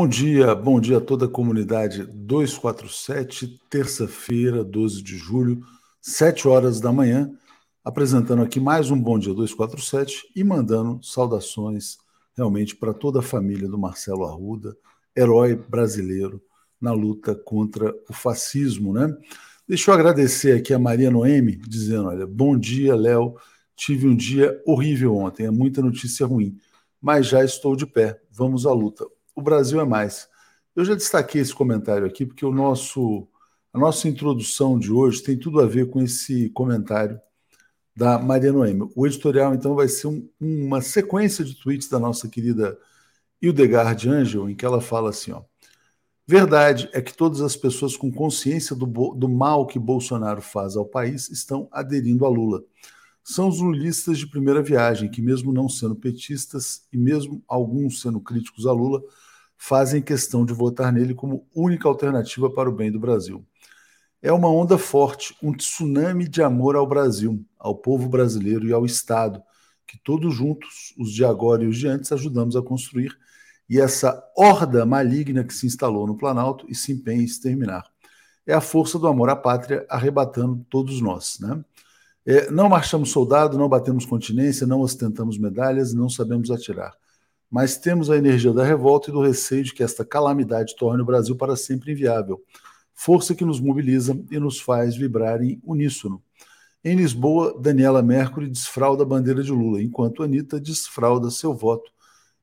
Bom dia, bom dia a toda a comunidade 247, terça-feira, 12 de julho, 7 horas da manhã, apresentando aqui mais um Bom Dia 247 e mandando saudações realmente para toda a família do Marcelo Arruda, herói brasileiro na luta contra o fascismo, né? Deixa eu agradecer aqui a Maria Noemi, dizendo: olha, bom dia, Léo. Tive um dia horrível ontem, é muita notícia ruim, mas já estou de pé. Vamos à luta. O Brasil é mais. Eu já destaquei esse comentário aqui porque o nosso a nossa introdução de hoje tem tudo a ver com esse comentário da Maria Noemi. O editorial, então, vai ser um, uma sequência de tweets da nossa querida Hildegard Angel, em que ela fala assim: ó, Verdade é que todas as pessoas com consciência do, do mal que Bolsonaro faz ao país estão aderindo a Lula. São os lulistas de primeira viagem, que, mesmo não sendo petistas e mesmo alguns sendo críticos a Lula, fazem questão de votar nele como única alternativa para o bem do Brasil. É uma onda forte, um tsunami de amor ao Brasil, ao povo brasileiro e ao Estado, que todos juntos, os de agora e os de antes, ajudamos a construir e essa horda maligna que se instalou no Planalto e se empenha em exterminar. É a força do amor à pátria arrebatando todos nós. Né? É, não marchamos soldado, não batemos continência, não ostentamos medalhas, não sabemos atirar. Mas temos a energia da revolta e do receio de que esta calamidade torne o Brasil para sempre inviável. Força que nos mobiliza e nos faz vibrar em uníssono. Em Lisboa, Daniela Mercury desfralda a bandeira de Lula, enquanto Anitta desfralda seu voto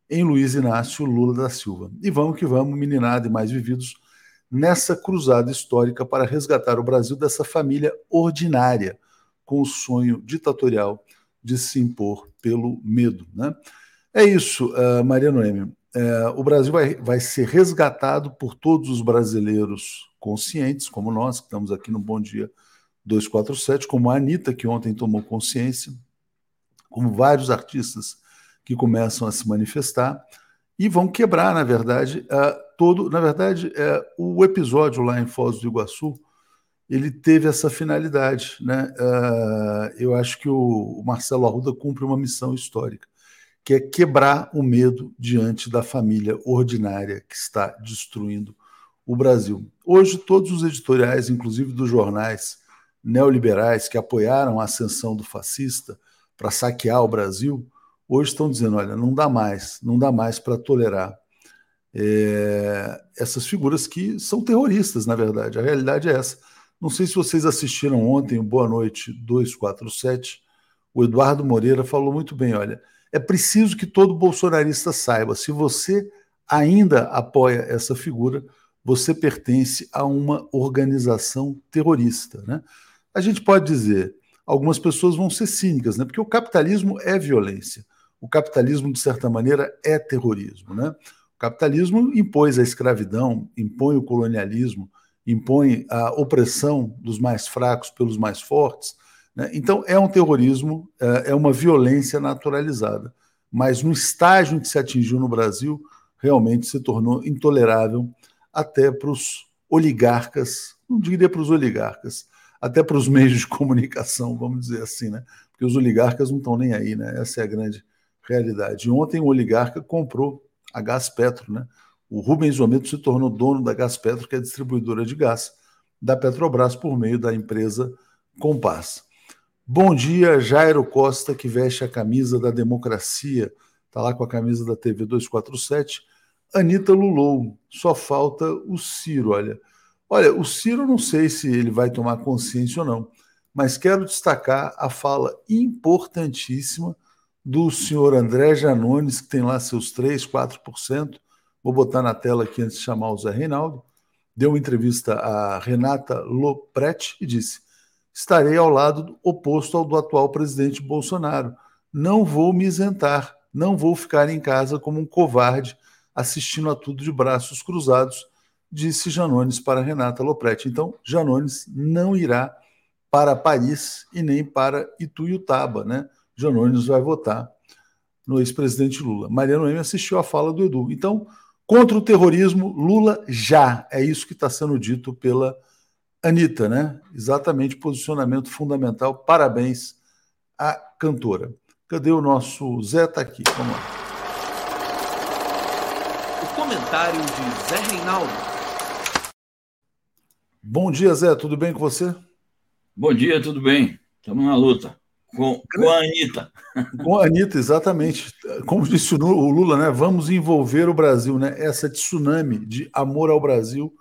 em Luiz Inácio Lula da Silva. E vamos que vamos, meninada e mais vividos, nessa cruzada histórica para resgatar o Brasil dessa família ordinária, com o sonho ditatorial de se impor pelo medo. Né? É isso, uh, Maria Noemi. Uh, o Brasil vai, vai ser resgatado por todos os brasileiros conscientes, como nós, que estamos aqui no Bom Dia 247, como a Anitta, que ontem tomou consciência, como vários artistas que começam a se manifestar e vão quebrar, na verdade, uh, todo. Na verdade, uh, o episódio lá em Foz do Iguaçu ele teve essa finalidade, né? Uh, eu acho que o, o Marcelo Arruda cumpre uma missão histórica, que é quebrar o medo diante da família ordinária que está destruindo o Brasil. Hoje, todos os editoriais, inclusive dos jornais neoliberais que apoiaram a ascensão do fascista para saquear o Brasil, hoje estão dizendo: olha, não dá mais, não dá mais para tolerar é, essas figuras que são terroristas, na verdade. A realidade é essa. Não sei se vocês assistiram ontem Boa Noite 247. O Eduardo Moreira falou muito bem: olha, é preciso que todo bolsonarista saiba, se você ainda apoia essa figura, você pertence a uma organização terrorista. Né? A gente pode dizer, algumas pessoas vão ser cínicas, né? porque o capitalismo é violência o capitalismo, de certa maneira, é terrorismo. Né? O capitalismo impôs a escravidão, impõe o colonialismo, impõe a opressão dos mais fracos pelos mais fortes. Né? Então, é um terrorismo, é, é uma violência naturalizada. Mas no estágio que se atingiu no Brasil, realmente se tornou intolerável até para os oligarcas, não diria para os oligarcas, até para os meios de comunicação, vamos dizer assim, né? Porque os oligarcas não estão nem aí, né? Essa é a grande realidade. Ontem, um oligarca comprou a Gás Petro, né? O Rubens Ometo se tornou dono da Gás Petro, que é a distribuidora de gás da Petrobras, por meio da empresa Compass. Bom dia, Jairo Costa, que veste a camisa da democracia, está lá com a camisa da TV 247. Anitta Lulou, só falta o Ciro, olha. Olha, o Ciro não sei se ele vai tomar consciência ou não, mas quero destacar a fala importantíssima do senhor André Janones, que tem lá seus 3%, 4%. Vou botar na tela aqui antes de chamar o Zé Reinaldo. Deu uma entrevista a Renata Lopretti e disse: Estarei ao lado oposto ao do atual presidente Bolsonaro. Não vou me isentar, não vou ficar em casa como um covarde assistindo a tudo de braços cruzados, disse Janones para Renata Lopretti. Então, Janones não irá para Paris e nem para Ituiutaba, né? Janones vai votar no ex-presidente Lula. Mariano Noemi assistiu a fala do Edu. Então, contra o terrorismo, Lula já. É isso que está sendo dito pela Anitta, né? Exatamente, posicionamento fundamental. Parabéns à cantora. Cadê o nosso Zé? Está aqui. Vamos lá. Comentário de Zé Reinaldo. Bom dia, Zé. Tudo bem com você? Bom dia, tudo bem. Estamos na luta. Com, com a Anitta. Com a Anitta, exatamente. Como disse o Lula, né? Vamos envolver o Brasil, né? Essa tsunami de amor ao Brasil,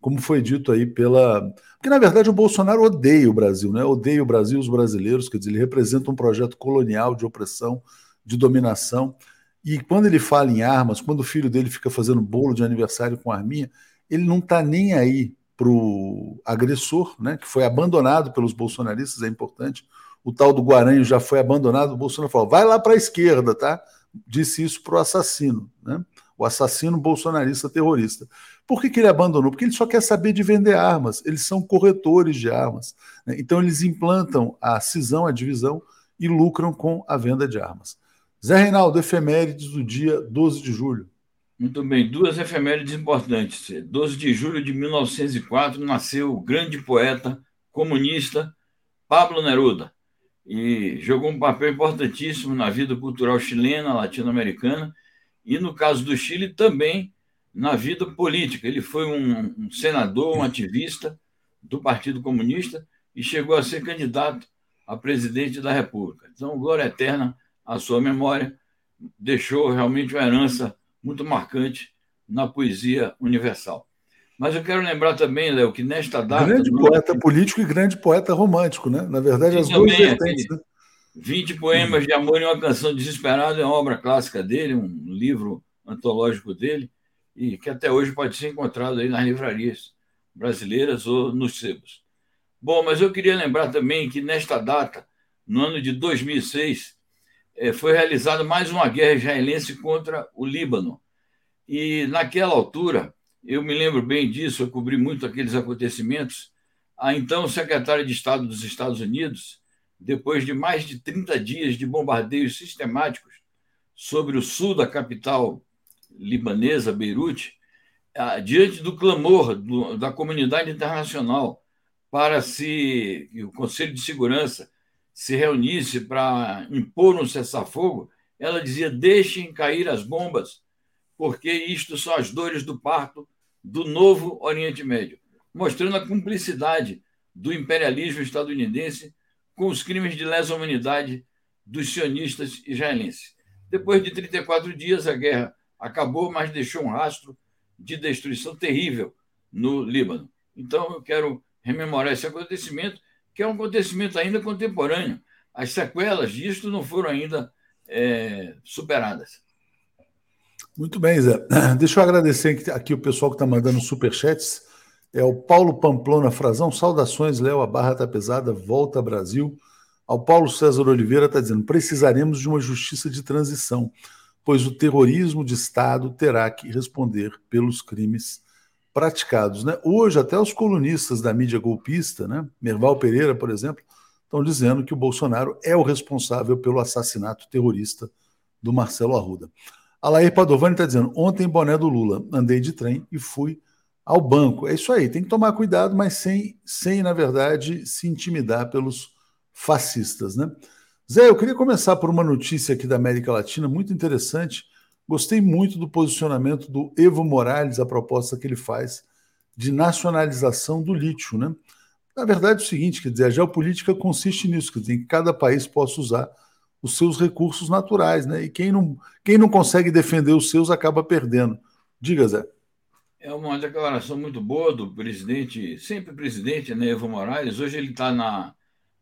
como foi dito aí pela. Porque, na verdade, o Bolsonaro odeia o Brasil, né? Odeia o Brasil, os brasileiros, quer dizer, ele representa um projeto colonial de opressão, de dominação. E quando ele fala em armas, quando o filho dele fica fazendo bolo de aniversário com arminha, ele não está nem aí para o agressor, né, que foi abandonado pelos bolsonaristas, é importante. O tal do Guaranho já foi abandonado, o Bolsonaro falou: vai lá para a esquerda, tá? Disse isso para o assassino, né? O assassino bolsonarista terrorista. Por que, que ele abandonou? Porque ele só quer saber de vender armas, eles são corretores de armas. Né? Então eles implantam a cisão, a divisão e lucram com a venda de armas. Zé Reinaldo, efemérides do dia 12 de julho. Muito bem, duas efemérides importantes. 12 de julho de 1904 nasceu o grande poeta comunista Pablo Neruda e jogou um papel importantíssimo na vida cultural chilena, latino-americana e, no caso do Chile, também na vida política. Ele foi um, um senador, um ativista do Partido Comunista e chegou a ser candidato a presidente da República. Então, glória eterna a sua memória, deixou realmente uma herança muito marcante na poesia universal. Mas eu quero lembrar também, Léo, que nesta data. Grande poeta político e grande poeta romântico, né? Na verdade, as duas vertentes. Né? 20 poemas de amor e uma canção desesperada é uma obra clássica dele, um livro antológico dele, e que até hoje pode ser encontrado aí nas livrarias brasileiras ou nos sebos. Bom, mas eu queria lembrar também que nesta data, no ano de 2006, é, foi realizada mais uma guerra israelense contra o Líbano. E naquela altura, eu me lembro bem disso, eu cobri muito aqueles acontecimentos. A então secretária de Estado dos Estados Unidos, depois de mais de 30 dias de bombardeios sistemáticos sobre o sul da capital libanesa, Beirute, diante do clamor do, da comunidade internacional para se o Conselho de Segurança se reunisse para impor um cessar-fogo, ela dizia: deixem cair as bombas, porque isto são as dores do parto do novo Oriente Médio, mostrando a cumplicidade do imperialismo estadunidense com os crimes de lesa humanidade dos sionistas israelenses. Depois de 34 dias, a guerra acabou, mas deixou um rastro de destruição terrível no Líbano. Então, eu quero rememorar esse acontecimento que é um acontecimento ainda contemporâneo. As sequelas disto não foram ainda é, superadas. Muito bem, Zé. Deixa eu agradecer aqui o pessoal que está mandando superchats. É o Paulo Pamplona Frazão. Saudações, Léo. A barra está pesada. Volta Brasil. Ao Paulo César Oliveira está dizendo: precisaremos de uma justiça de transição, pois o terrorismo de Estado terá que responder pelos crimes praticados. Né? Hoje, até os colunistas da mídia golpista, né? Merval Pereira, por exemplo, estão dizendo que o Bolsonaro é o responsável pelo assassinato terrorista do Marcelo Arruda. Alair Padovani está dizendo: ontem, boné do Lula, andei de trem e fui ao banco. É isso aí, tem que tomar cuidado, mas sem, sem na verdade, se intimidar pelos fascistas. Né? Zé, eu queria começar por uma notícia aqui da América Latina muito interessante Gostei muito do posicionamento do Evo Morales, a proposta que ele faz de nacionalização do lítio. Né? Na verdade, é o seguinte: quer dizer, a geopolítica consiste nisso, quer dizer, que cada país possa usar os seus recursos naturais, né? E quem não, quem não consegue defender os seus acaba perdendo. Diga, Zé. É uma declaração muito boa do presidente, sempre presidente, né, Evo Morales. Hoje ele está na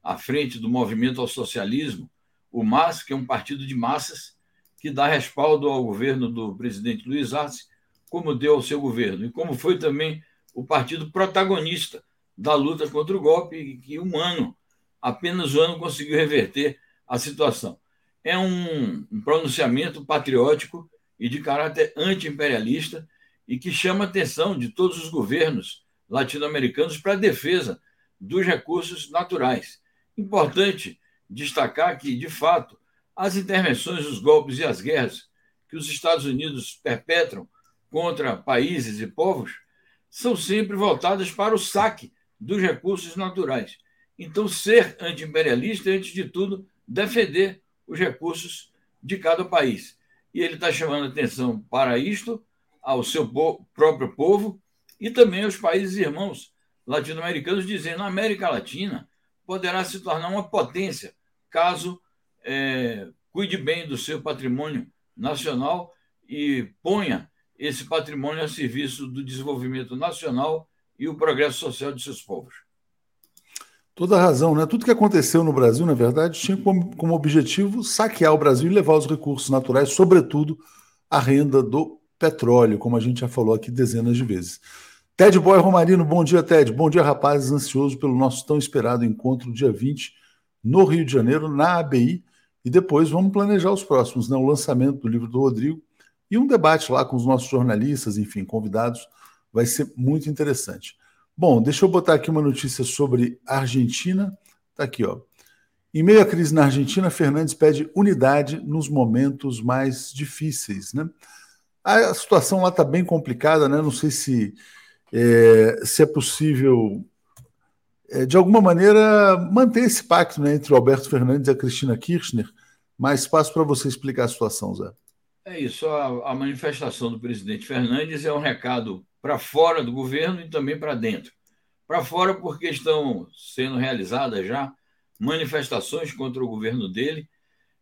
à frente do movimento ao socialismo, o MAS, que é um partido de massas, que dá respaldo ao governo do presidente Luiz Arce, como deu ao seu governo, e como foi também o partido protagonista da luta contra o golpe, que um ano, apenas um ano, conseguiu reverter a situação. É um, um pronunciamento patriótico e de caráter anti-imperialista e que chama a atenção de todos os governos latino-americanos para a defesa dos recursos naturais. Importante destacar que, de fato, as intervenções, os golpes e as guerras que os Estados Unidos perpetram contra países e povos são sempre voltadas para o saque dos recursos naturais. Então, ser anti-imperialista é, antes de tudo, defender os recursos de cada país. E ele está chamando atenção para isto, ao seu próprio povo e também aos países irmãos latino-americanos, dizendo: a América Latina poderá se tornar uma potência caso é, cuide bem do seu patrimônio nacional e ponha esse patrimônio a serviço do desenvolvimento nacional e o progresso social de seus povos. Toda razão, né? Tudo que aconteceu no Brasil, na verdade, tinha como, como objetivo saquear o Brasil e levar os recursos naturais, sobretudo a renda do petróleo, como a gente já falou aqui dezenas de vezes. Ted Boy Romarino, bom dia, Ted. Bom dia, rapazes. Ansioso pelo nosso tão esperado encontro dia 20 no Rio de Janeiro, na ABI. E depois vamos planejar os próximos, né? O lançamento do livro do Rodrigo e um debate lá com os nossos jornalistas, enfim, convidados. Vai ser muito interessante. Bom, deixa eu botar aqui uma notícia sobre Argentina. Está aqui, ó. Em meio à crise na Argentina, Fernandes pede unidade nos momentos mais difíceis, né? A situação lá está bem complicada, né? Não sei se é, se é possível, é, de alguma maneira, manter esse pacto né, entre o Alberto Fernandes e a Cristina Kirchner. Mas passo para você explicar a situação, Zé. É isso. A, a manifestação do presidente Fernandes é um recado para fora do governo e também para dentro. Para fora, porque estão sendo realizadas já manifestações contra o governo dele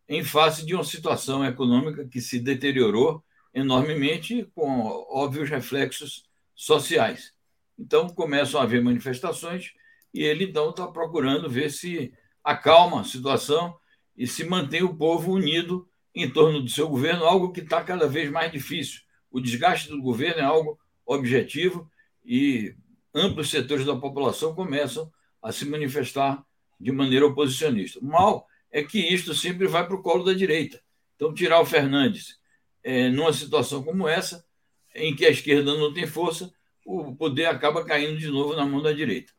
em face de uma situação econômica que se deteriorou enormemente, com óbvios reflexos sociais. Então começam a haver manifestações e ele então está procurando ver se acalma a situação e se mantém o povo unido em torno do seu governo, algo que está cada vez mais difícil. O desgaste do governo é algo objetivo e amplos setores da população começam a se manifestar de maneira oposicionista. O mal é que isto sempre vai para o colo da direita. Então, tirar o Fernandes é, numa situação como essa em que a esquerda não tem força, o poder acaba caindo de novo na mão da direita.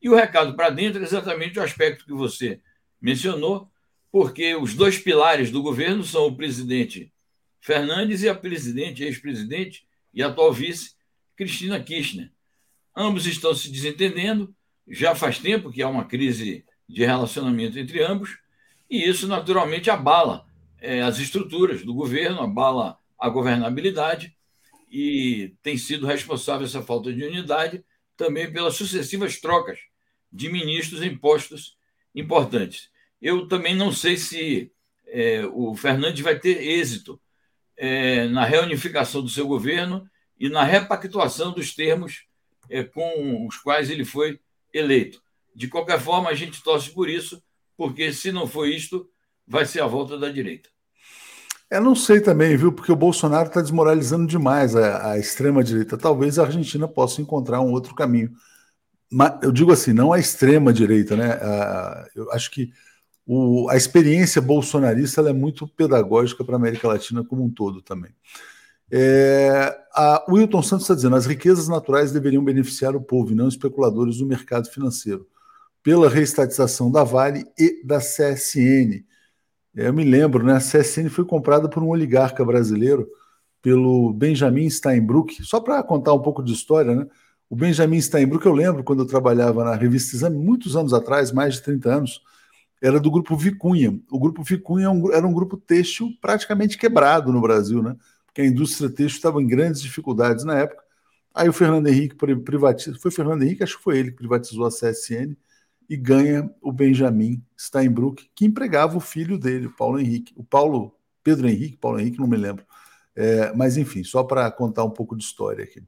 E o recado para dentro é exatamente o aspecto que você mencionou, porque os dois pilares do governo são o presidente Fernandes e a presidente, ex-presidente e atual vice, Cristina Kirchner. Ambos estão se desentendendo, já faz tempo que há uma crise de relacionamento entre ambos, e isso naturalmente abala é, as estruturas do governo, abala a governabilidade, e tem sido responsável essa falta de unidade também pelas sucessivas trocas de ministros em postos importantes. Eu também não sei se é, o Fernandes vai ter êxito é, na reunificação do seu governo e na repactuação dos termos é, com os quais ele foi eleito. De qualquer forma, a gente torce por isso, porque se não for isto, vai ser a volta da direita. Eu não sei também, viu? Porque o Bolsonaro está desmoralizando demais a, a extrema-direita. Talvez a Argentina possa encontrar um outro caminho. Mas, eu digo assim, não a extrema-direita, né? eu acho que o, a experiência bolsonarista é muito pedagógica para a América Latina como um todo também. É, a, Wilton Santos está dizendo: as riquezas naturais deveriam beneficiar o povo e não especuladores do mercado financeiro, pela reestatização da Vale e da CSN eu me lembro, né? A CSN foi comprada por um oligarca brasileiro, pelo Benjamin Steinbrück. Só para contar um pouco de história, né? O Benjamin Steinbrück, eu lembro quando eu trabalhava na revista Exame, muitos anos atrás, mais de 30 anos, era do grupo Vicunha. O grupo Vicunha é era um grupo têxtil praticamente quebrado no Brasil, né? Porque a indústria têxtil estava em grandes dificuldades na época. Aí o Fernando Henrique privatizou, foi Fernando Henrique, acho que foi ele que privatizou a CSN e ganha o Benjamin Steinbrück, que empregava o filho dele, o Paulo Henrique. O Paulo, Pedro Henrique, Paulo Henrique, não me lembro. É, mas enfim, só para contar um pouco de história aqui.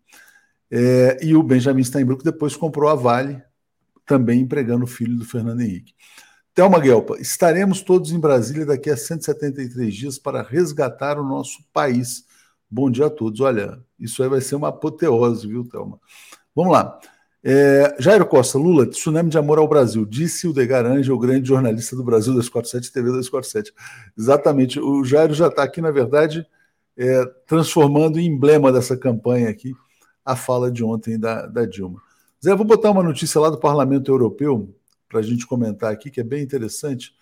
É, e o Benjamin Steinbrück depois comprou a Vale, também empregando o filho do Fernando Henrique. Thelma Guelpa, estaremos todos em Brasília daqui a 173 dias para resgatar o nosso país. Bom dia a todos. Olha, isso aí vai ser uma apoteose, viu, Thelma? Vamos lá. É, Jairo Costa, Lula, tsunami de amor ao Brasil, disse o Degar o grande jornalista do Brasil 247 TV 247. Exatamente, o Jairo já está aqui, na verdade, é, transformando em emblema dessa campanha aqui a fala de ontem da, da Dilma. Zé, vou botar uma notícia lá do Parlamento Europeu para a gente comentar aqui, que é bem interessante.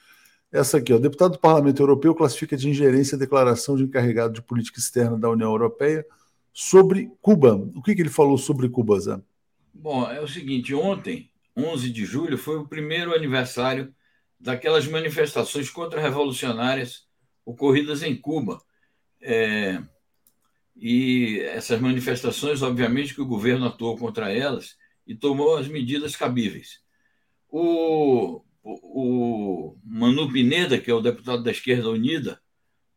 Essa aqui, ó, deputado do Parlamento Europeu classifica de ingerência a declaração de encarregado de política externa da União Europeia sobre Cuba. O que, que ele falou sobre Cuba, Zé? Bom, é o seguinte: ontem, 11 de julho, foi o primeiro aniversário daquelas manifestações contra-revolucionárias ocorridas em Cuba. É... E essas manifestações, obviamente, que o governo atuou contra elas e tomou as medidas cabíveis. O, o, Manu Pineda, que é o deputado da Esquerda Unida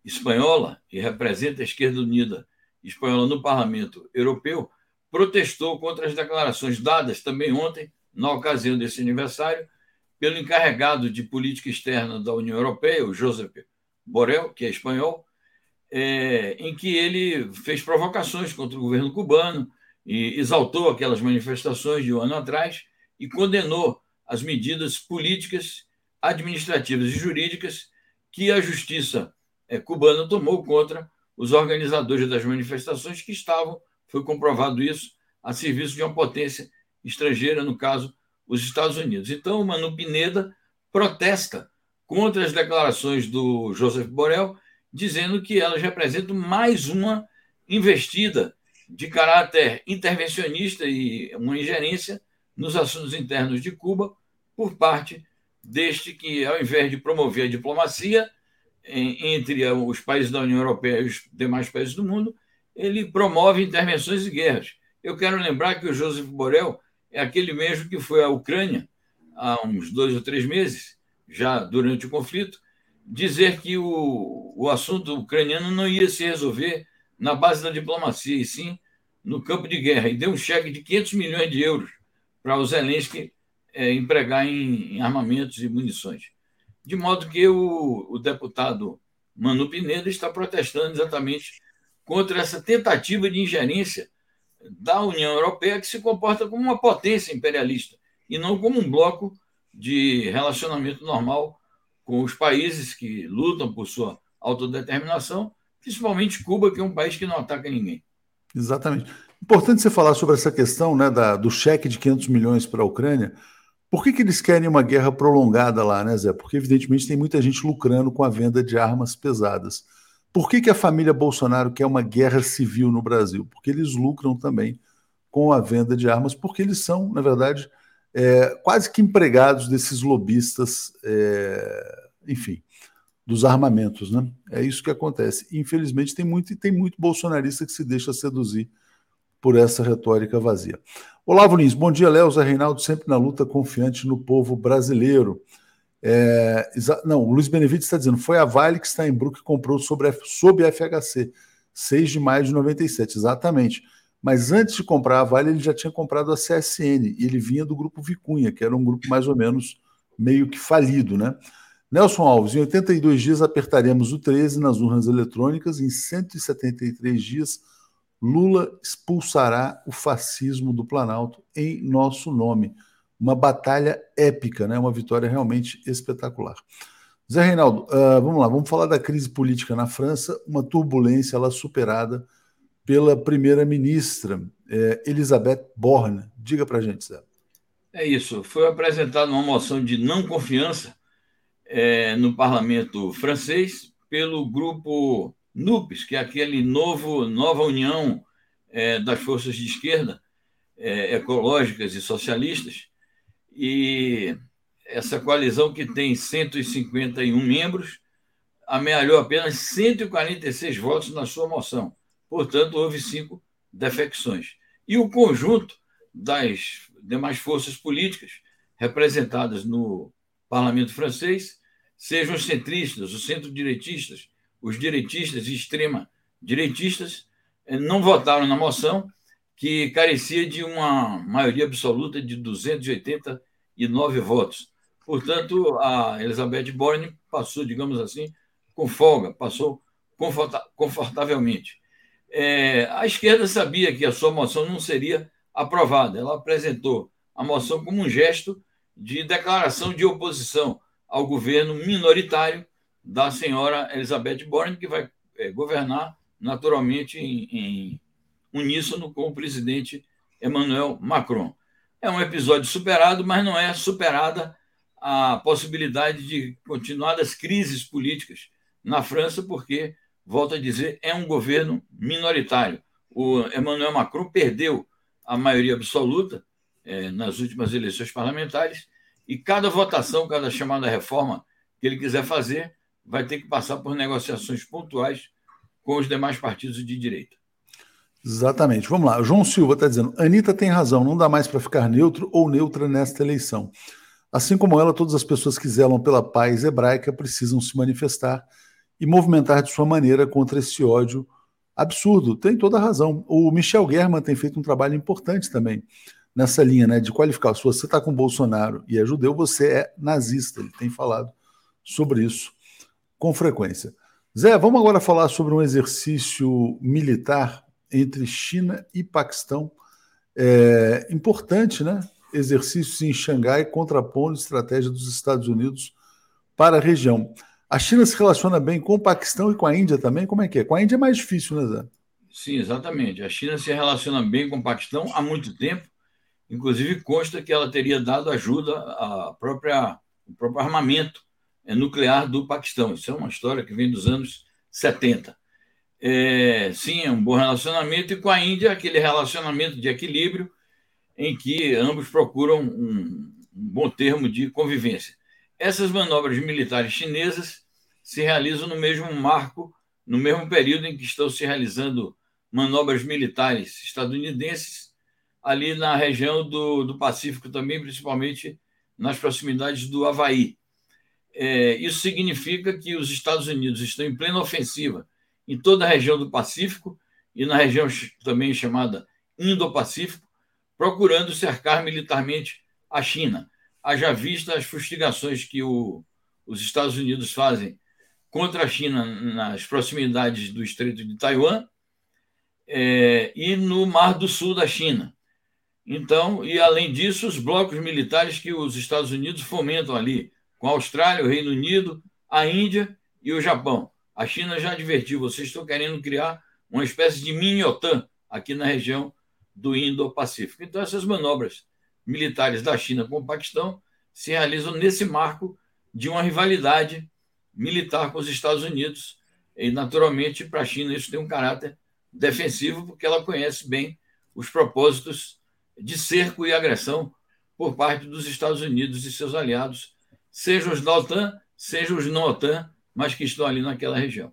espanhola e representa a Esquerda Unida espanhola no Parlamento Europeu, protestou contra as declarações dadas também ontem, na ocasião desse aniversário, pelo encarregado de política externa da União Europeia, o Josep Borrell, que é espanhol, é, em que ele fez provocações contra o governo cubano e exaltou aquelas manifestações de um ano atrás e condenou as medidas políticas, administrativas e jurídicas que a justiça é, cubana tomou contra os organizadores das manifestações que estavam, foi comprovado isso, a serviço de uma potência estrangeira, no caso, os Estados Unidos. Então, Manu Pineda protesta contra as declarações do Joseph Borrell, dizendo que elas representam mais uma investida de caráter intervencionista e uma ingerência nos assuntos internos de Cuba por parte deste que, ao invés de promover a diplomacia entre os países da União Europeia e os demais países do mundo, ele promove intervenções e guerras. Eu quero lembrar que o Joseph Borrell é aquele mesmo que foi à Ucrânia há uns dois ou três meses, já durante o conflito, dizer que o, o assunto ucraniano não ia se resolver na base da diplomacia, e sim no campo de guerra. E deu um cheque de 500 milhões de euros para o Zelensky é, empregar em, em, armamentos e munições. De modo que o, o deputado Manu Pineda está protestando exatamente contra essa tentativa de ingerência da União Europeia, que se comporta como uma potência imperialista e não como um bloco de relacionamento normal com os países que lutam por sua autodeterminação, principalmente Cuba, que é um país que não ataca ninguém. Exatamente. Importante você falar sobre essa questão né, da, do cheque de 500 milhões para a Ucrânia. Por que, que eles querem uma guerra prolongada lá, né, Zé? Porque, evidentemente, tem muita gente lucrando com a venda de armas pesadas. Por que, que a família Bolsonaro quer uma guerra civil no Brasil? Porque eles lucram também com a venda de armas, porque eles são, na verdade, é, quase que empregados desses lobistas, é, enfim, dos armamentos, né? É isso que acontece. Infelizmente, tem muito, tem muito bolsonarista que se deixa seduzir por essa retórica vazia. Olavo Lins, bom dia, Léo, Zé Reinaldo, sempre na luta, confiante no povo brasileiro. É, não, o Luiz Benevides está dizendo, foi a Vale que que comprou sobre, sob FHC, 6 de maio de 97, exatamente. Mas antes de comprar a Vale, ele já tinha comprado a CSN, e ele vinha do grupo Vicunha, que era um grupo mais ou menos meio que falido, né? Nelson Alves, em 82 dias apertaremos o 13 nas urnas eletrônicas, em 173 dias Lula expulsará o fascismo do Planalto em nosso nome uma batalha épica, né? uma vitória realmente espetacular. Zé Reinaldo, uh, vamos lá, vamos falar da crise política na França, uma turbulência lá superada pela primeira-ministra eh, Elisabeth Borne. Diga para gente, Zé. É isso, foi apresentada uma moção de não confiança eh, no parlamento francês pelo grupo NUPES, que é aquele novo, nova união eh, das forças de esquerda, ecológicas e socialistas, e essa coalizão que tem 151 membros amealhou apenas 146 votos na sua moção. Portanto, houve cinco defecções. E o conjunto das demais forças políticas representadas no parlamento francês, sejam os centristas, os centro-direitistas, os direitistas e extrema-direitistas, eh, não votaram na moção que carecia de uma maioria absoluta de 289 votos. Portanto, a Elizabeth Borne passou, digamos assim, com folga, passou confortavelmente. É, a esquerda sabia que a sua moção não seria aprovada. Ela apresentou a moção como um gesto de declaração de oposição ao governo minoritário da senhora Elizabeth Borne, que vai é, governar naturalmente em, em uníssono com o presidente Emmanuel Macron. É um episódio superado, mas não é superada a possibilidade de continuadas crises políticas na França, porque, volto a dizer, é um governo minoritário. O Emmanuel Macron perdeu a maioria absoluta é, nas últimas eleições parlamentares e cada votação, cada chamada reforma que ele quiser fazer, vai ter que passar por negociações pontuais com os demais partidos de direita. Exatamente. Vamos lá. João Silva está dizendo: Anitta tem razão, não dá mais para ficar neutro ou neutra nesta eleição. Assim como ela, todas as pessoas que zelam pela paz hebraica precisam se manifestar e movimentar de sua maneira contra esse ódio absurdo. Tem toda a razão. O Michel German tem feito um trabalho importante também nessa linha, né, de qualificar. Se você está com Bolsonaro e é judeu, você é nazista. Ele tem falado sobre isso com frequência. Zé, vamos agora falar sobre um exercício militar entre China e Paquistão. É importante, né? exercícios em Xangai contrapondo estratégia dos Estados Unidos para a região. A China se relaciona bem com o Paquistão e com a Índia também? Como é que é? Com a Índia é mais difícil, né, Zé? Sim, exatamente. A China se relaciona bem com o Paquistão há muito tempo. Inclusive, consta que ela teria dado ajuda à própria, ao próprio armamento nuclear do Paquistão. Isso é uma história que vem dos anos 70. É, sim, é um bom relacionamento, e com a Índia, aquele relacionamento de equilíbrio em que ambos procuram um, um bom termo de convivência. Essas manobras militares chinesas se realizam no mesmo marco, no mesmo período em que estão se realizando manobras militares estadunidenses, ali na região do, do Pacífico também, principalmente nas proximidades do Havaí. É, isso significa que os Estados Unidos estão em plena ofensiva em toda a região do Pacífico e na região também chamada Indo-Pacífico, procurando cercar militarmente a China. Haja vista as fustigações que o, os Estados Unidos fazem contra a China nas proximidades do Estreito de Taiwan é, e no Mar do Sul da China. Então, e além disso, os blocos militares que os Estados Unidos fomentam ali, com a Austrália, o Reino Unido, a Índia e o Japão. A China já advertiu: vocês estão querendo criar uma espécie de mini-OTAN aqui na região do Indo-Pacífico. Então, essas manobras militares da China com o Paquistão se realizam nesse marco de uma rivalidade militar com os Estados Unidos. E, naturalmente, para a China isso tem um caráter defensivo, porque ela conhece bem os propósitos de cerco e agressão por parte dos Estados Unidos e seus aliados, sejam os da OTAN, sejam os não OTAN, mas que estão ali naquela região.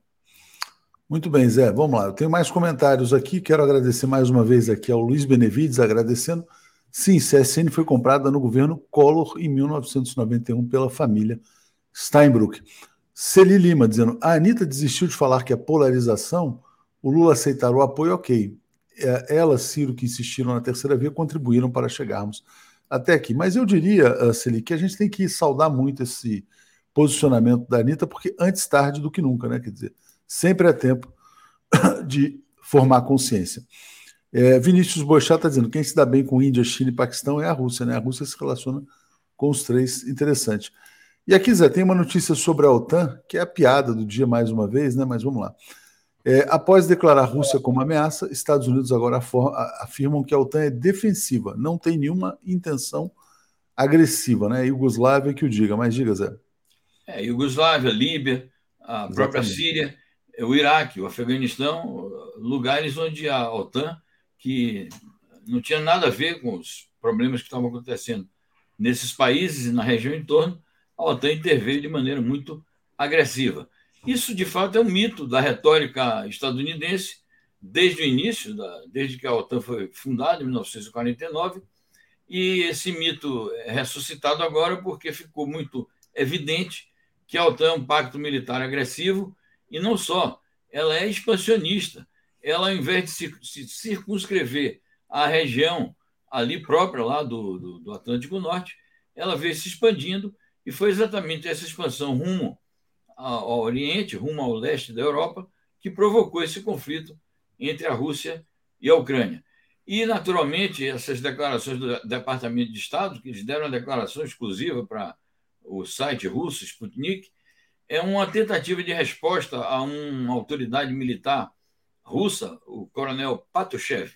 Muito bem, Zé. Vamos lá. Eu tenho mais comentários aqui. Quero agradecer mais uma vez aqui ao Luiz Benevides, agradecendo. Sim, CSN foi comprada no governo Collor em 1991 pela família Steinbrück. Celi Lima dizendo: a Anitta desistiu de falar que a polarização, o Lula aceitar o apoio, ok. É, ela, Ciro, que insistiram na terceira via, contribuíram para chegarmos até aqui. Mas eu diria, uh, Celi, que a gente tem que saudar muito esse posicionamento da Anitta, porque antes tarde do que nunca, né? Quer dizer, Sempre é tempo de formar consciência. É, Vinícius Boixá está dizendo: quem se dá bem com Índia, China e Paquistão é a Rússia, né? A Rússia se relaciona com os três. Interessante. E aqui, Zé, tem uma notícia sobre a OTAN, que é a piada do dia mais uma vez, né? Mas vamos lá. É, após declarar a Rússia como ameaça, Estados Unidos agora afirmam que a OTAN é defensiva, não tem nenhuma intenção agressiva, né? Iugoslávia que o diga, mas diga, Zé. É, Iugoslávia, Líbia, a própria Exatamente. Síria o Iraque, o Afeganistão, lugares onde a OTAN, que não tinha nada a ver com os problemas que estavam acontecendo nesses países e na região em torno, a OTAN interveio de maneira muito agressiva. Isso, de fato, é um mito da retórica estadunidense desde o início, da, desde que a OTAN foi fundada, em 1949, e esse mito é ressuscitado agora porque ficou muito evidente que a OTAN é um pacto militar agressivo e não só, ela é expansionista. Ela, ao invés de se circunscrever à região ali própria, lá do, do, do Atlântico Norte, ela veio se expandindo e foi exatamente essa expansão rumo ao Oriente, rumo ao leste da Europa, que provocou esse conflito entre a Rússia e a Ucrânia. E, naturalmente, essas declarações do Departamento de Estado, que eles deram uma declaração exclusiva para o site russo, Sputnik, é uma tentativa de resposta a uma autoridade militar russa, o coronel Patrushev,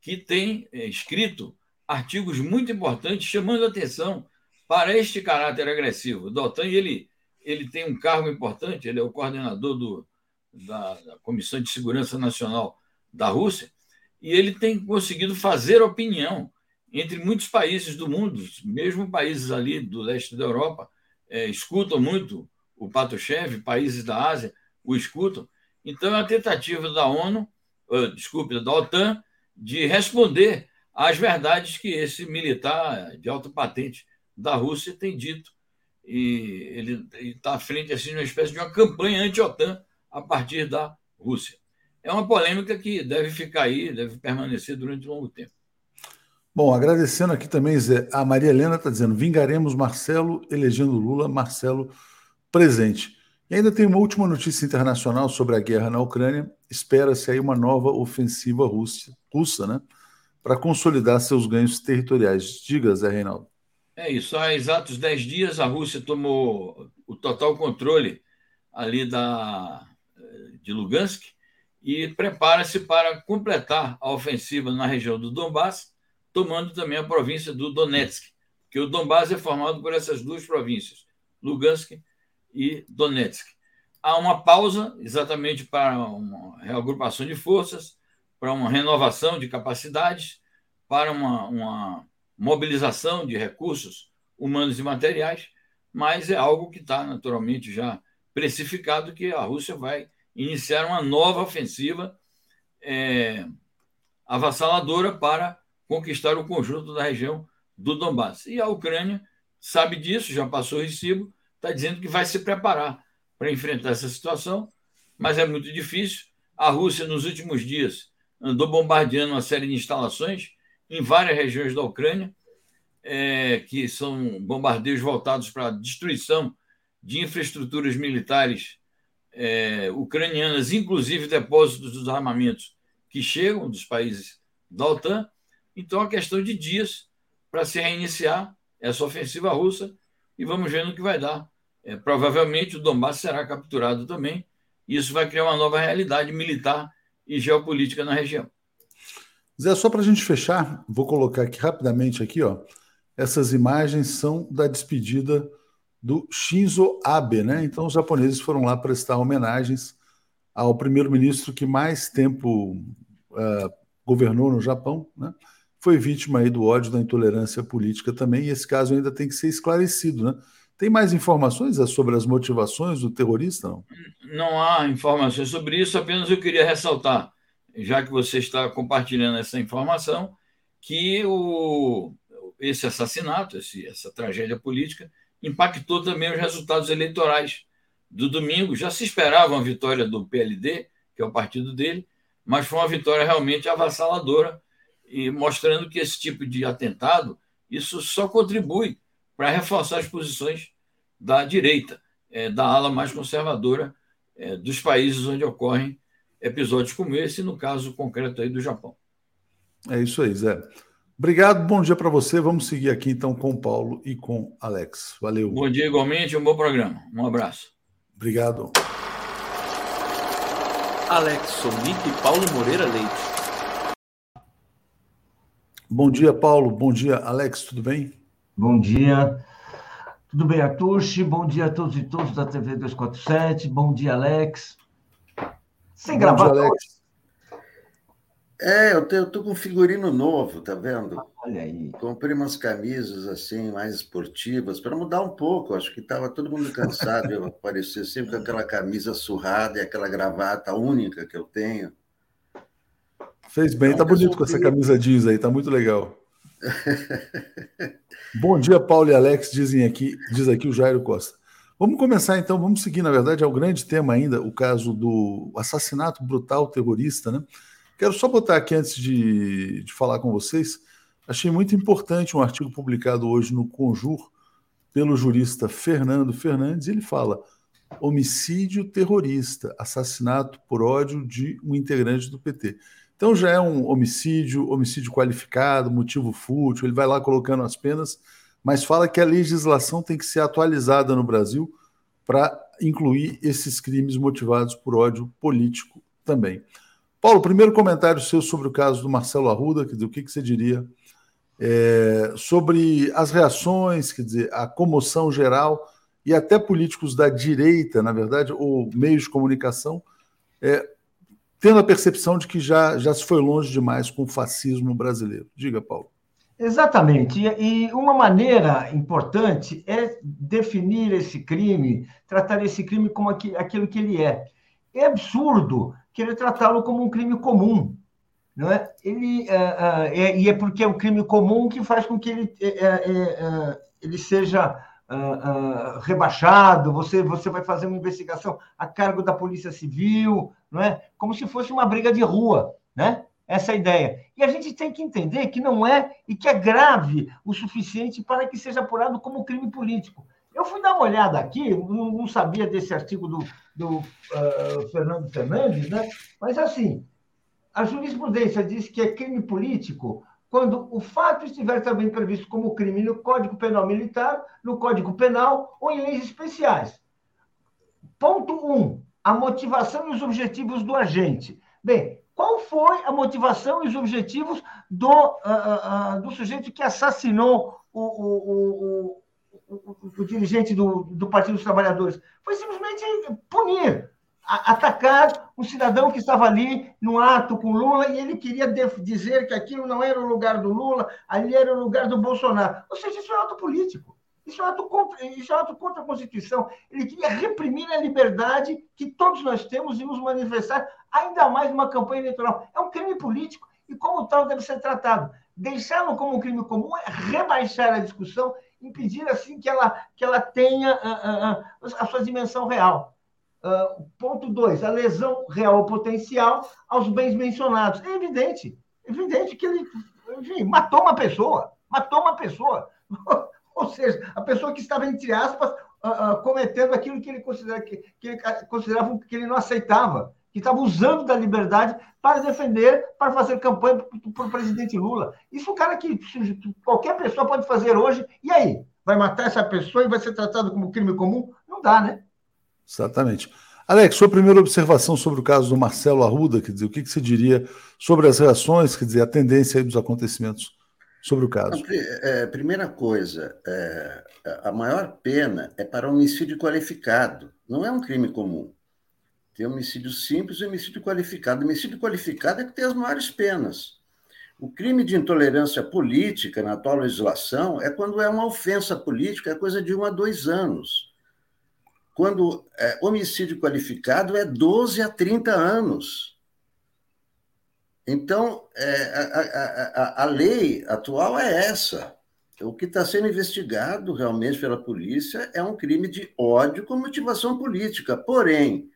que tem é, escrito artigos muito importantes chamando atenção para este caráter agressivo da OTAN. E ele, ele tem um cargo importante, ele é o coordenador do, da, da Comissão de Segurança Nacional da Rússia, e ele tem conseguido fazer opinião entre muitos países do mundo, mesmo países ali do leste da Europa, é, escutam muito o Patrushev, países da Ásia, o escutam. Então, é a tentativa da ONU, uh, desculpe, da OTAN, de responder às verdades que esse militar de alta patente da Rússia tem dito. E ele está à frente assim, de uma espécie de uma campanha anti-OTAN a partir da Rússia. É uma polêmica que deve ficar aí, deve permanecer durante um longo tempo. Bom, agradecendo aqui também, Zé, a Maria Helena está dizendo: vingaremos Marcelo, elegendo Lula, Marcelo presente. E ainda tem uma última notícia internacional sobre a guerra na Ucrânia. Espera-se aí uma nova ofensiva russa, russa né, para consolidar seus ganhos territoriais. Diga, Zé Reinaldo. É isso. Há exatos 10 dias, a Rússia tomou o total controle ali da, de Lugansk e prepara-se para completar a ofensiva na região do Donbass, tomando também a província do Donetsk, que o Donbass é formado por essas duas províncias, Lugansk e Donetsk. Há uma pausa exatamente para uma reagrupação de forças, para uma renovação de capacidades, para uma, uma mobilização de recursos humanos e materiais, mas é algo que está naturalmente já precificado que a Rússia vai iniciar uma nova ofensiva é, avassaladora para conquistar o conjunto da região do Donbass. E a Ucrânia sabe disso, já passou o recibo, está dizendo que vai se preparar para enfrentar essa situação, mas é muito difícil. A Rússia, nos últimos dias, andou bombardeando uma série de instalações em várias regiões da Ucrânia, é, que são bombardeios voltados para a destruição de infraestruturas militares é, ucranianas, inclusive depósitos dos armamentos que chegam dos países da OTAN. Então, é questão de dias para se reiniciar essa ofensiva russa e vamos ver no que vai dar. É, provavelmente o Donbass será capturado também. E isso vai criar uma nova realidade militar e geopolítica na região. Zé, só para a gente fechar, vou colocar aqui rapidamente aqui, ó. Essas imagens são da despedida do Shinzo Abe, né? Então os japoneses foram lá prestar homenagens ao primeiro-ministro que mais tempo uh, governou no Japão, né? Foi vítima aí do ódio da intolerância política também, e esse caso ainda tem que ser esclarecido, né? Tem mais informações sobre as motivações do terrorista? Não, não há informações sobre isso, apenas eu queria ressaltar, já que você está compartilhando essa informação, que o, esse assassinato, esse, essa tragédia política, impactou também os resultados eleitorais do domingo. Já se esperava uma vitória do PLD, que é o partido dele, mas foi uma vitória realmente avassaladora e mostrando que esse tipo de atentado isso só contribui para reforçar as posições da direita, é, da ala mais conservadora é, dos países onde ocorrem episódios como esse, no caso concreto aí do Japão. É isso aí, Zé. Obrigado, bom dia para você. Vamos seguir aqui então com o Paulo e com Alex. Valeu. Bom dia igualmente, um bom programa. Um abraço. Obrigado. Alex Sonic e Paulo Moreira Leite. Bom dia, Paulo. Bom dia, Alex. Tudo bem? Bom dia. Tudo bem, Atushi? Bom dia a todos e todos da TV 247. Bom dia, Alex. Sem gravar. Dia, Alex. É, eu, eu tô com um figurino novo, tá vendo? Olha aí. Comprei umas camisas assim, mais esportivas, para mudar um pouco. Acho que estava todo mundo cansado de eu aparecer sempre com aquela camisa surrada e aquela gravata única que eu tenho. Fez bem, tá bonito com essa camisa jeans aí, tá muito legal. Bom dia, Paulo e Alex, dizem aqui, diz aqui o Jairo Costa. Vamos começar então, vamos seguir, na verdade, é o grande tema ainda, o caso do assassinato brutal terrorista, né? Quero só botar aqui antes de, de falar com vocês. Achei muito importante um artigo publicado hoje no Conjur pelo jurista Fernando Fernandes. Ele fala: homicídio terrorista, assassinato por ódio de um integrante do PT. Então já é um homicídio, homicídio qualificado, motivo fútil. Ele vai lá colocando as penas, mas fala que a legislação tem que ser atualizada no Brasil para incluir esses crimes motivados por ódio político também. Paulo, primeiro comentário seu sobre o caso do Marcelo Arruda, quer dizer, o que, que você diria é, sobre as reações, quer dizer, a comoção geral e até políticos da direita, na verdade, ou meios de comunicação, é, tendo a percepção de que já, já se foi longe demais com o fascismo brasileiro. Diga, Paulo. Exatamente. E, uma maneira importante é definir esse crime, tratar esse crime como aquilo que ele é é absurdo querer tratá-lo como um crime comum. Não é? Ele, uh, uh, é, e é porque é um crime comum que faz com que ele, uh, ele seja rebaixado, você, você vai fazer uma investigação a cargo da Polícia Civil, não é? como se fosse uma briga de rua. Né? Essa é ideia. E a gente tem que entender que não é e que é grave o suficiente para que seja apurado como crime político. Eu fui dar uma olhada aqui, não, não sabia desse artigo do, do uh, Fernando Fernandes, né? mas assim, a jurisprudência diz que é crime político quando o fato estiver também previsto como crime no Código Penal Militar, no Código Penal ou em leis especiais. Ponto 1. Um, a motivação e os objetivos do agente. Bem, qual foi a motivação e os objetivos do, uh, uh, do sujeito que assassinou o, o, o, o dirigente do, do Partido dos Trabalhadores? Foi simplesmente punir, atacar um cidadão que estava ali no ato com Lula e ele queria dizer que aquilo não era o lugar do Lula, ali era o lugar do Bolsonaro. Ou seja, isso é um ato político. Isso é um ato contra, isso é um ato contra a Constituição. Ele queria reprimir a liberdade que todos nós temos e nos manifestar, ainda mais numa campanha eleitoral. É um crime político e, como tal, deve ser tratado. Deixá-lo como um crime comum é rebaixar a discussão, impedir assim que ela, que ela tenha a, a, a sua dimensão real. Uh, ponto 2, a lesão real ou potencial aos bens mencionados. É evidente, é evidente que ele enfim, matou uma pessoa, matou uma pessoa. ou seja, a pessoa que estava, entre aspas, uh, uh, cometendo aquilo que ele, considera, que, que ele considerava que ele não aceitava, que estava usando da liberdade para defender, para fazer campanha para o presidente Lula. Isso é um cara que qualquer pessoa pode fazer hoje. E aí? Vai matar essa pessoa e vai ser tratado como crime comum? Não dá, né? Exatamente. Alex, sua primeira observação sobre o caso do Marcelo Arruda, quer dizer, o que, que você diria sobre as reações, quer dizer, a tendência dos acontecimentos sobre o caso? É, primeira coisa, é, a maior pena é para homicídio qualificado, não é um crime comum. Tem homicídio simples e homicídio qualificado. homicídio qualificado é que tem as maiores penas. O crime de intolerância política na atual legislação é quando é uma ofensa política, é coisa de um a dois anos quando é, homicídio qualificado é 12 a 30 anos. Então, é, a, a, a, lei atual é essa. O que está sendo investigado realmente pela polícia é um crime de ódio com motivação política. Porém,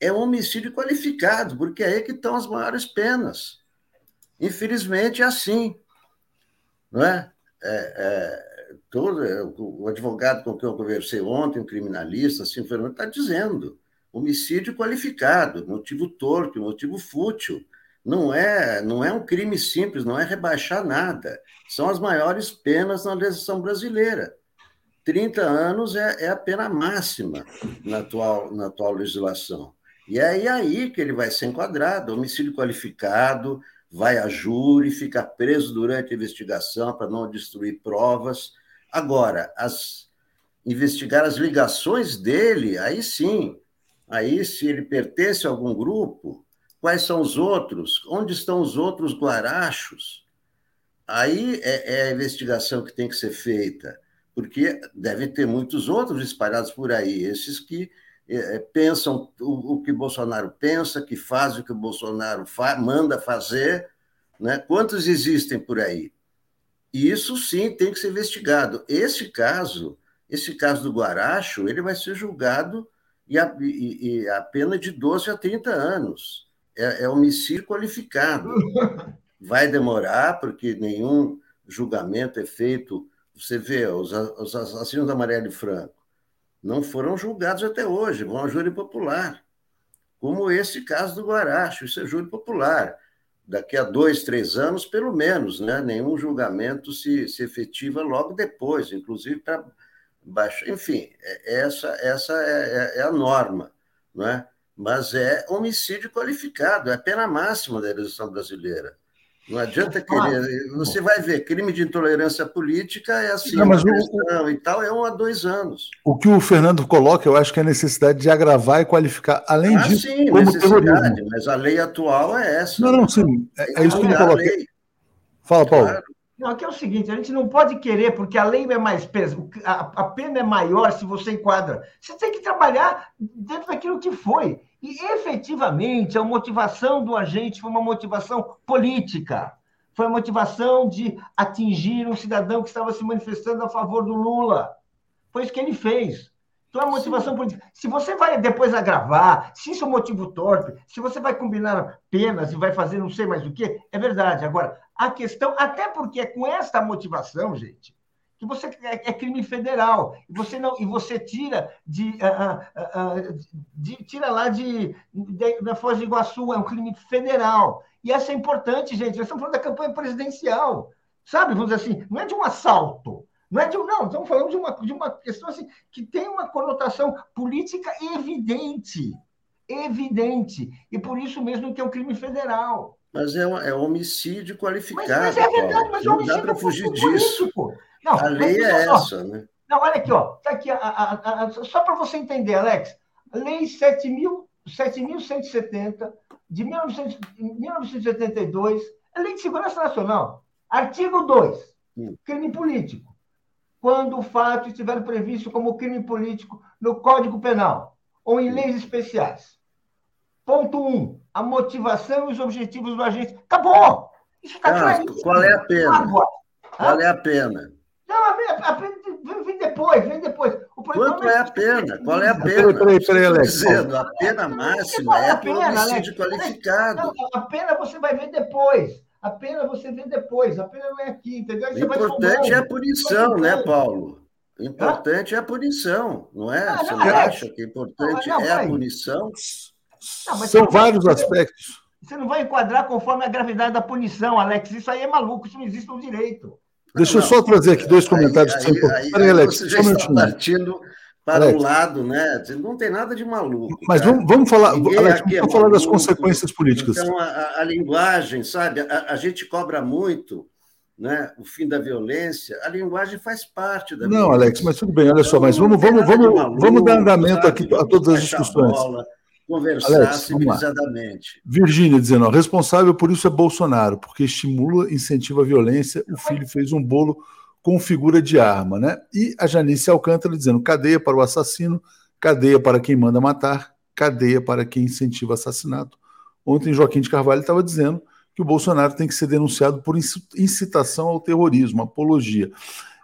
é um homicídio qualificado, porque é aí que estão as maiores penas. Infelizmente, é assim. Não é? é, é todo, é, o advogado com quem eu conversei ontem, um criminalista, assim, está dizendo homicídio qualificado, motivo torpe, motivo fútil. Não é, não é um crime simples, não é rebaixar nada. São as maiores penas na legislação brasileira. 30 anos é, é a pena máxima na atual, na atual legislação. E é aí que ele vai ser enquadrado, homicídio qualificado, vai a júri, fica preso durante a investigação para não destruir provas. Agora, as, investigar as ligações dele, aí sim, aí se ele pertence a algum grupo, quais são os outros, onde estão os outros guarachos, aí é, é a investigação que tem que ser feita, porque deve ter muitos outros espalhados por aí, esses que é, é pensam o, o, que Bolsonaro pensa, que faz o que o Bolsonaro fa manda fazer, né? Quantos existem por aí? E isso sim tem que ser investigado. Esse caso, esse caso do Guaracho, ele vai ser julgado e a, e, e a pena de 12 a 30 anos. É, é homicídio qualificado. Vai demorar, porque nenhum julgamento é feito. Você vê, os, os assassinos da Marielle Franco não foram julgados até hoje, vão a júri popular. Como esse caso do Guaracho, isso é júri popular daqui a dois, três anos, pelo menos, né? Nenhum julgamento se, se efetiva logo depois, inclusive para baixar. Enfim, é, essa, essa é, é, é, a norma, não é? Mas é homicídio qualificado, é a pena máxima da legislação brasileira. Não adianta querer. Você vai ver, crime de intolerância política é assim, não, mas o, e tal, é um a dois anos. O que o Fernando coloca, eu acho que é a necessidade de agravar e qualificar. Além ah, disso, sim, como necessidade, terrorismo. mas a lei atual é essa. Não, não, sim. É, é isso que ele coloca. Fala, Paulo. Claro. Não, aqui é o seguinte: a gente não pode querer, porque a lei é mais pesada, a, pena é maior se você enquadra. Você tem que trabalhar dentro daquilo que foi. E efetivamente a motivação do agente foi uma motivação política. Foi a motivação de atingir um cidadão que estava se manifestando a favor do Lula. Foi isso que ele fez. Então, motivação política. Se você vai depois agravar, se isso é um motivo torpe, se você vai combinar penas e vai fazer não sei mais o que, é verdade. Agora, a questão, até porque é com esta motivação, gente, que você é, é crime federal. E você não e você tira de, uh, uh, uh, de tira lá de, de, Foz do Iguaçu é um crime federal. E essa é importante gente. Nós estamos falando da campanha presidencial. Sabe vamos dizer assim não é de um assalto não é de um não estamos falando de uma de uma questão assim que tem uma conotação política evidente evidente e por isso mesmo que é um crime federal mas é, é homicídio qualificado. Mas, mas é verdade, mas é homicídio não dá para fugir disso. Não, a lei é essa, né? Não, olha aqui, ó. Tá aqui a, a, a, só para você entender, Alex. Lei 7.170 de 1900, 1972, é Lei de Segurança Nacional. Artigo 2. Hum. Crime político. Quando o fato estiver previsto como crime político no Código Penal ou em leis especiais. Ponto 1. Um, a motivação e os objetivos do agente. Acabou! Isso está ah, claríssimo. Qual é a pena? Água. Qual é a pena? Não, a pena vem depois, vem depois. Quanto é, é a pena? Qual é a pena? Peraí, peraí, Alex. Dizendo, a pena máxima é por homicídio qualificado. Não, a pena você vai ver depois. A pena você vê depois. A pena não é aqui, entendeu? O importante é a punição, né, Paulo? O importante é a punição, não é? Você não acha que o importante é a punição? São vários aspectos. Você não vai enquadrar conforme a gravidade da punição, Alex. Isso aí é maluco, isso não existe no direito. Deixa eu só trazer aqui dois comentários aí, que são importantes. Peraí, Alex, você já está partindo para Alex. um lado, né? Não tem nada de maluco. Mas vamos, vamos, falar, Alex, vamos é falar das consequências políticas. Então, a, a linguagem, sabe? A, a, gente cobra muito né? o fim da violência. A linguagem faz parte da Não, violência. Alex, mas tudo bem, olha só, mas vamos, vamos, vamos, maluco, vamos dar andamento sabe? aqui a todas as discussões. Bola, conversar Alex, civilizadamente. Virgínia dizendo, ó, responsável por isso é Bolsonaro, porque estimula, incentiva a violência. O filho fez um bolo com figura de arma, né? E a Janice Alcântara dizendo, cadeia para o assassino, cadeia para quem manda matar, cadeia para quem incentiva assassinato. Ontem Joaquim de Carvalho estava dizendo que o Bolsonaro tem que ser denunciado por incitação ao terrorismo, apologia.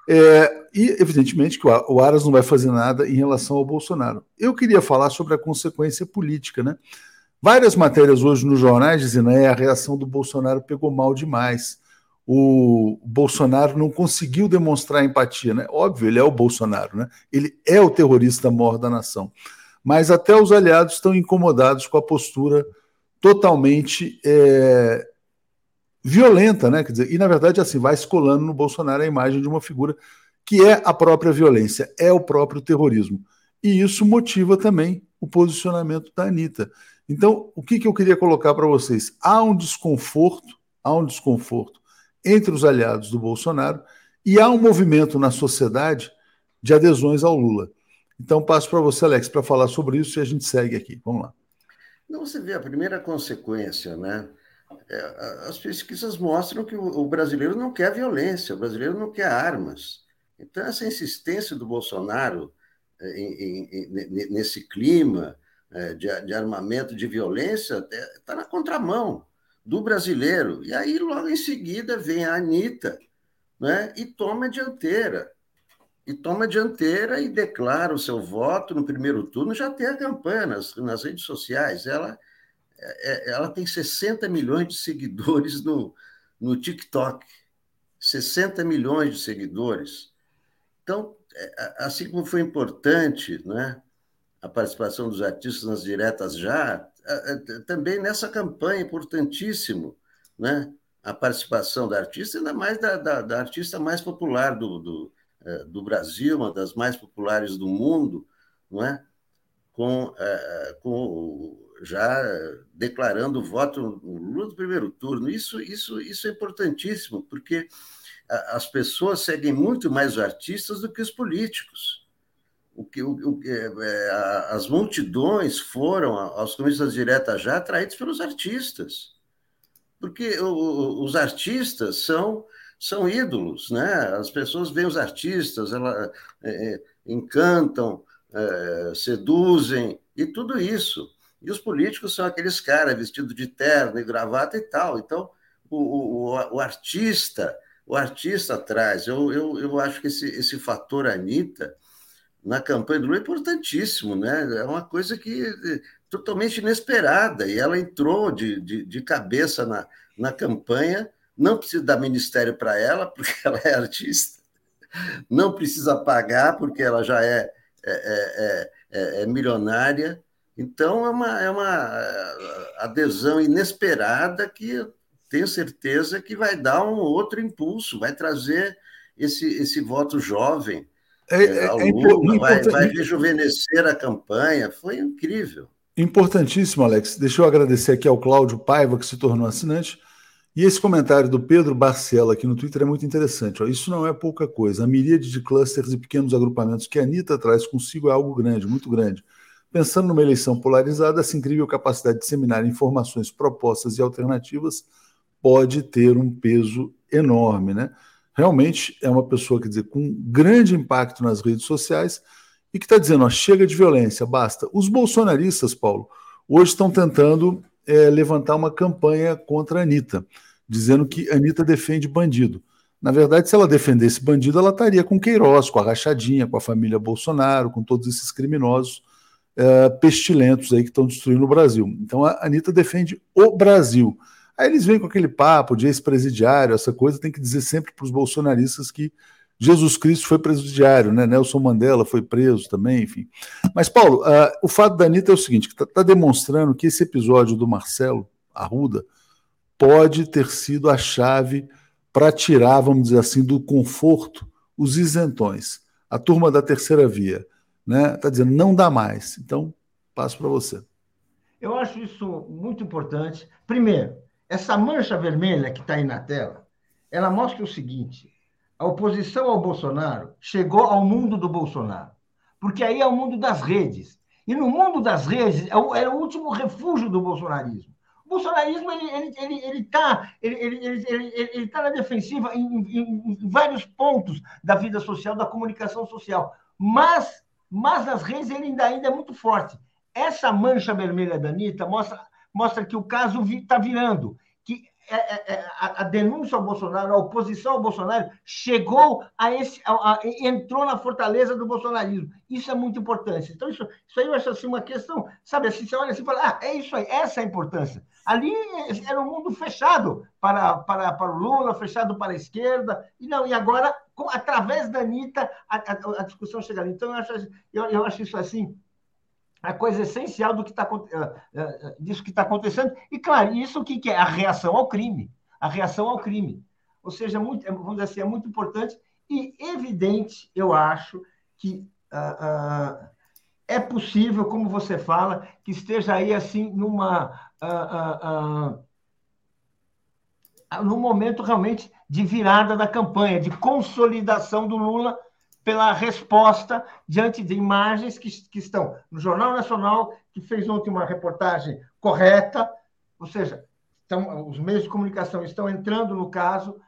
É, e, evidentemente, que o Aras não vai fazer nada em relação ao Bolsonaro. Eu queria falar sobre a consequência política, né? Várias matérias hoje nos jornais dizendo que é, a reação do Bolsonaro pegou mal demais. O Bolsonaro não conseguiu demonstrar empatia, né? Óbvio, ele é o Bolsonaro, né? Ele é o terrorista maior da nação. Mas até os aliados estão incomodados com a postura totalmente é, violenta, né? Quer dizer, e na verdade assim vai escolando no Bolsonaro a imagem de uma figura que é a própria violência, é o próprio terrorismo. E isso motiva também o posicionamento da Anitta. Então, o que, que eu queria colocar para vocês? Há um desconforto, há um desconforto entre os aliados do Bolsonaro e há um movimento na sociedade de adesões ao Lula. Então, passo para você, Alex, para falar sobre isso e a gente segue aqui. Vamos lá. Não, você vê a primeira consequência, né? É, as pesquisas mostram que o brasileiro não quer violência, o brasileiro não quer armas. Então, essa insistência do Bolsonaro é, em, em, nesse clima é, de, de, armamento, de violência, está na contramão do brasileiro. E aí, logo em seguida, vem a Anitta né, e toma a dianteira. E toma a dianteira e declara o seu voto no primeiro turno, já tem a campanha nas, nas redes sociais. Ela é, é, ela tem 60 milhões de seguidores no, no TikTok. 60 milhões de seguidores. Então, é, assim como foi importante né, a participação dos artistas nas diretas já, também nessa campanha, importantíssimo, né, a participação da artista, ainda mais da, da, da artista mais popular do, do, do, Brasil, uma das mais populares do mundo, não é? com, com já declarando o voto no Lula do primeiro turno. Isso, isso, isso é importantíssimo, porque as pessoas seguem muito mais os artistas do que os políticos. O que, o, é, as multidões foram aos comícios diretas já atraídos pelos artistas. Porque o, os artistas são, são ídolos, né? As pessoas veem os artistas, ela, é, é, encantam, é, seduzem e tudo isso. E os políticos são aqueles caras vestidos de terno e gravata e tal. Então, o, o, o artista, o artista traz. Eu, eu, eu acho que esse, esse fator Anitta na campanha do Lula é importantíssimo, né? É uma coisa que é totalmente inesperada. E ela entrou de, de, de cabeça na, na campanha não precisa dar ministério para ela, porque ela é artista, não precisa pagar, porque ela já é, é, é, é, é milionária. Então, é uma, é uma adesão inesperada que tenho certeza que vai dar um outro impulso, vai trazer esse, esse voto jovem é, ao Lula, vai, vai rejuvenescer a campanha. Foi incrível. Importantíssimo, Alex. Deixa eu agradecer aqui ao Cláudio Paiva, que se tornou assinante. E esse comentário do Pedro Barcela aqui no Twitter é muito interessante. Ó. Isso não é pouca coisa. A miríade de clusters e pequenos agrupamentos que a Anitta traz consigo é algo grande, muito grande. Pensando numa eleição polarizada, essa incrível capacidade de disseminar informações, propostas e alternativas pode ter um peso enorme. Né? Realmente é uma pessoa, quer dizer, com grande impacto nas redes sociais e que está dizendo, ó, chega de violência, basta. Os bolsonaristas, Paulo, hoje estão tentando é, levantar uma campanha contra a Anitta, dizendo que Anitta defende bandido. Na verdade, se ela defendesse bandido, ela estaria com Queiroz, com a Rachadinha, com a família Bolsonaro, com todos esses criminosos é, pestilentos aí que estão destruindo o Brasil. Então a Anitta defende o Brasil. Aí eles vêm com aquele papo de ex-presidiário, essa coisa, tem que dizer sempre para os bolsonaristas que Jesus Cristo foi presidiário, né? Nelson Mandela foi preso também, enfim. Mas, Paulo, uh, o fato da Anitta é o seguinte: está tá demonstrando que esse episódio do Marcelo Arruda pode ter sido a chave para tirar, vamos dizer assim, do conforto os isentões, a turma da terceira via. Né? Está dizendo, não dá mais. Então, passo para você. Eu acho isso muito importante. Primeiro, essa mancha vermelha que está aí na tela, ela mostra o seguinte: a oposição ao Bolsonaro chegou ao mundo do Bolsonaro, porque aí é o mundo das redes. E no mundo das redes é o, é o último refúgio do bolsonarismo. O bolsonarismo ele está ele, ele, ele tá, ele, ele, ele, ele, ele tá na defensiva em, em, em, vários pontos da vida social, da comunicação social. Mas, mas nas redes ele ainda, ainda é muito forte. Essa mancha vermelha da Anitta mostra, mostra que o caso está virando. É, é, é, a, a, denúncia ao Bolsonaro, a oposição ao Bolsonaro, chegou a esse. A, a, entrou na fortaleza do bolsonarismo. Isso é muito importante. Então, isso, isso aí eu acho assim uma questão, sabe assim, você olha assim e fala, ah, é isso aí, essa é a importância. Ali era um mundo fechado para, para, para o Lula, fechado para a esquerda, e não, e agora, com, através da Anitta, a, a, a discussão chega ali. Então, eu acho, eu, eu acho isso assim a coisa essencial do que está eh, eh, disso que está acontecendo. E, claro, isso o que, é? A reação ao crime. A reação ao crime. Ou seja, muito, vamos dizer assim, é muito importante e evidente, eu acho, que uh, uh, é possível, como você fala, que esteja aí assim numa. Uh, num momento realmente de virada da campanha, de consolidação do Lula pela resposta diante de imagens que, que estão no Jornal Nacional, que fez ontem uma reportagem correta, ou seja, estão, os meios de comunicação estão entrando no caso,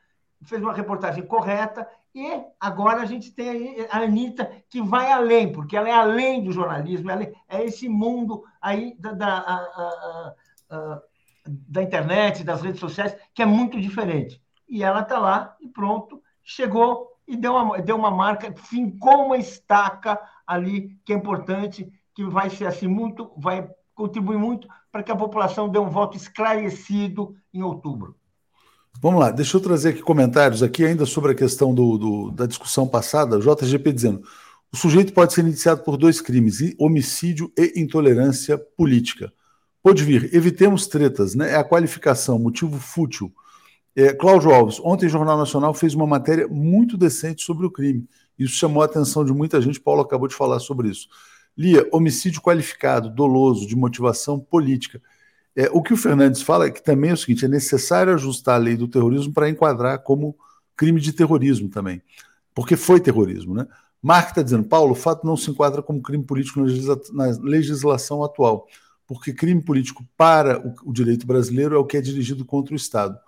fez uma reportagem correta, e agora a gente tem a Anitta, que vai além, porque ela é além do jornalismo, ela é esse mundo aí da, da, a, a, a, da internet, das redes sociais, que é muito diferente. E ela está lá e pronto, chegou e deu uma, deu uma marca, fincou uma estaca ali, que é importante, que vai ser assim muito, vai contribuir muito para que a população dê um voto esclarecido em outubro. Vamos lá, deixa eu trazer aqui comentários aqui ainda sobre a questão do, do, da discussão passada. JGP dizendo: o sujeito pode ser iniciado por dois crimes, homicídio e intolerância política. Pode vir, evitemos tretas, né? É a qualificação, motivo fútil. É, Cláudio Alves, ontem o Jornal Nacional fez uma matéria muito decente sobre o crime. Isso chamou a atenção de muita gente. Paulo acabou de falar sobre isso. Lia, homicídio qualificado, doloso, de motivação política. É, o que o Fernandes fala é que também é o seguinte: é necessário ajustar a lei do terrorismo para enquadrar como crime de terrorismo também. Porque foi terrorismo, né? Mark está dizendo, Paulo, o fato não se enquadra como crime político na legislação atual, porque crime político para o direito brasileiro é o que é dirigido contra o Estado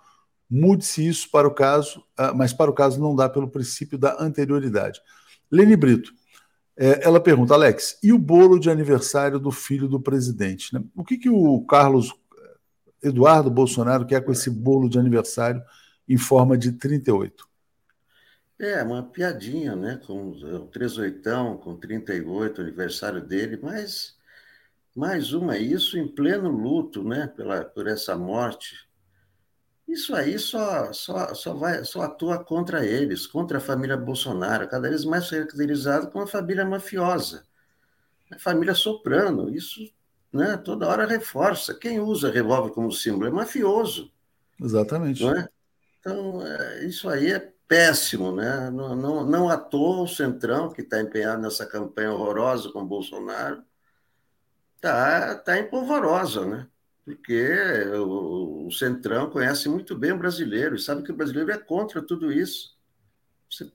Mude-se isso para o caso, uh, mas para o caso não dá pelo princípio da anterioridade. Lene Brito, é, ela pergunta, Alex, e o bolo de aniversário do filho do presidente? Né? O que, que o Carlos Eduardo Bolsonaro quer com esse bolo de aniversário em forma de 38? É, uma piadinha, né? Com o 38, com 38, aniversário dele, mas mais uma, isso em pleno luto, né? Pela, por essa morte. Isso aí só, só, só, vai, só atua contra eles, contra a família Bolsonaro, cada vez mais caracterizada como uma família mafiosa, a família soprano. Isso né, toda hora reforça. Quem usa revólver como símbolo é mafioso. Exatamente. Não é? Então, é, isso aí é péssimo, né? Não, não, não à toa o Centrão, que está empenhado nessa campanha horrorosa com Bolsonaro, está tá empolvorosa, né? Porque o, o, Centrão conhece muito bem o brasileiro e sabe que o brasileiro é contra tudo isso. Você,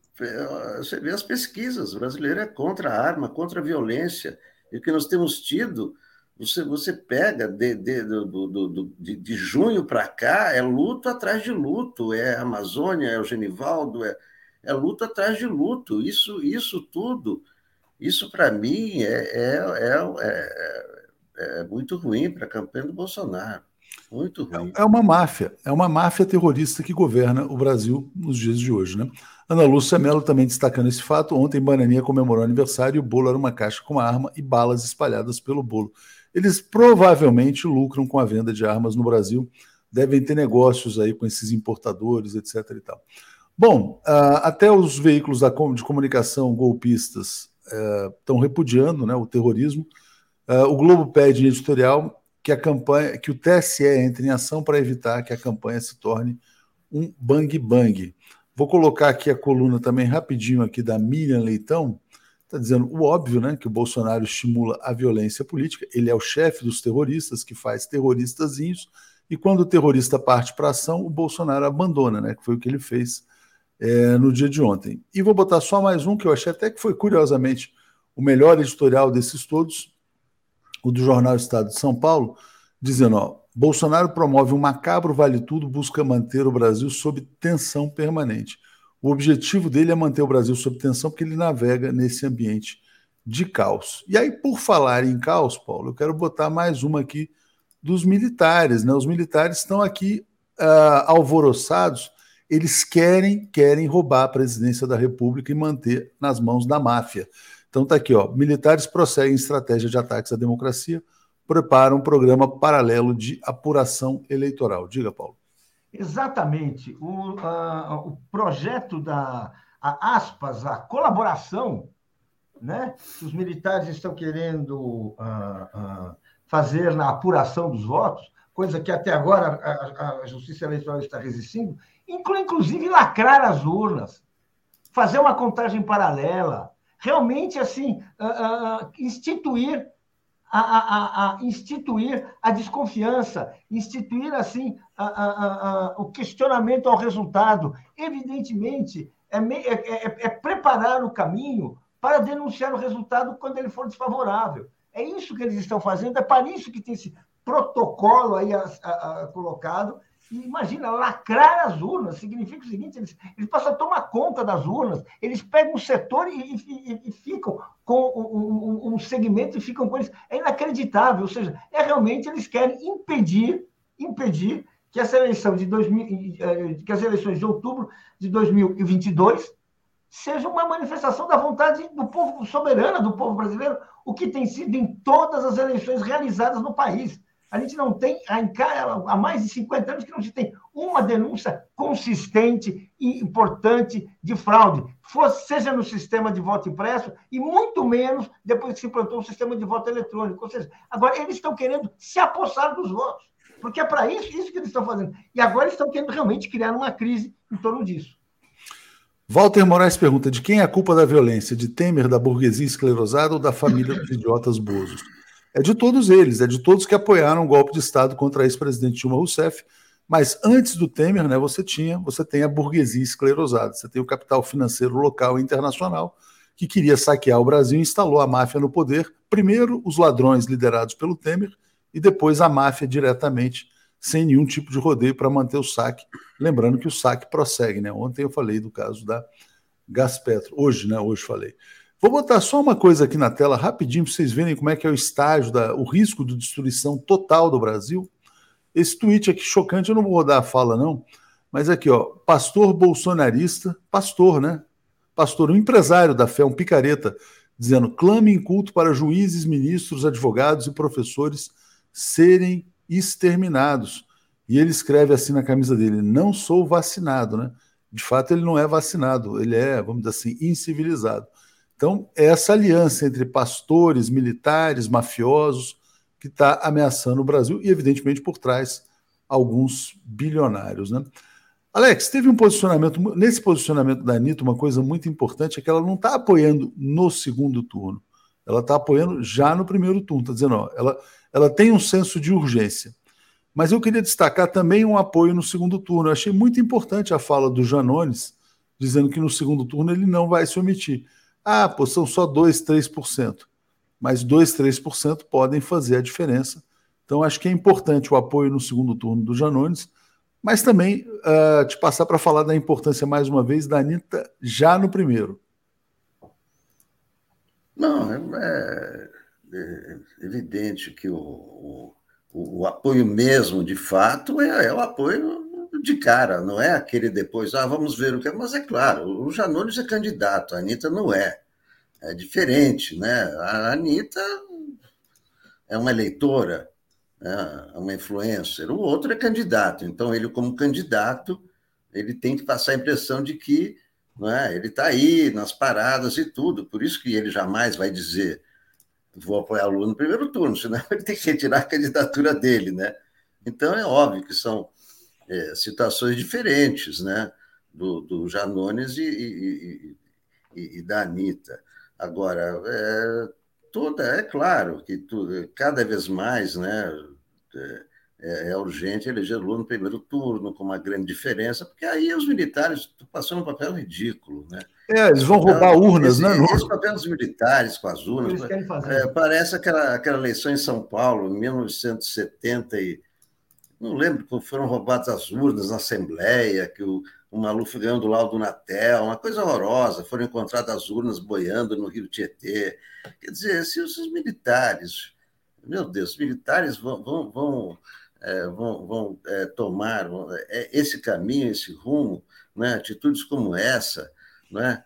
você vê as pesquisas, o brasileiro é contra a arma, contra a violência. E o que nós temos tido você, você pega de, de, do, do, de, de junho para cá, é luto atrás de luto, é Amazônia, é o Genivaldo, é, é luto atrás de luto. Isso, isso tudo, isso para mim é, é, é, é, é muito ruim para a campanha do Bolsonaro. Muito ruim. É uma máfia, é uma máfia terrorista que governa o Brasil nos dias de hoje, né? Ana Lúcia Mello também destacando esse fato. Ontem, Bananinha comemorou o aniversário e o bolo era uma caixa com uma arma e balas espalhadas pelo bolo. Eles provavelmente lucram com a venda de armas no Brasil, devem ter negócios aí com esses importadores, etc. E tal. Bom, uh, até os veículos da, de comunicação golpistas estão uh, repudiando né, o terrorismo. Uh, o Globo pede em editorial que a campanha, que o TSE entre em ação para evitar que a campanha se torne um bang bang. Vou colocar aqui a coluna também rapidinho aqui da Miriam Leitão, está dizendo o óbvio, né, que o Bolsonaro estimula a violência política. Ele é o chefe dos terroristas que faz terroristazinhos e quando o terrorista parte para ação, o Bolsonaro abandona, né, que foi o que ele fez é, no dia de ontem. E vou botar só mais um que eu achei até que foi curiosamente o melhor editorial desses todos, o do jornal Estado de São Paulo, dizendo: ó, Bolsonaro promove um macabro vale tudo, busca manter o Brasil sob tensão permanente. O objetivo dele é manter o Brasil sob tensão, porque ele navega nesse ambiente de caos. E aí, por falar em caos, Paulo, eu quero botar mais uma aqui dos militares. Né? Os militares estão aqui uh, alvoroçados, eles querem, querem roubar a presidência da República e manter nas mãos da máfia. Então tá aqui, ó. Militares prosseguem estratégia de ataques à democracia, preparam um programa paralelo de apuração eleitoral. Diga, Paulo. Exatamente. O, o projeto da a, aspas, a colaboração, né, que os militares estão querendo fazer na apuração dos votos, coisa que até agora a, a Justiça Eleitoral está resistindo, inclui inclusive lacrar as urnas, fazer uma contagem paralela, realmente assim instituir a, a, a, instituir a desconfiança, instituir assim o questionamento ao resultado. Evidentemente, é, é, é, é, preparar o caminho para denunciar o resultado quando ele for desfavorável. É isso que eles estão fazendo, é para isso que tem esse protocolo aí colocado imagina, lacrar as urnas significa o seguinte: eles, eles passam a tomar conta das urnas, eles pegam o setor e, e, e ficam com um, um, um, segmento e ficam com eles. É inacreditável. Ou seja, é realmente eles querem impedir, impedir que essa eleição de 2000, eh, que as eleições de outubro de 2022 seja uma manifestação da vontade do povo soberana do povo brasileiro, o que tem sido em todas as eleições realizadas no país. A gente não tem, há mais de 50 anos que não se tem uma denúncia consistente e importante de fraude, seja no sistema de voto impresso e muito menos depois que se implantou o sistema de voto eletrônico. Ou seja, agora eles estão querendo se apossar dos votos, porque é para isso, isso que eles estão fazendo. E agora eles estão querendo realmente criar uma crise em torno disso. Walter Moraes pergunta: de quem é a culpa da violência? De Temer, da burguesia esclerosada ou da família dos idiotas bozos? É de todos eles, é de todos que apoiaram o golpe de Estado contra a ex-presidente Dilma Rousseff. Mas antes do Temer, né, você tinha, você tem a burguesia esclerosada, você tem o capital financeiro local e internacional que queria saquear o Brasil e instalou a máfia no poder. Primeiro os ladrões liderados pelo Temer e depois a máfia diretamente sem nenhum tipo de rodeio para manter o saque. Lembrando que o saque prossegue, né? Ontem eu falei do caso da Gaspetro, hoje, né? Hoje falei. Vou botar só uma coisa aqui na tela rapidinho para vocês verem como é que é o estágio, da, o risco de destruição total do Brasil. Esse tweet aqui chocante, eu não vou rodar a fala, não, mas aqui, ó, pastor bolsonarista, pastor, né? Pastor, um empresário da fé, um picareta, dizendo: clame em culto para juízes, ministros, advogados e professores serem exterminados. E ele escreve assim na camisa dele: não sou vacinado, né? De fato, ele não é vacinado, ele é, vamos dizer assim, incivilizado. Então, é essa aliança entre pastores, militares, mafiosos, que está ameaçando o Brasil e, evidentemente, por trás, alguns bilionários. Né? Alex, teve um posicionamento, nesse posicionamento da Anitta, uma coisa muito importante é que ela não está apoiando no segundo turno, ela está apoiando já no primeiro turno, está dizendo, ó, ela, ela tem um senso de urgência. Mas eu queria destacar também um apoio no segundo turno. Eu achei muito importante a fala do Janones, dizendo que no segundo turno ele não vai se omitir. Ah, pô, são só 2, 3%. Mas 2, 3% podem fazer a diferença. Então, acho que é importante o apoio no segundo turno do Janones, mas também uh, te passar para falar da importância, mais uma vez, da Anitta já no primeiro. Não, é, é evidente que o, o, o, apoio mesmo, de fato, é, é o apoio de cara, não é aquele depois, ah, vamos ver o que é. Mas é claro, o Janones é candidato, a Anitta não é. É diferente, né? A Anitta é uma eleitora, né? é uma influencer, o outro é candidato. Então, ele, como candidato, ele tem que passar a impressão de que é? ele está aí nas paradas e tudo. Por isso que ele jamais vai dizer vou apoiar o Lula no primeiro turno, senão ele tem que retirar a candidatura dele, né? Então é óbvio que são é, situações diferentes, né? Do, do Janones e, e, e, e da Anitta. Agora, é, toda, é claro que tudo, cada vez mais, né? É, é, urgente eleger Lula no primeiro turno, com uma grande diferença, porque aí os militares estão passando um papel ridículo, né? É, eles vão roubar urnas, esse, né? Esse papel dos militares com as urnas. É, parece aquela, aquela eleição em São Paulo, em 1970 e não lembro como foram roubadas as urnas na Assembleia, que o, o Maluf ganhou do laudo Natel, uma coisa horrorosa, foram encontradas as urnas boiando no Rio Tietê. Quer dizer, se os militares, meu Deus, os militares vão, vão, vão, é, vão, vão é, tomar é, esse caminho, esse rumo, né? atitudes como essa, né?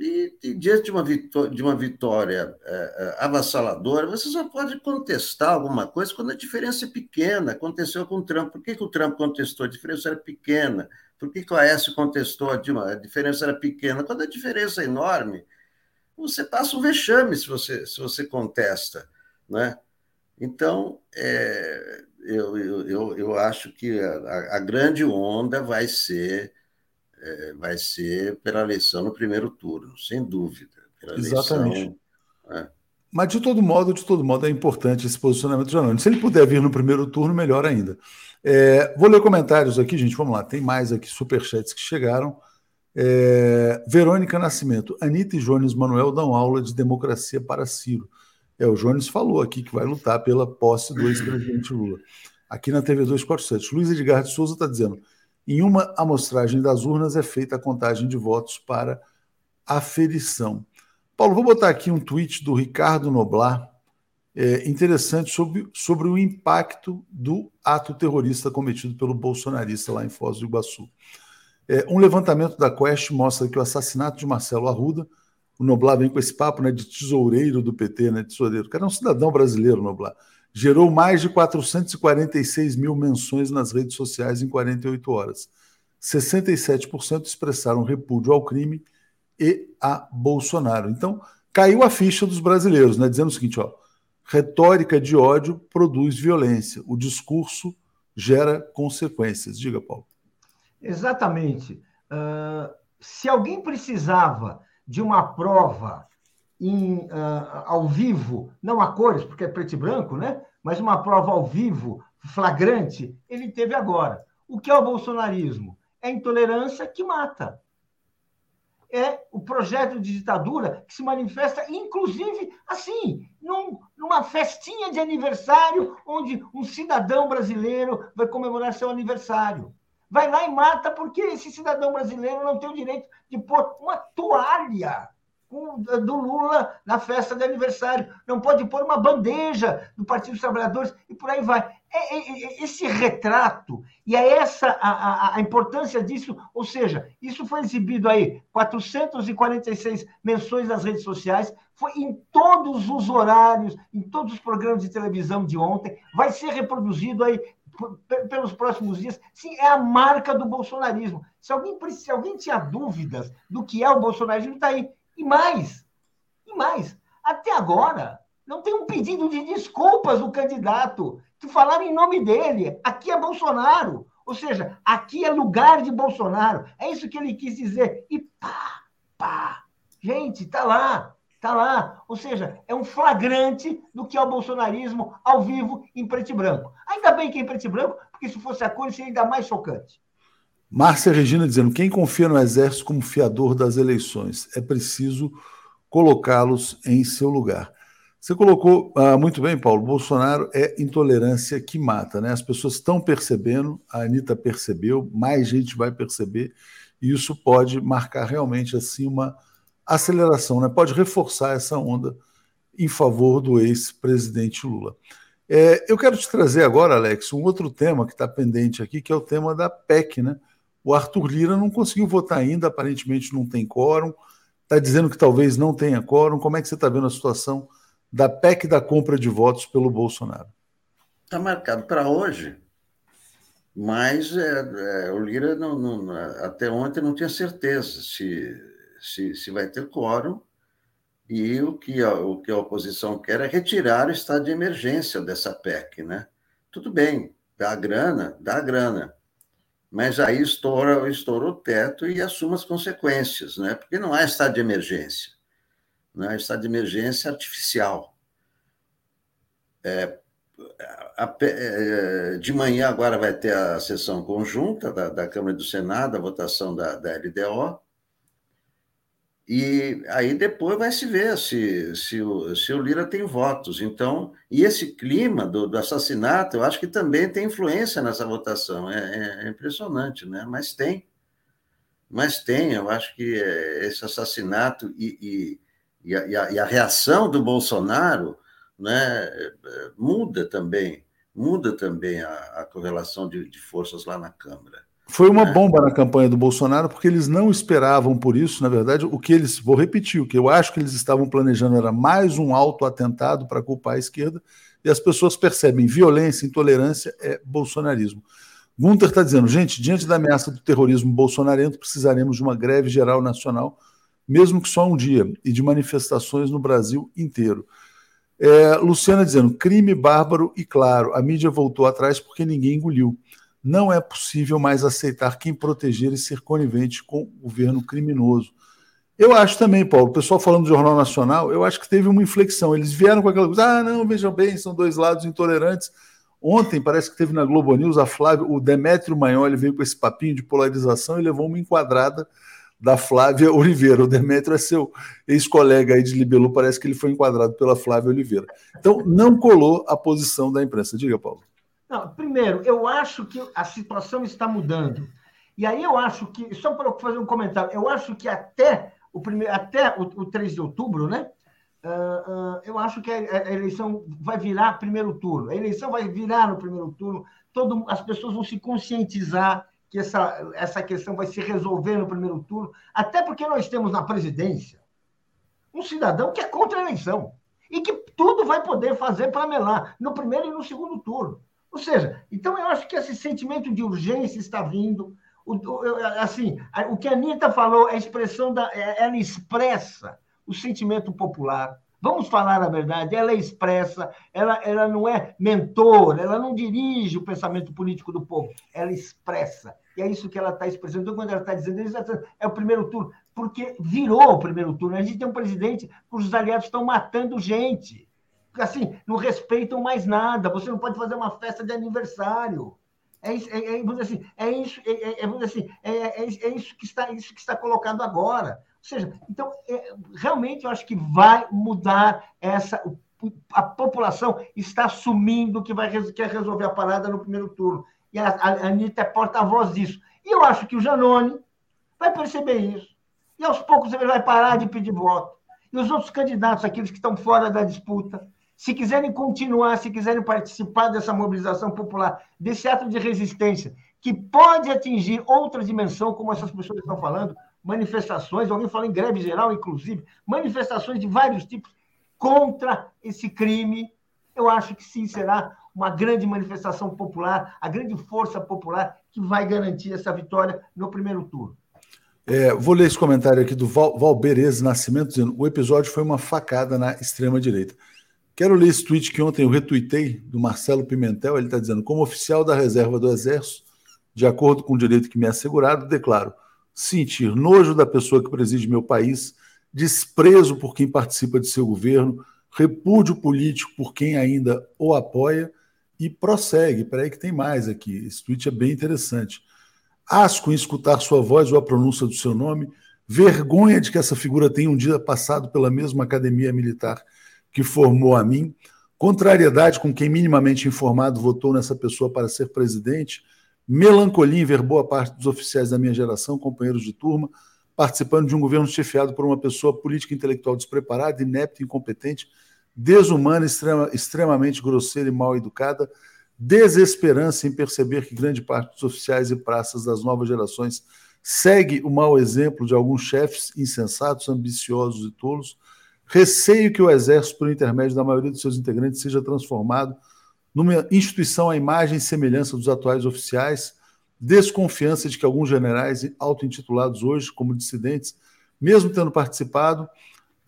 E, e, diante de uma vitória, de uma vitória é, é, avassaladora, você só pode contestar alguma coisa quando a diferença é pequena. Aconteceu com o Trump. Por que, que o Trump contestou? A diferença era pequena. Por que, que o Aécio contestou? A, a diferença era pequena. Quando a diferença é enorme, você passa um vexame se você, se você contesta. Né? Então, é, eu, eu, eu acho que a, a grande onda vai ser é, vai ser pela eleição no primeiro turno, sem dúvida. Exatamente. Eleição, né? Mas, de todo modo, de todo modo, é importante esse posicionamento de Janone. Se ele puder vir no primeiro turno, melhor ainda. É, vou ler comentários aqui, gente. Vamos lá. Tem mais aqui superchats que chegaram. É, Verônica Nascimento. Anitta e Jones Manuel dão aula de democracia para Ciro. É, o Jones falou aqui que vai lutar pela posse do ex-presidente Lula. Aqui na TV 247. Luiz Edgar de Souza está dizendo: em uma amostragem das urnas é feita a contagem de votos para aferição. Paulo, vou botar aqui um tweet do Ricardo Noblar, é, interessante sobre, sobre o impacto do ato terrorista cometido pelo bolsonarista lá em Foz do Iguaçu. É, um levantamento da Quest mostra que o assassinato de Marcelo Arruda, o Noblar vem com esse papo né, de tesoureiro do PT, né, tesoureiro, o cara é um cidadão brasileiro, Noblar gerou mais de 446 mil menções nas redes sociais em 48 horas. 67% expressaram repúdio ao crime e a Bolsonaro. Então, caiu a ficha dos brasileiros, né, dizendo o seguinte: ó, retórica de ódio produz violência, o discurso gera consequências. Diga, Paulo. Exatamente. Uh, se alguém precisava de uma prova em, uh, ao vivo, não a cores, porque é preto e branco, né? mas uma prova ao vivo, flagrante, ele teve agora. O que é o bolsonarismo? É intolerância que mata. é o projeto de ditadura que se manifesta, inclusive, assim, num, numa festinha de aniversário, onde um cidadão brasileiro vai comemorar seu aniversário. Vai lá e mata porque esse cidadão brasileiro não tem o direito de pôr uma toalha do Lula na festa de aniversário. Não pode pôr uma bandeja do Partido dos Trabalhadores e por aí vai. É, é, é, esse retrato, e é essa a, a, a, importância disso, ou seja, isso foi exibido aí, 446 menções nas redes sociais, foi em todos os horários, em todos os programas de televisão de ontem, vai ser reproduzido aí pelos próximos dias. Sim, é a marca do bolsonarismo. Se alguém, se alguém tinha dúvidas do que é o bolsonarismo, está aí. E mais, e mais, até agora, não tem um pedido de desculpas do candidato que falaram em nome dele. Aqui é Bolsonaro. Ou seja, aqui é lugar de Bolsonaro. É isso que ele quis dizer. E pá, pá. Gente, tá lá. Tá lá. Ou seja, é um flagrante do que é o bolsonarismo ao vivo em preto e branco. Ainda bem que é em preto e branco, porque se fosse a cor, seria ainda mais chocante. Márcia Regina dizendo: quem confia no Exército como fiador das eleições? É preciso colocá-los em seu lugar. Você colocou ah, muito bem, Paulo. Bolsonaro é intolerância que mata, né? As pessoas estão percebendo, a Anitta percebeu, mais gente vai perceber, e isso pode marcar realmente assim uma aceleração, né? Pode reforçar essa onda em favor do ex-presidente Lula. É, eu quero te trazer agora, Alex, um outro tema que está pendente aqui, que é o tema da PEC, né? O Arthur Lira não conseguiu votar ainda, aparentemente não tem quórum, está dizendo que talvez não tenha quórum. Como é que você está vendo a situação da PEC da compra de votos pelo Bolsonaro? Está marcado para hoje, mas é, é, o Lira não, não, até ontem não tinha certeza se, se, se vai ter quórum. E o que, a, o que a oposição quer é retirar o estado de emergência dessa PEC, né? Tudo bem, dá grana, dá grana mas aí estoura, estoura o teto e assume as consequências, né? porque não há estado de emergência, não há estado de emergência artificial. É, a, é, de manhã agora vai ter a sessão conjunta da, da Câmara e do Senado, a votação da, da LDO, e aí depois vai se ver se, se, o, se o Lira tem votos. Então, e esse clima do, do assassinato, eu acho que também tem influência nessa votação. É, é, é impressionante, né? Mas tem. Mas tem, eu acho que esse assassinato e, e, e, a, e a, reação do Bolsonaro né, muda também, muda também a, a correlação de, de forças lá na Câmara. Foi uma é. bomba na campanha do Bolsonaro, porque eles não esperavam por isso. Na verdade, o que eles. Vou repetir, o que eu acho que eles estavam planejando era mais um auto-atentado para culpar a esquerda, e as pessoas percebem violência, intolerância é bolsonarismo. Gunter está dizendo, gente, diante da ameaça do terrorismo bolsonarento, precisaremos de uma greve geral nacional, mesmo que só um dia, e de manifestações no Brasil inteiro. É, Luciana dizendo, crime bárbaro e claro, a mídia voltou atrás porque ninguém engoliu não é possível mais aceitar quem proteger e ser conivente com o governo criminoso. Eu acho também, Paulo, o pessoal falando do Jornal Nacional, eu acho que teve uma inflexão. Eles vieram com aquela coisa, ah, não, vejam bem, são dois lados intolerantes. Ontem, parece que teve na Globo News, a Flávia, o Demétrio Magnoli veio com esse papinho de polarização e levou uma enquadrada da Flávia Oliveira. O Demétrio é seu ex-colega aí de Libelu, parece que ele foi enquadrado pela Flávia Oliveira. Então, não colou a posição da imprensa. Diga, Paulo. Não, primeiro, eu acho que a situação está mudando. E aí eu acho que, só para fazer um comentário, eu acho que até o, primeiro, até o, o 3 de outubro, né? Uh, uh, eu acho que a, a, eleição vai virar primeiro turno. A eleição vai virar no primeiro turno. Todo, as pessoas vão se conscientizar que essa, essa questão vai se resolver no primeiro turno, até porque nós temos na presidência um cidadão que é contra a eleição e que tudo vai poder fazer para melar no primeiro e no segundo turno. Ou seja, então eu acho que esse sentimento de urgência está vindo. O, assim, o que a Anitta falou, a expressão da, é, ela expressa o sentimento popular. Vamos falar a verdade, ela é expressa, ela, ela não é mentor, ela não dirige o pensamento político do povo, ela expressa. E é isso que ela está expressando. Então, quando ela está dizendo isso, é o primeiro turno, porque virou o primeiro turno. A gente tem um presidente cujos aliados estão matando gente assim, não respeitam mais nada. Você não pode fazer uma festa de aniversário. É isso, é, é, assim, é isso, é, é, assim, é, é, é, isso que está, isso que está colocado agora. seja, então, é, realmente eu acho que vai mudar essa. A população está assumindo que vai quer resolver a parada no primeiro turno. E a, a Anitta é porta-voz disso. E eu acho que o Janone vai perceber isso. E aos poucos ele vai parar de pedir voto. E os outros candidatos, aqueles que estão fora da disputa, se quiserem continuar, se quiserem participar dessa mobilização popular, desse ato de resistência, que pode atingir outra dimensão, como essas pessoas estão falando, manifestações, alguém fala em greve geral, inclusive, manifestações de vários tipos contra esse crime. Eu acho que sim, será uma grande manifestação popular, a grande força popular que vai garantir essa vitória no primeiro turno. É, vou ler esse comentário aqui do Val, Valberez Nascimento, dizendo o episódio foi uma facada na extrema-direita. Quero ler esse tweet que ontem eu retuitei, do Marcelo Pimentel. Ele está dizendo: como oficial da reserva do Exército, de acordo com o direito que me é assegurado, declaro sentir nojo da pessoa que preside meu país, desprezo por quem participa de seu governo, repúdio político por quem ainda o apoia e prossegue. Peraí que tem mais aqui. Esse tweet é bem interessante. Asco em escutar sua voz ou a pronúncia do seu nome, vergonha de que essa figura tenha um dia passado pela mesma academia militar que formou a mim, contrariedade com quem minimamente informado votou nessa pessoa para ser presidente, melancolia em ver boa parte dos oficiais da minha geração, companheiros de turma, participando de um governo chefiado por uma pessoa política intelectual despreparada, inepta, incompetente, desumana, extrema, extremamente grosseira e mal educada, desesperança em perceber que grande parte dos oficiais e praças das novas gerações segue o mau exemplo de alguns chefes insensatos, ambiciosos e tolos, receio que o Exército, por intermédio da maioria dos seus integrantes, seja transformado numa instituição à imagem e semelhança dos atuais oficiais, desconfiança de que alguns generais auto-intitulados hoje como dissidentes, mesmo tendo participado,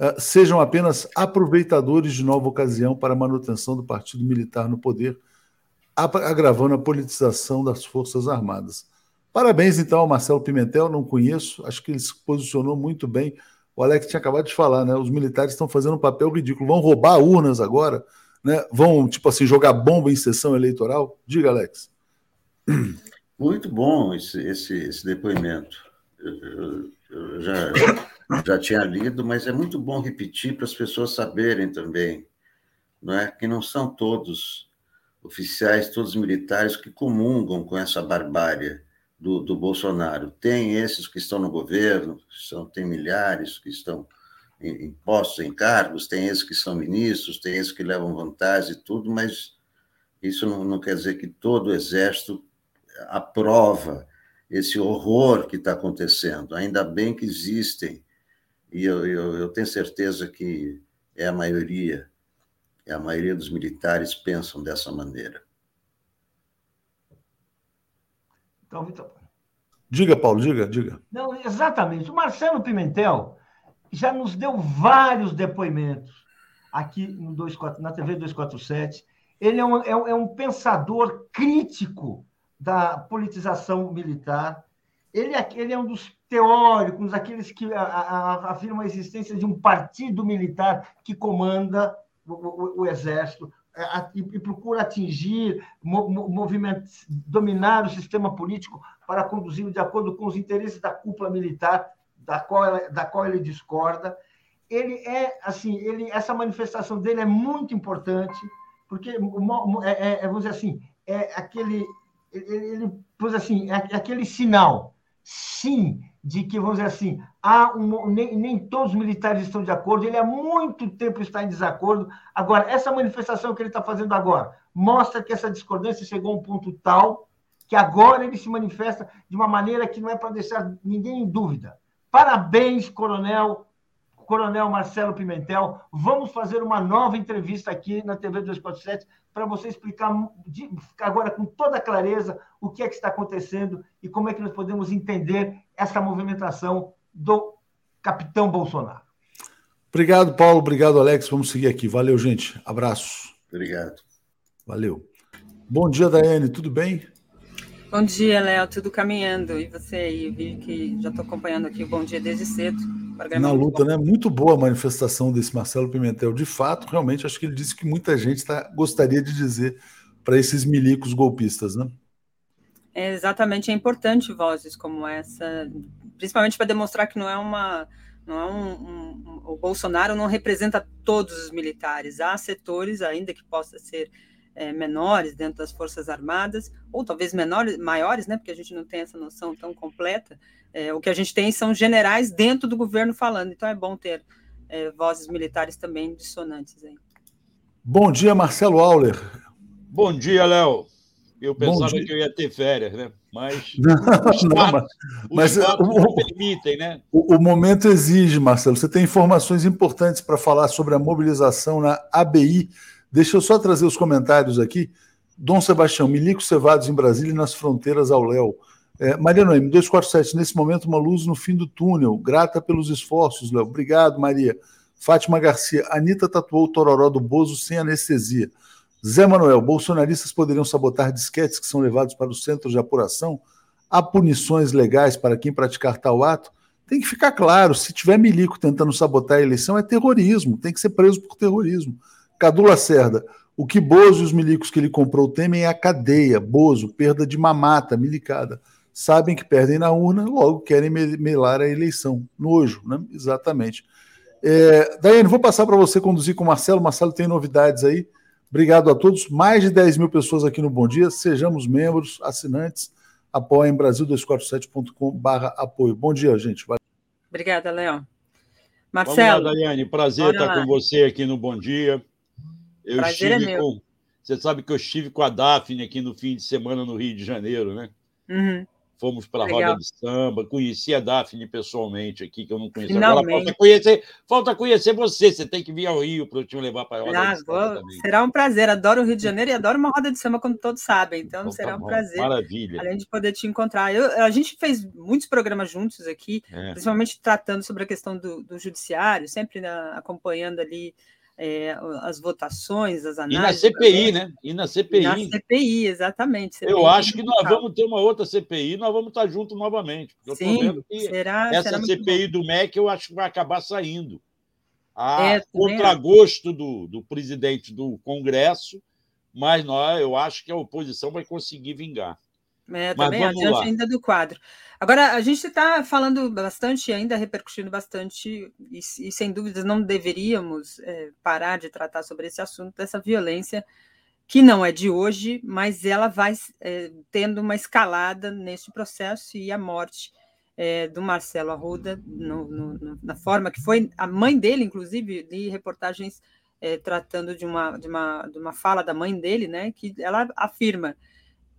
eh, sejam apenas aproveitadores de nova ocasião para a manutenção do partido militar no poder, agravando a politização das Forças Armadas. Parabéns, então, ao Marcelo Pimentel, não conheço, acho que ele se posicionou muito bem. O Alex tinha acabado de falar, né? Os militares estão fazendo um papel ridículo. Vão roubar urnas agora, né? Vão, tipo assim, jogar bomba em sessão eleitoral? Diga, Alex. Muito bom esse, esse, esse depoimento. Eu, eu já, já tinha lido, mas é muito bom repetir para as pessoas saberem também, não é? Que não são todos oficiais, todos militares que comungam com essa barbárie do, do Bolsonaro. Tem esses que estão no governo, são, tem milhares que estão em, em postos, em cargos, tem esses que são ministros, tem esses que levam vantagem e tudo, mas isso não, não quer dizer que todo o exército aprova esse horror que está acontecendo. Ainda bem que existem, e eu, eu, eu tenho certeza que é a maioria a maioria dos militares pensam dessa maneira. Então, Vitor. Diga, Paulo, diga, diga. Não, exatamente. O Marcelo Pimentel já nos deu vários depoimentos aqui no 24, na TV 247. Ele é um, é, um, é um pensador crítico da politização militar. Ele é, ele é um dos teóricos, aqueles que a, a, afirmam a existência de um partido militar que comanda o, o, o exército e, e, procura atingir, movimentos, dominar o sistema político para conduzi-lo de acordo com os interesses da cúpula militar, da qual, ela, da qual ele discorda. Ele é assim, ele, essa manifestação dele é muito importante, porque é, é, é vamos dizer assim, é aquele, ele, ele assim, é aquele sinal, sim, de que, vamos dizer assim, há um, nem, nem, todos os militares estão de acordo, ele há muito tempo está em desacordo. Agora, essa manifestação que ele está fazendo agora mostra que essa discordância chegou a um ponto tal que agora ele se manifesta de uma maneira que não é para deixar ninguém em dúvida. Parabéns, coronel, coronel Marcelo Pimentel. Vamos fazer uma nova entrevista aqui na TV 247 para você explicar agora com toda clareza o que é que está acontecendo e como é que nós podemos entender essa movimentação do capitão Bolsonaro. Obrigado, Paulo. Obrigado, Alex. Vamos seguir aqui. Valeu, gente. Abraço. Obrigado. Valeu. Bom dia, Daiane. Tudo bem? Bom dia, Léo. Tudo caminhando. E você aí? Vi que já estou acompanhando aqui o Bom Dia desde cedo. Na luta, né? Muito boa a manifestação desse Marcelo Pimentel. De fato, realmente, acho que ele disse que muita gente tá, gostaria de dizer para esses milicos golpistas, né? É, exatamente, é importante vozes como essa, principalmente para demonstrar que não é uma Não é um, um, o Bolsonaro não representa todos os militares. Há setores, ainda que possa ser é, menores dentro das Forças Armadas, ou talvez menores, maiores, né, porque a gente não tem essa noção tão completa. É, o que a gente tem são generais dentro do governo falando, então é bom ter é, vozes militares também dissonantes. Aí. Bom dia, Marcelo Auler. Bom dia, Léo. Eu pensava que eu ia ter férias, né? Mas não, os não, fatos, mas, os fatos o, permitem, né? O, o, momento exige, Marcelo. Você tem informações importantes para falar sobre a mobilização na ABI Deixa eu só trazer os comentários aqui. Dom Sebastião, Milico Cevados em Brasília e nas fronteiras ao Léo. É, Maria Noemi, 247, nesse momento uma luz no fim do túnel. Grata pelos esforços, Léo. Obrigado, Maria. Fátima Garcia, Anitta tatuou o tororó do Bozo sem anestesia. Zé Manuel, bolsonaristas poderiam sabotar disquetes que são levados para os centros de apuração? Há punições legais para quem praticar tal ato? Tem que ficar claro, se tiver milico tentando sabotar a eleição, é terrorismo, tem que ser preso por terrorismo. Cadu Lacerda, o que Bozo e os milicos que ele comprou temem é a cadeia. Bozo, perda de mamata, milicada. Sabem que perdem na urna, logo querem melar a eleição. Nojo, né? Exatamente. É, Daiane, vou passar para você conduzir com o Marcelo. Marcelo tem novidades aí. Obrigado a todos. Mais de 10 mil pessoas aqui no Bom Dia. Sejamos membros, assinantes. Apoiem Brasil247.com.br apoio. Bom dia, gente. Valeu. Obrigada, Léo. Marcelo. Vamos lá, Daiane. Prazer estar com você aqui no Bom Dia. Eu Prazer é estive é com. Você sabe que eu estive com a Daphne aqui no fim de semana no Rio de Janeiro, né? Uhum. Fomos para a roda de samba, conheci a Daphne pessoalmente aqui, que eu não conheço. Agora falta conhecer, falta conhecer você. Você tem que vir ao Rio para eu te levar para a roda ah, de samba. Vou... Será um prazer. Adoro o Rio de Janeiro e adoro uma roda de samba, como todos sabem. Então, então será tá um prazer. Maravilha. Além de poder te encontrar. Eu, a gente fez muitos programas juntos aqui, é. principalmente tratando sobre a questão do, do judiciário, sempre na, acompanhando ali é, as votações, as análises. E na CPI, né? E na CPI. E na CPI, exatamente. CPI eu acho que nós vamos ter uma outra CPI, nós vamos estar juntos novamente. Sim, será, essa será CPI do MEC eu acho que vai acabar saindo. A é, contragosto do, do presidente do Congresso, mas nós, eu acho que a oposição vai conseguir vingar. É, também adiante lá. ainda do quadro. Agora, a gente está falando bastante, ainda repercutindo bastante, e, e sem dúvidas não deveríamos é, parar de tratar sobre esse assunto, dessa violência que não é de hoje, mas ela vai é, tendo uma escalada neste processo e a morte é, do Marcelo Arruda, no, no, na forma que foi, a mãe dele, inclusive, li reportagens é, tratando de uma, de, uma, de uma fala da mãe dele, né, que ela afirma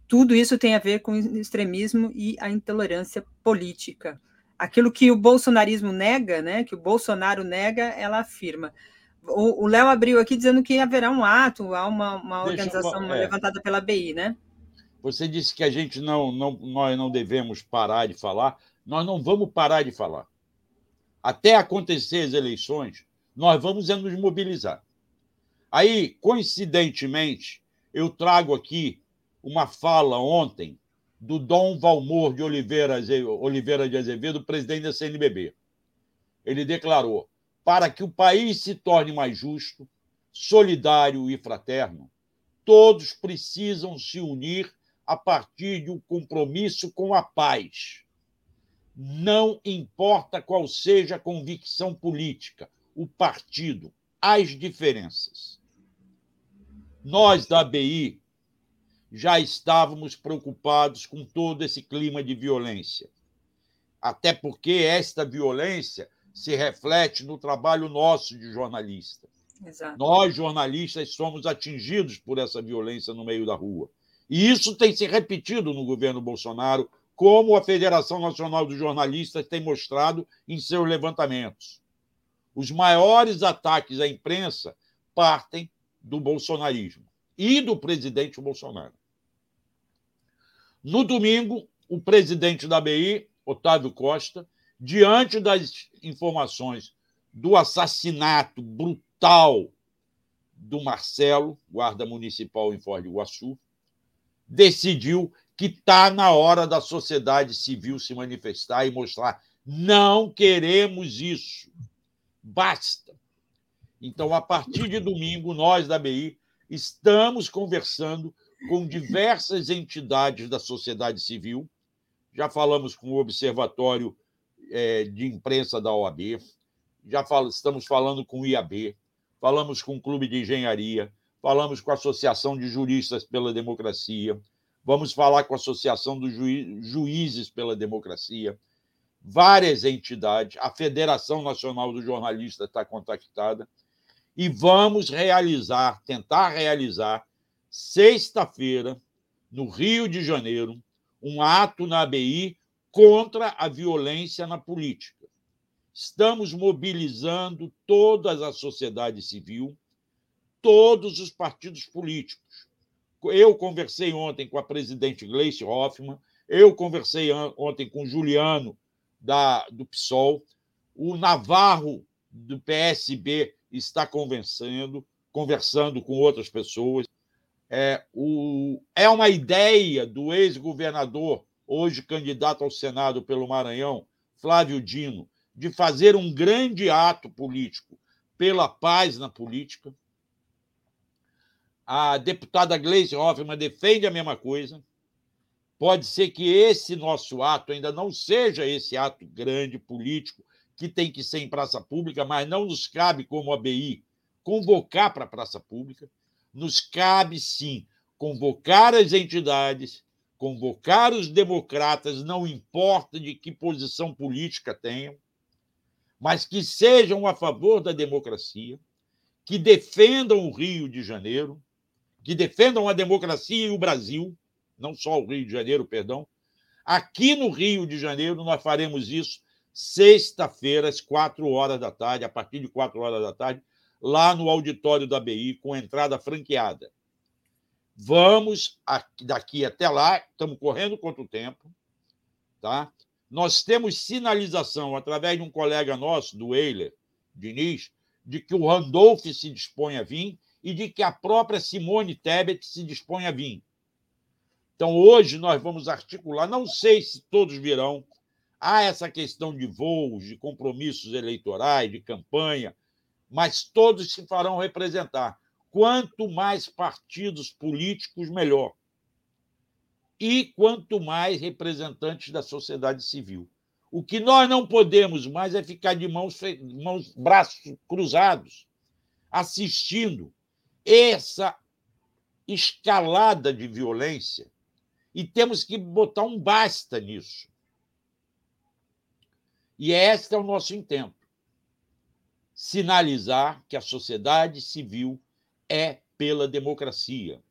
tudo isso tem a ver com o extremismo e a intolerância política. Aquilo que o bolsonarismo nega, né, que o Bolsonaro nega, ela afirma. O Léo abriu aqui dizendo que haverá um ato, há uma, uma organização eu, é, levantada pela BI, né? Você disse que a gente não, não, nós não devemos parar de falar. Nós não vamos parar de falar. Até acontecer as eleições, nós vamos é nos mobilizar. Aí, coincidentemente, eu trago aqui uma fala ontem do Dom Valmor de Oliveira, Oliveira de Azevedo, presidente da CNBB. Ele declarou: para que o país se torne mais justo, solidário e fraterno, todos precisam se unir a partir de um compromisso com a paz. Não importa qual seja a convicção política, o partido, as diferenças. Nós da ABI já estávamos preocupados com todo esse clima de violência. Até porque esta violência se reflete no trabalho nosso de jornalista. Exato. Nós, jornalistas, somos atingidos por essa violência no meio da rua. E isso tem se repetido no governo Bolsonaro, como a Federação Nacional dos Jornalistas tem mostrado em seus levantamentos. Os maiores ataques à imprensa partem do bolsonarismo e do presidente Bolsonaro. No domingo, o presidente da BI, Otávio Costa, diante das informações do assassinato brutal do Marcelo, guarda municipal em Foz do Iguaçu, decidiu que está na hora da sociedade civil se manifestar e mostrar: não queremos isso, basta. Então, a partir de domingo, nós da BI estamos conversando com diversas entidades da sociedade civil. Já falamos com o Observatório é, de imprensa da OAB, já falo, estamos falando com o IAB, falamos com o Clube de Engenharia, falamos com a Associação de Juristas pela Democracia, vamos falar com a Associação dos Juízes pela Democracia, várias entidades, a Federação Nacional dos Jornalistas está contactada, e vamos realizar, tentar realizar, sexta-feira, no Rio de Janeiro, um ato na ABI contra a violência na política. Estamos mobilizando toda a sociedade civil, todos os partidos políticos. Eu conversei ontem com a presidente Gleice Hoffmann, eu conversei ontem com Juliano, da, do PSOL, o Navarro, do PSB, está convencendo, conversando com outras pessoas. É, o, é uma ideia do ex-governador, hoje candidato ao Senado pelo Maranhão, Flávio Dino, de fazer um grande ato político pela paz na política. A deputada Gleisi Hoffmann defende a mesma coisa. Pode ser que esse nosso ato ainda não seja esse ato grande político que tem que ser em praça pública, mas não nos cabe, como ABI, convocar para a praça pública. Nos cabe, sim, convocar as entidades, convocar os democratas, não importa de que posição política tenham, mas que sejam a favor da democracia, que defendam o Rio de Janeiro, que defendam a democracia e o Brasil, não só o Rio de Janeiro, perdão. Aqui no Rio de Janeiro, nós faremos isso sexta-feira, às quatro horas da tarde, a partir de quatro horas da tarde, lá no auditório da BI, com entrada franqueada. Vamos daqui até lá, estamos correndo contra o tempo, tá? Nós temos sinalização através de um colega nosso, do Eiler Diniz, de que o Randolph se dispõe a vir e de que a própria Simone Tebet se dispõe a vir. Então, hoje nós vamos articular, não sei se todos virão, há essa questão de voos, de compromissos eleitorais, de campanha, mas todos se farão representar. Quanto mais partidos políticos, melhor e quanto mais representantes da sociedade civil. O que nós não podemos mais é ficar de mãos, mãos braços cruzados, assistindo essa escalada de violência e temos que botar um basta nisso. E este é o nosso intento: sinalizar que a sociedade civil é pela democracia,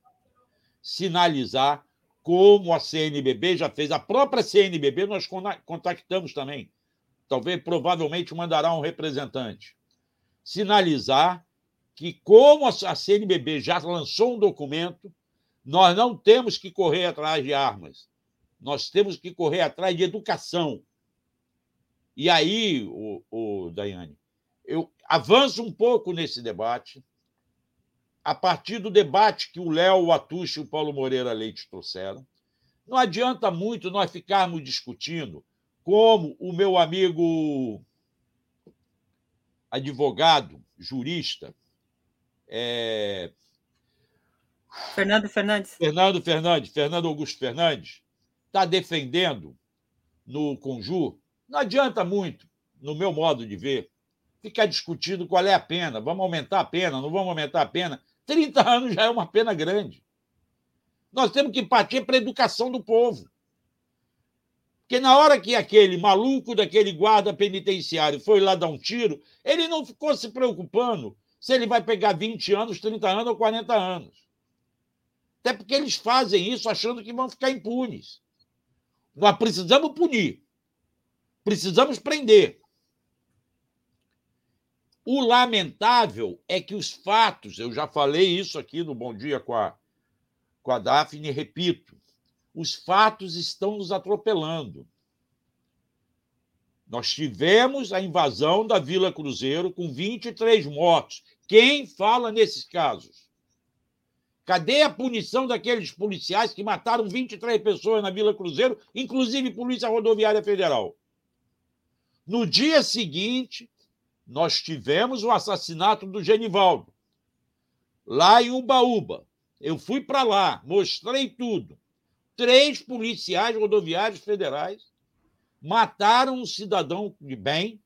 sinalizar como a CNBB já fez. A própria CNBB nós contactamos também. Talvez, provavelmente, mandará um representante. Sinalizar que, como a CNBB já lançou um documento, nós não temos que correr atrás de armas. Nós temos que correr atrás de educação. E aí, o, o Daiane, eu avanço um pouco nesse debate a partir do debate que o Léo, o Atucho e o Paulo Moreira Leite trouxeram. Não adianta muito nós ficarmos discutindo como o meu amigo advogado, jurista, é... Fernando Fernandes. Fernando Fernandes, Fernando Augusto Fernandes, está defendendo no Conjur. Não adianta muito, no meu modo de ver, ficar discutindo qual é a pena. Vamos aumentar a pena, não vamos aumentar a pena. 30 anos já é uma pena grande. Nós temos que partir para a educação do povo. Porque na hora que aquele maluco daquele guarda penitenciário foi lá dar um tiro, ele não ficou se preocupando se ele vai pegar 20 anos, 30 anos ou 40 anos. Até porque eles fazem isso achando que vão ficar impunes. Nós precisamos punir. Precisamos prender. O lamentável é que os fatos, eu já falei isso aqui no Bom Dia com a, com a Daphne, repito, os fatos estão nos atropelando. Nós tivemos a invasão da Vila Cruzeiro com 23 mortos. Quem fala nesses casos? Cadê a punição daqueles policiais que mataram 23 pessoas na Vila Cruzeiro, inclusive Polícia Rodoviária Federal? No dia seguinte, nós tivemos o assassinato do Genivaldo, lá em Ubaúba. Eu fui para lá, mostrei tudo. Três policiais rodoviários federais mataram um cidadão de bem,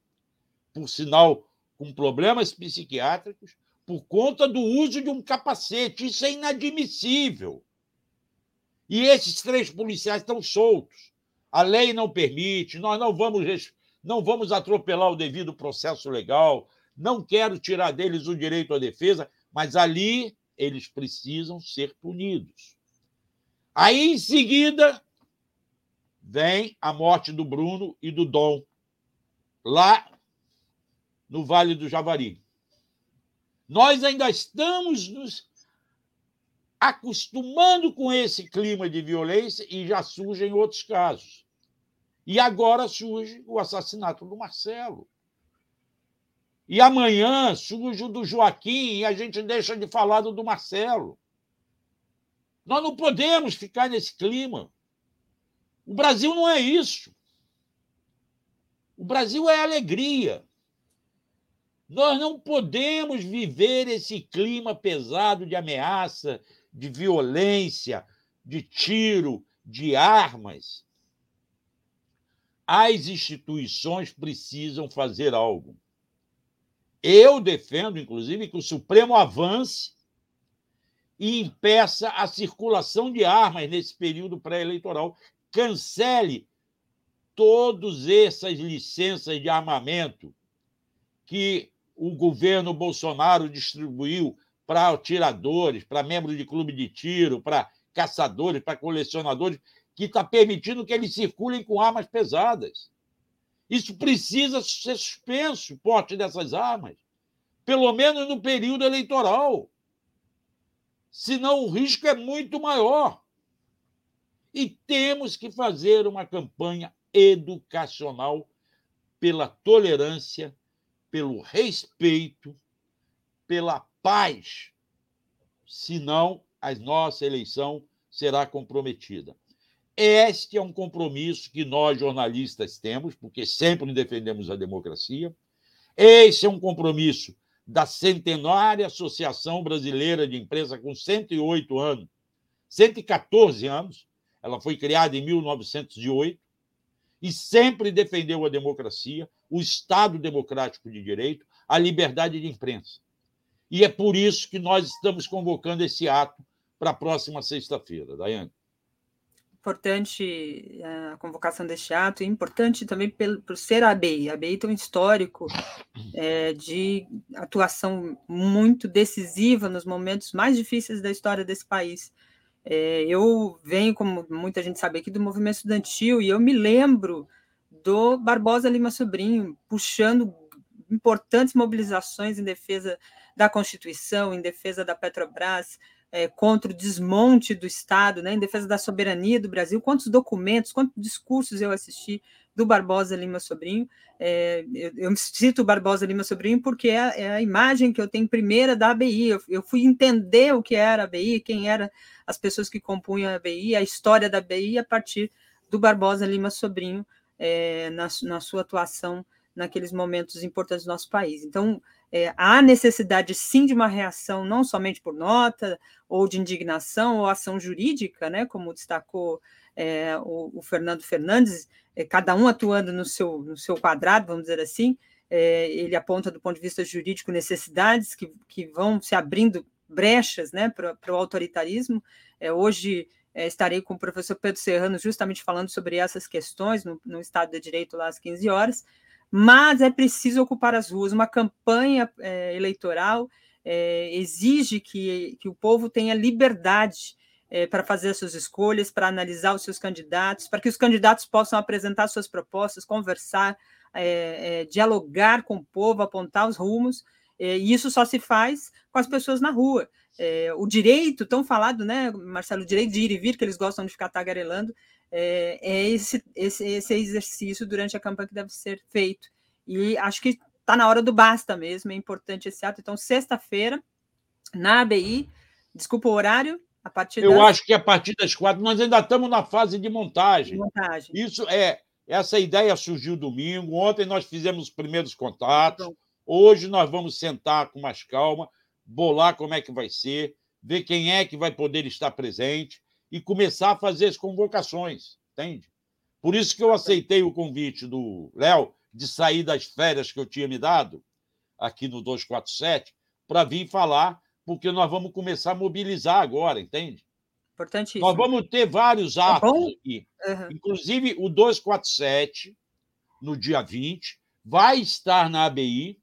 por sinal com problemas psiquiátricos, por conta do uso de um capacete. Isso é inadmissível. E esses três policiais estão soltos. A lei não permite, nós não vamos, não vamos atropelar o devido processo legal, não quero tirar deles o direito à defesa, mas ali eles precisam ser punidos. Aí, em seguida, vem a morte do Bruno e do Dom, lá no Vale do Javari. Nós ainda estamos nos acostumando com esse clima de violência e já surgem outros casos. E agora surge o assassinato do Marcelo. E amanhã surge o do Joaquim e a gente deixa de falar do, do Marcelo. Nós não podemos ficar nesse clima. O Brasil não é isso. O Brasil é alegria. Nós não podemos viver esse clima pesado de ameaça, de violência, de tiro, de armas. As instituições precisam fazer algo. Eu defendo, inclusive, que o Supremo avance e impeça a circulação de armas nesse período pré-eleitoral. Cancele todas essas licenças de armamento que o governo Bolsonaro distribuiu para atiradores, para membros de clube de tiro, para caçadores, para colecionadores, que está permitindo que eles circulem com armas pesadas. Isso precisa ser suspenso, o porte dessas armas, pelo menos no período eleitoral. Senão o risco é muito maior. E temos que fazer uma campanha educacional pela tolerância, pelo respeito, pela paz. Senão, a nossa eleição será comprometida. Este é um compromisso que nós, jornalistas, temos, porque sempre defendemos a democracia. Esse é um compromisso da centenária Associação Brasileira de Imprensa, com 108 anos, 114 anos. Ela foi criada em 1908 e sempre defendeu a democracia, o Estado democrático de direito, a liberdade de imprensa. E é por isso que nós estamos convocando esse ato para a próxima sexta-feira, Daiane importante eh, a convocação deste ato, e importante também por, por ser a ABI. A ABI tem um histórico é, de atuação muito decisiva nos momentos mais difíceis da história desse país. É, eu venho, como muita gente sabe aqui, do movimento estudantil, e eu me lembro do Barbosa Lima Sobrinho puxando importantes mobilizações em defesa da Constituição, em defesa da Petrobras, é, contra o desmonte do Estado, né, em defesa da soberania do Brasil, quantos documentos, quantos discursos eu assisti do Barbosa Lima Sobrinho. É, eu, eu, cito o Barbosa Lima Sobrinho porque é, é, a imagem que eu tenho primeira da ABI. Eu, eu, fui entender o que era a ABI, quem eram as pessoas que compunham a ABI, a história da ABI a partir do Barbosa Lima Sobrinho é, na, na sua atuação naqueles momentos importantes do nosso país. Então, é, há necessidade sim de uma reação, não somente por nota, ou de indignação, ou ação jurídica, né, como destacou é, o, o, Fernando Fernandes, é, cada um atuando no seu, no seu quadrado, vamos dizer assim, é, ele aponta do ponto de vista jurídico necessidades que, que vão se abrindo brechas né, para o autoritarismo. É, hoje é, estarei com o professor Pedro Serrano justamente falando sobre essas questões no, no Estado de Direito lá às 15 horas, mas é preciso ocupar as ruas. Uma campanha é, eleitoral é, exige que, que o povo tenha liberdade é, para fazer as suas escolhas, para analisar os seus candidatos, para que os candidatos possam apresentar suas propostas, conversar, é, é, dialogar com o povo, apontar os rumos. É, e isso só se faz com as pessoas na rua. o direito, tão falado, né, Marcelo, o direito de ir e vir, que eles gostam de ficar tagarelando, é, é esse, esse, esse exercício durante a campanha que deve ser feito. E acho que está na hora do basta mesmo, é importante esse ato. Então, sexta-feira, na ABI, desculpa o horário, a partir Eu das... acho que a partir das quatro, nós ainda estamos na fase de montagem. montagem. Isso é, essa ideia surgiu domingo, ontem nós fizemos os primeiros contatos, hoje nós vamos sentar com mais calma, bolar como é que vai ser, ver quem é que vai poder estar presente, e começar a fazer as convocações, entende? Por isso que eu aceitei o convite do Léo de sair das férias que eu tinha me dado aqui no 247 para vir falar, porque nós vamos começar a mobilizar agora, entende? Importantíssimo. Nós vamos ter vários tá atos é aqui. Uhum. Inclusive, o 247, no dia 20, vai estar na ABI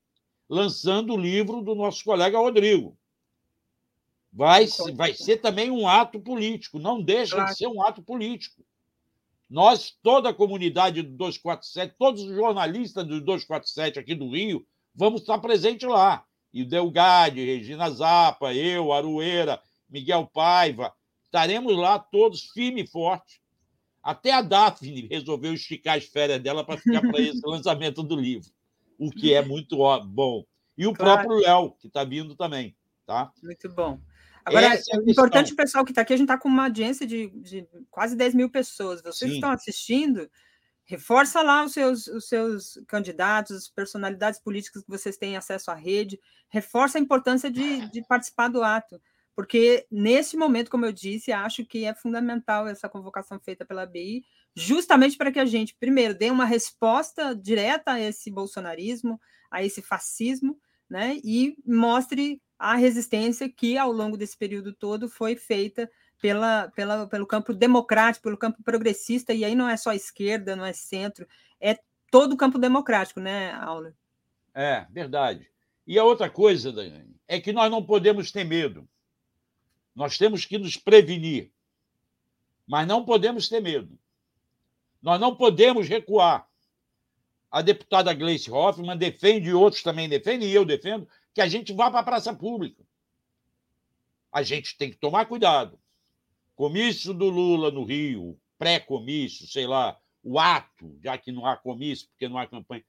lançando o livro do nosso colega Rodrigo. Vai, vai ser também um ato político, não deixa claro. de ser um ato político. Nós, toda a comunidade do 247, todos os jornalistas do 247 aqui do Rio, vamos estar presentes lá. E o Delgade, Regina Zapa, eu, Arueira, Miguel Paiva, estaremos lá todos firme e forte. Até a Daphne resolveu esticar as férias dela para ficar para esse lançamento do livro, o que é muito bom. E o claro. próprio Léo, que está vindo também. Tá? Muito bom. Agora, é importante o pessoal que está aqui, a gente está com uma audiência de, de, quase 10 mil pessoas. Vocês Sim. estão assistindo, reforça lá os seus, os seus candidatos, as personalidades políticas que vocês têm acesso à rede, reforça a importância de, de participar do ato, porque nesse momento, como eu disse, acho que é fundamental essa convocação feita pela BI, justamente para que a gente, primeiro, dê uma resposta direta a esse bolsonarismo, a esse fascismo, né, e mostre a resistência que, ao longo desse período todo, foi feita pela, pela, pelo campo democrático, pelo campo progressista, e aí não é só esquerda, não é centro, é todo o campo democrático, né, Aula? É, verdade. E a outra coisa, Daiane, é que nós não podemos ter medo. Nós temos que nos prevenir, mas não podemos ter medo. Nós não podemos recuar. A deputada Gleice Hoffmann defende, outros também defendem, e eu defendo, que a gente vá para a praça pública. A gente tem que tomar cuidado. Comício do Lula no Rio, pré-comício, sei lá, o ato, já que não há comício, porque não há campanha,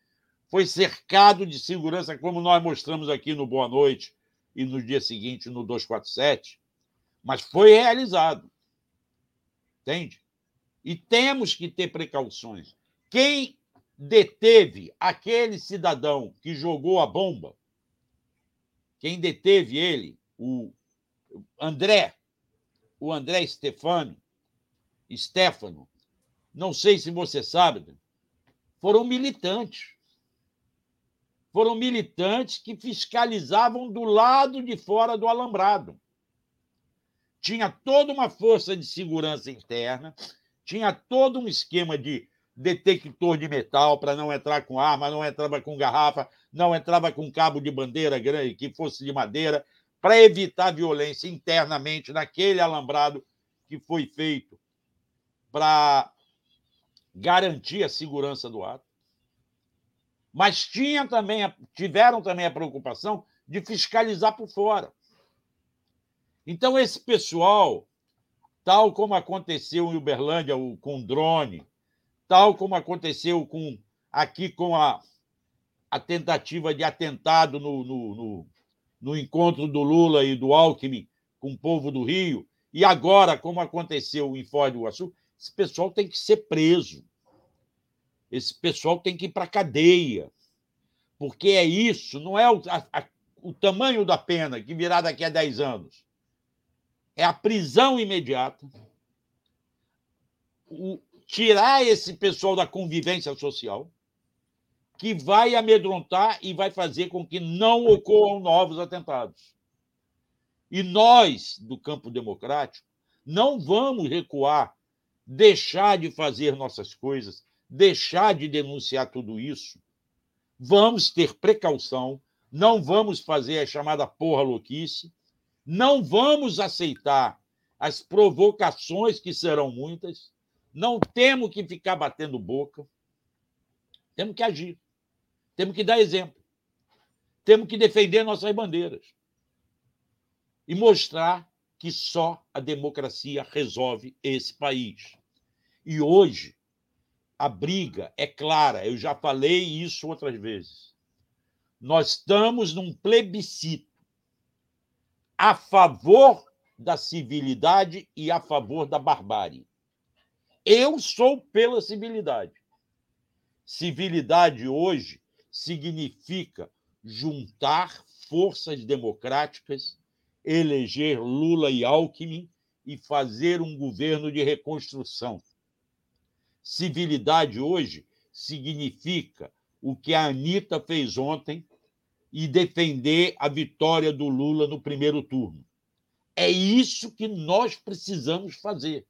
foi cercado de segurança, como nós mostramos aqui no Boa Noite e no dia seguinte no 247, mas foi realizado. Entende? E temos que ter precauções. Quem deteve aquele cidadão que jogou a bomba quem deteve ele, o André, o André Stefano, Stefano, não sei se você sabe, foram militantes. Foram militantes que fiscalizavam do lado de fora do alambrado. Tinha toda uma força de segurança interna, tinha todo um esquema de detector de metal para não entrar com arma, não entrava com garrafa, não entrava com cabo de bandeira grande que fosse de madeira, para evitar violência internamente naquele alambrado que foi feito para garantir a segurança do ato. Mas tinha também, tiveram também a preocupação de fiscalizar por fora. Então, esse pessoal, tal como aconteceu em Uberlândia com drone, tal como aconteceu com aqui com a, a tentativa de atentado no, no, no, no encontro do Lula e do Alckmin com o povo do Rio, e agora, como aconteceu em Foz do Iguaçu, esse pessoal tem que ser preso. Esse pessoal tem que ir para a cadeia. Porque é isso, não é o, a, a, o tamanho da pena que virá daqui a 10 anos. É a prisão imediata, o, tirar esse pessoal da convivência social, que vai amedrontar e vai fazer com que não ocorram novos atentados. E nós, do campo democrático, não vamos recuar, deixar de fazer nossas coisas, deixar de denunciar tudo isso. Vamos ter precaução, não vamos fazer a chamada porra louquice, não vamos aceitar as provocações, que serão muitas, não temos que ficar batendo boca. Temos que agir. Temos que dar exemplo. Temos que defender nossas bandeiras. E mostrar que só a democracia resolve esse país. E hoje, a briga é clara, eu já falei isso outras vezes. Nós estamos num plebiscito a favor da civilidade e a favor da barbárie. Eu sou pela civilidade. Civilidade hoje significa juntar forças democráticas, eleger Lula e Alckmin e fazer um governo de reconstrução. Civilidade hoje significa o que a Anitta fez ontem e defender a vitória do Lula no primeiro turno. É isso que nós precisamos fazer.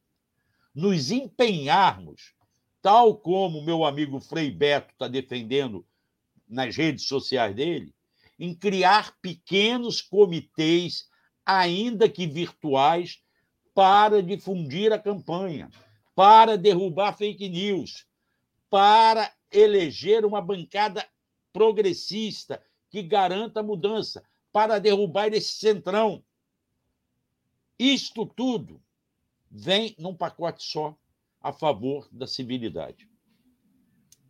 Nos empenharmos, tal como meu amigo Frei Beto está defendendo nas redes sociais dele, em criar pequenos comitês, ainda que virtuais, para difundir a campanha, para derrubar fake news, para eleger uma bancada progressista que garanta a mudança, para derrubar esse centrão. Isto tudo vem num pacote só a favor da civilidade.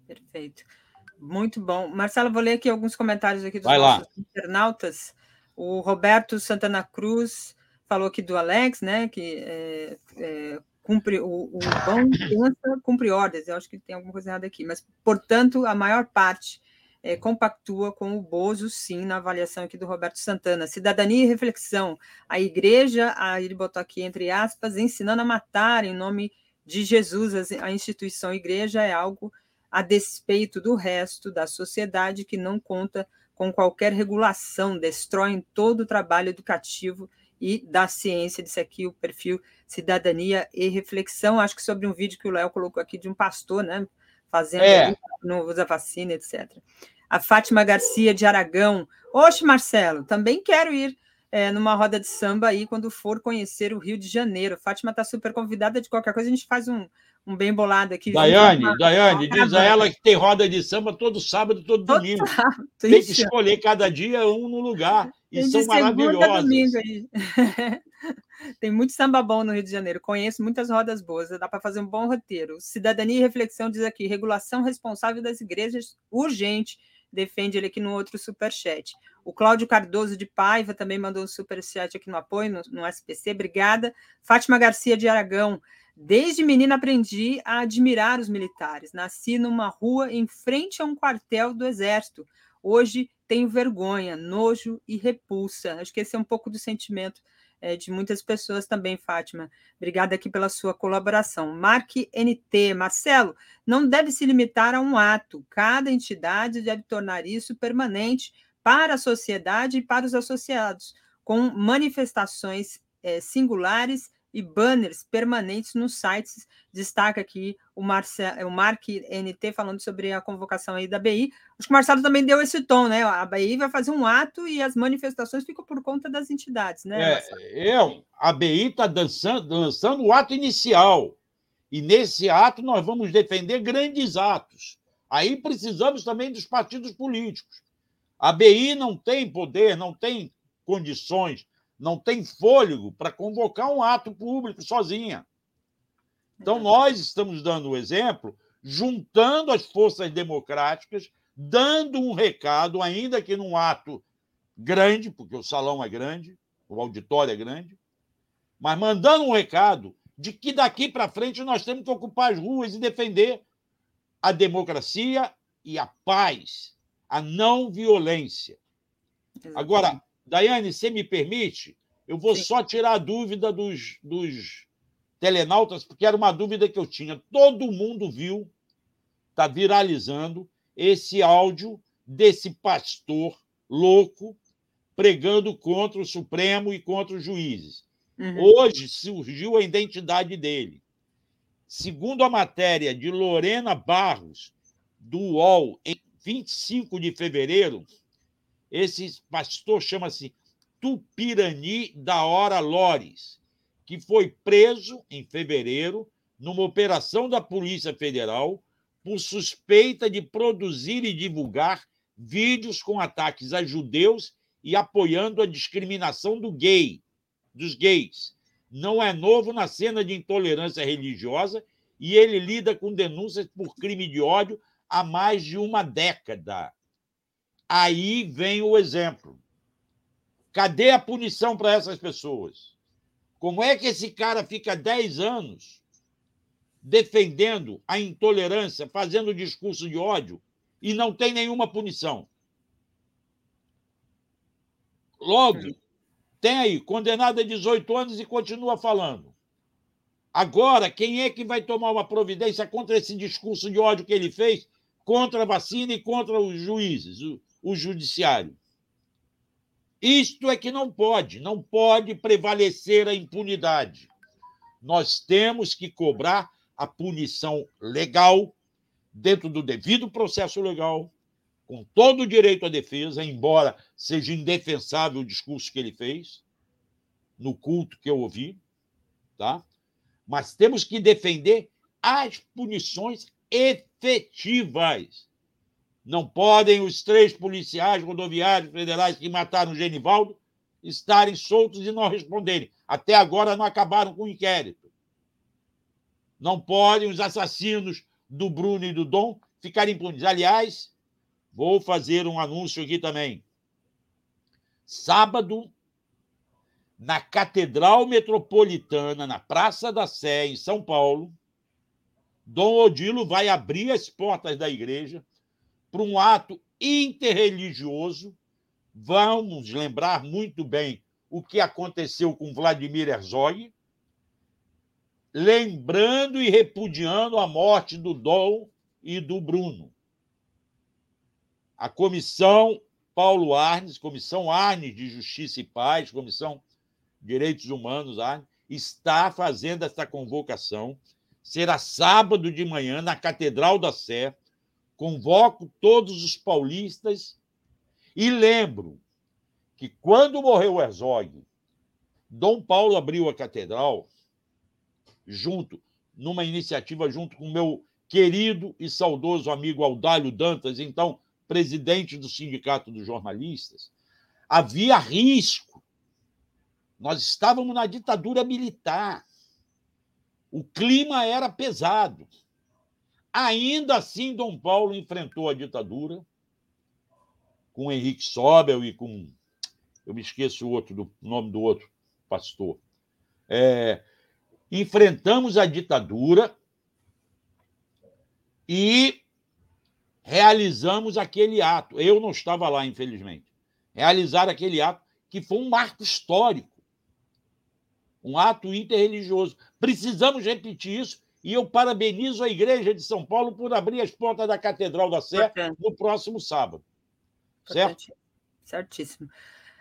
Perfeito. Muito bom. Marcelo, vou ler aqui alguns comentários aqui dos Vai nossos lá. internautas. O Roberto Santana Cruz falou aqui do Alex, né? Que é, é, cumpre o, o bom pensa, cumpre ordens. Eu acho que tem alguma coisa errada aqui, mas portanto a maior parte é, compactua com o Bozo, sim, na avaliação aqui do Roberto Santana. Cidadania e reflexão. A igreja, a, ele botou aqui entre aspas, ensinando a matar em nome de Jesus. A instituição igreja é algo a despeito do resto da sociedade que não conta com qualquer regulação, destroem todo o trabalho educativo e da ciência. Disse aqui o perfil Cidadania e Reflexão. Acho que sobre um vídeo que o Léo colocou aqui de um pastor, né? Fazendo, é. não usa vacina, etc a Fátima Garcia de Aragão. Oxe, Marcelo, também quero ir é, numa roda de samba aí quando for conhecer o Rio de Janeiro. Fátima está super convidada de qualquer coisa, a gente faz um, um bem bolado aqui. Daiane, junto, Daiane, diz a ela que tem roda de samba todo sábado, todo, todo domingo. Sábado, tem que escolher cada dia um no lugar. E tem são maravilhosos. Tem muito samba bom no Rio de Janeiro. Conheço muitas rodas boas. Dá para fazer um bom roteiro. Cidadania e reflexão diz aqui: regulação responsável das igrejas urgente defende ele aqui no outro superchat. O Cláudio Cardoso de Paiva também mandou um superchat aqui no apoio, no, no SPC, obrigada. Fátima Garcia de Aragão, desde menina aprendi a admirar os militares. Nasci numa rua em frente a um quartel do Exército. Hoje tenho vergonha, nojo e repulsa. Acho que esse é um pouco do sentimento é, de muitas pessoas também, Fátima. Obrigada aqui pela sua colaboração. Marque NT. Marcelo, não deve se limitar a um ato. Cada entidade deve tornar isso permanente para a sociedade e para os associados, com manifestações é, singulares e banners permanentes nos sites. Destaca aqui o, Marce... o Mark NT falando sobre a convocação aí da BI. Acho que o Marcelo também deu esse tom, né? A BI vai fazer um ato e as manifestações ficam por conta das entidades, né? É, eu, a BI está dançando, dançando o ato inicial. E nesse ato nós vamos defender grandes atos. Aí precisamos também dos partidos políticos. A BI não tem poder, não tem condições não tem fôlego para convocar um ato público sozinha. Então, nós estamos dando o exemplo, juntando as forças democráticas, dando um recado, ainda que num ato grande, porque o salão é grande, o auditório é grande, mas mandando um recado de que daqui para frente nós temos que ocupar as ruas e defender a democracia e a paz, a não violência. Agora, Daiane, você me permite? Eu vou Sim. só tirar a dúvida dos, dos telenautas, porque era uma dúvida que eu tinha. Todo mundo viu, está viralizando, esse áudio desse pastor louco pregando contra o Supremo e contra os juízes. Uhum. Hoje surgiu a identidade dele. Segundo a matéria de Lorena Barros, do UOL, em 25 de fevereiro, esse pastor chama-se Tupirani da Hora Lores, que foi preso em fevereiro numa operação da Polícia Federal por suspeita de produzir e divulgar vídeos com ataques a judeus e apoiando a discriminação do gay, dos gays. Não é novo na cena de intolerância religiosa e ele lida com denúncias por crime de ódio há mais de uma década. Aí vem o exemplo. Cadê a punição para essas pessoas? Como é que esse cara fica 10 anos defendendo a intolerância, fazendo discurso de ódio e não tem nenhuma punição? Logo, tem aí, condenado a 18 anos e continua falando. Agora, quem é que vai tomar uma providência contra esse discurso de ódio que ele fez contra a vacina e contra os juízes, o, judiciário? Isto é que não pode, não pode prevalecer a impunidade. Nós temos que cobrar a punição legal, dentro do devido processo legal, com todo o direito à defesa, embora seja indefensável o discurso que ele fez, no culto que eu ouvi, tá? Mas temos que defender as punições efetivas. Não podem os três policiais rodoviários federais que mataram o Genivaldo estarem soltos e não responderem. Até agora não acabaram com o inquérito. Não podem os assassinos do Bruno e do Dom ficarem impunes. Aliás, vou fazer um anúncio aqui também. Sábado, na Catedral Metropolitana, na Praça da Sé, em São Paulo, Dom Odilo vai abrir as portas da igreja para um ato interreligioso. Vamos lembrar muito bem o que aconteceu com Vladimir Herzog, lembrando e repudiando a morte do Dom e do Bruno. A comissão Paulo Arnes, Comissão Arnes de Justiça e Paz, Comissão Direitos Humanos, está fazendo essa convocação. Será sábado de manhã na Catedral da Sé. Convoco todos os paulistas e lembro que quando morreu Herzog, Dom Paulo abriu a catedral junto, numa iniciativa junto com meu querido e saudoso amigo Audálio Dantas, então presidente do Sindicato dos Jornalistas. Havia risco nós estávamos na ditadura militar. O clima era pesado. Ainda assim, Dom Paulo enfrentou a ditadura com Henrique Sobel e com. Eu me esqueço o outro, do nome do outro pastor. É, enfrentamos a ditadura e realizamos aquele ato. Eu não estava lá, infelizmente. Realizar aquele ato que foi um marco histórico um ato interreligioso. Precisamos repetir isso e eu parabenizo a Igreja de São Paulo por abrir as portas da Catedral da Sé no próximo sábado. Certo? Certíssimo.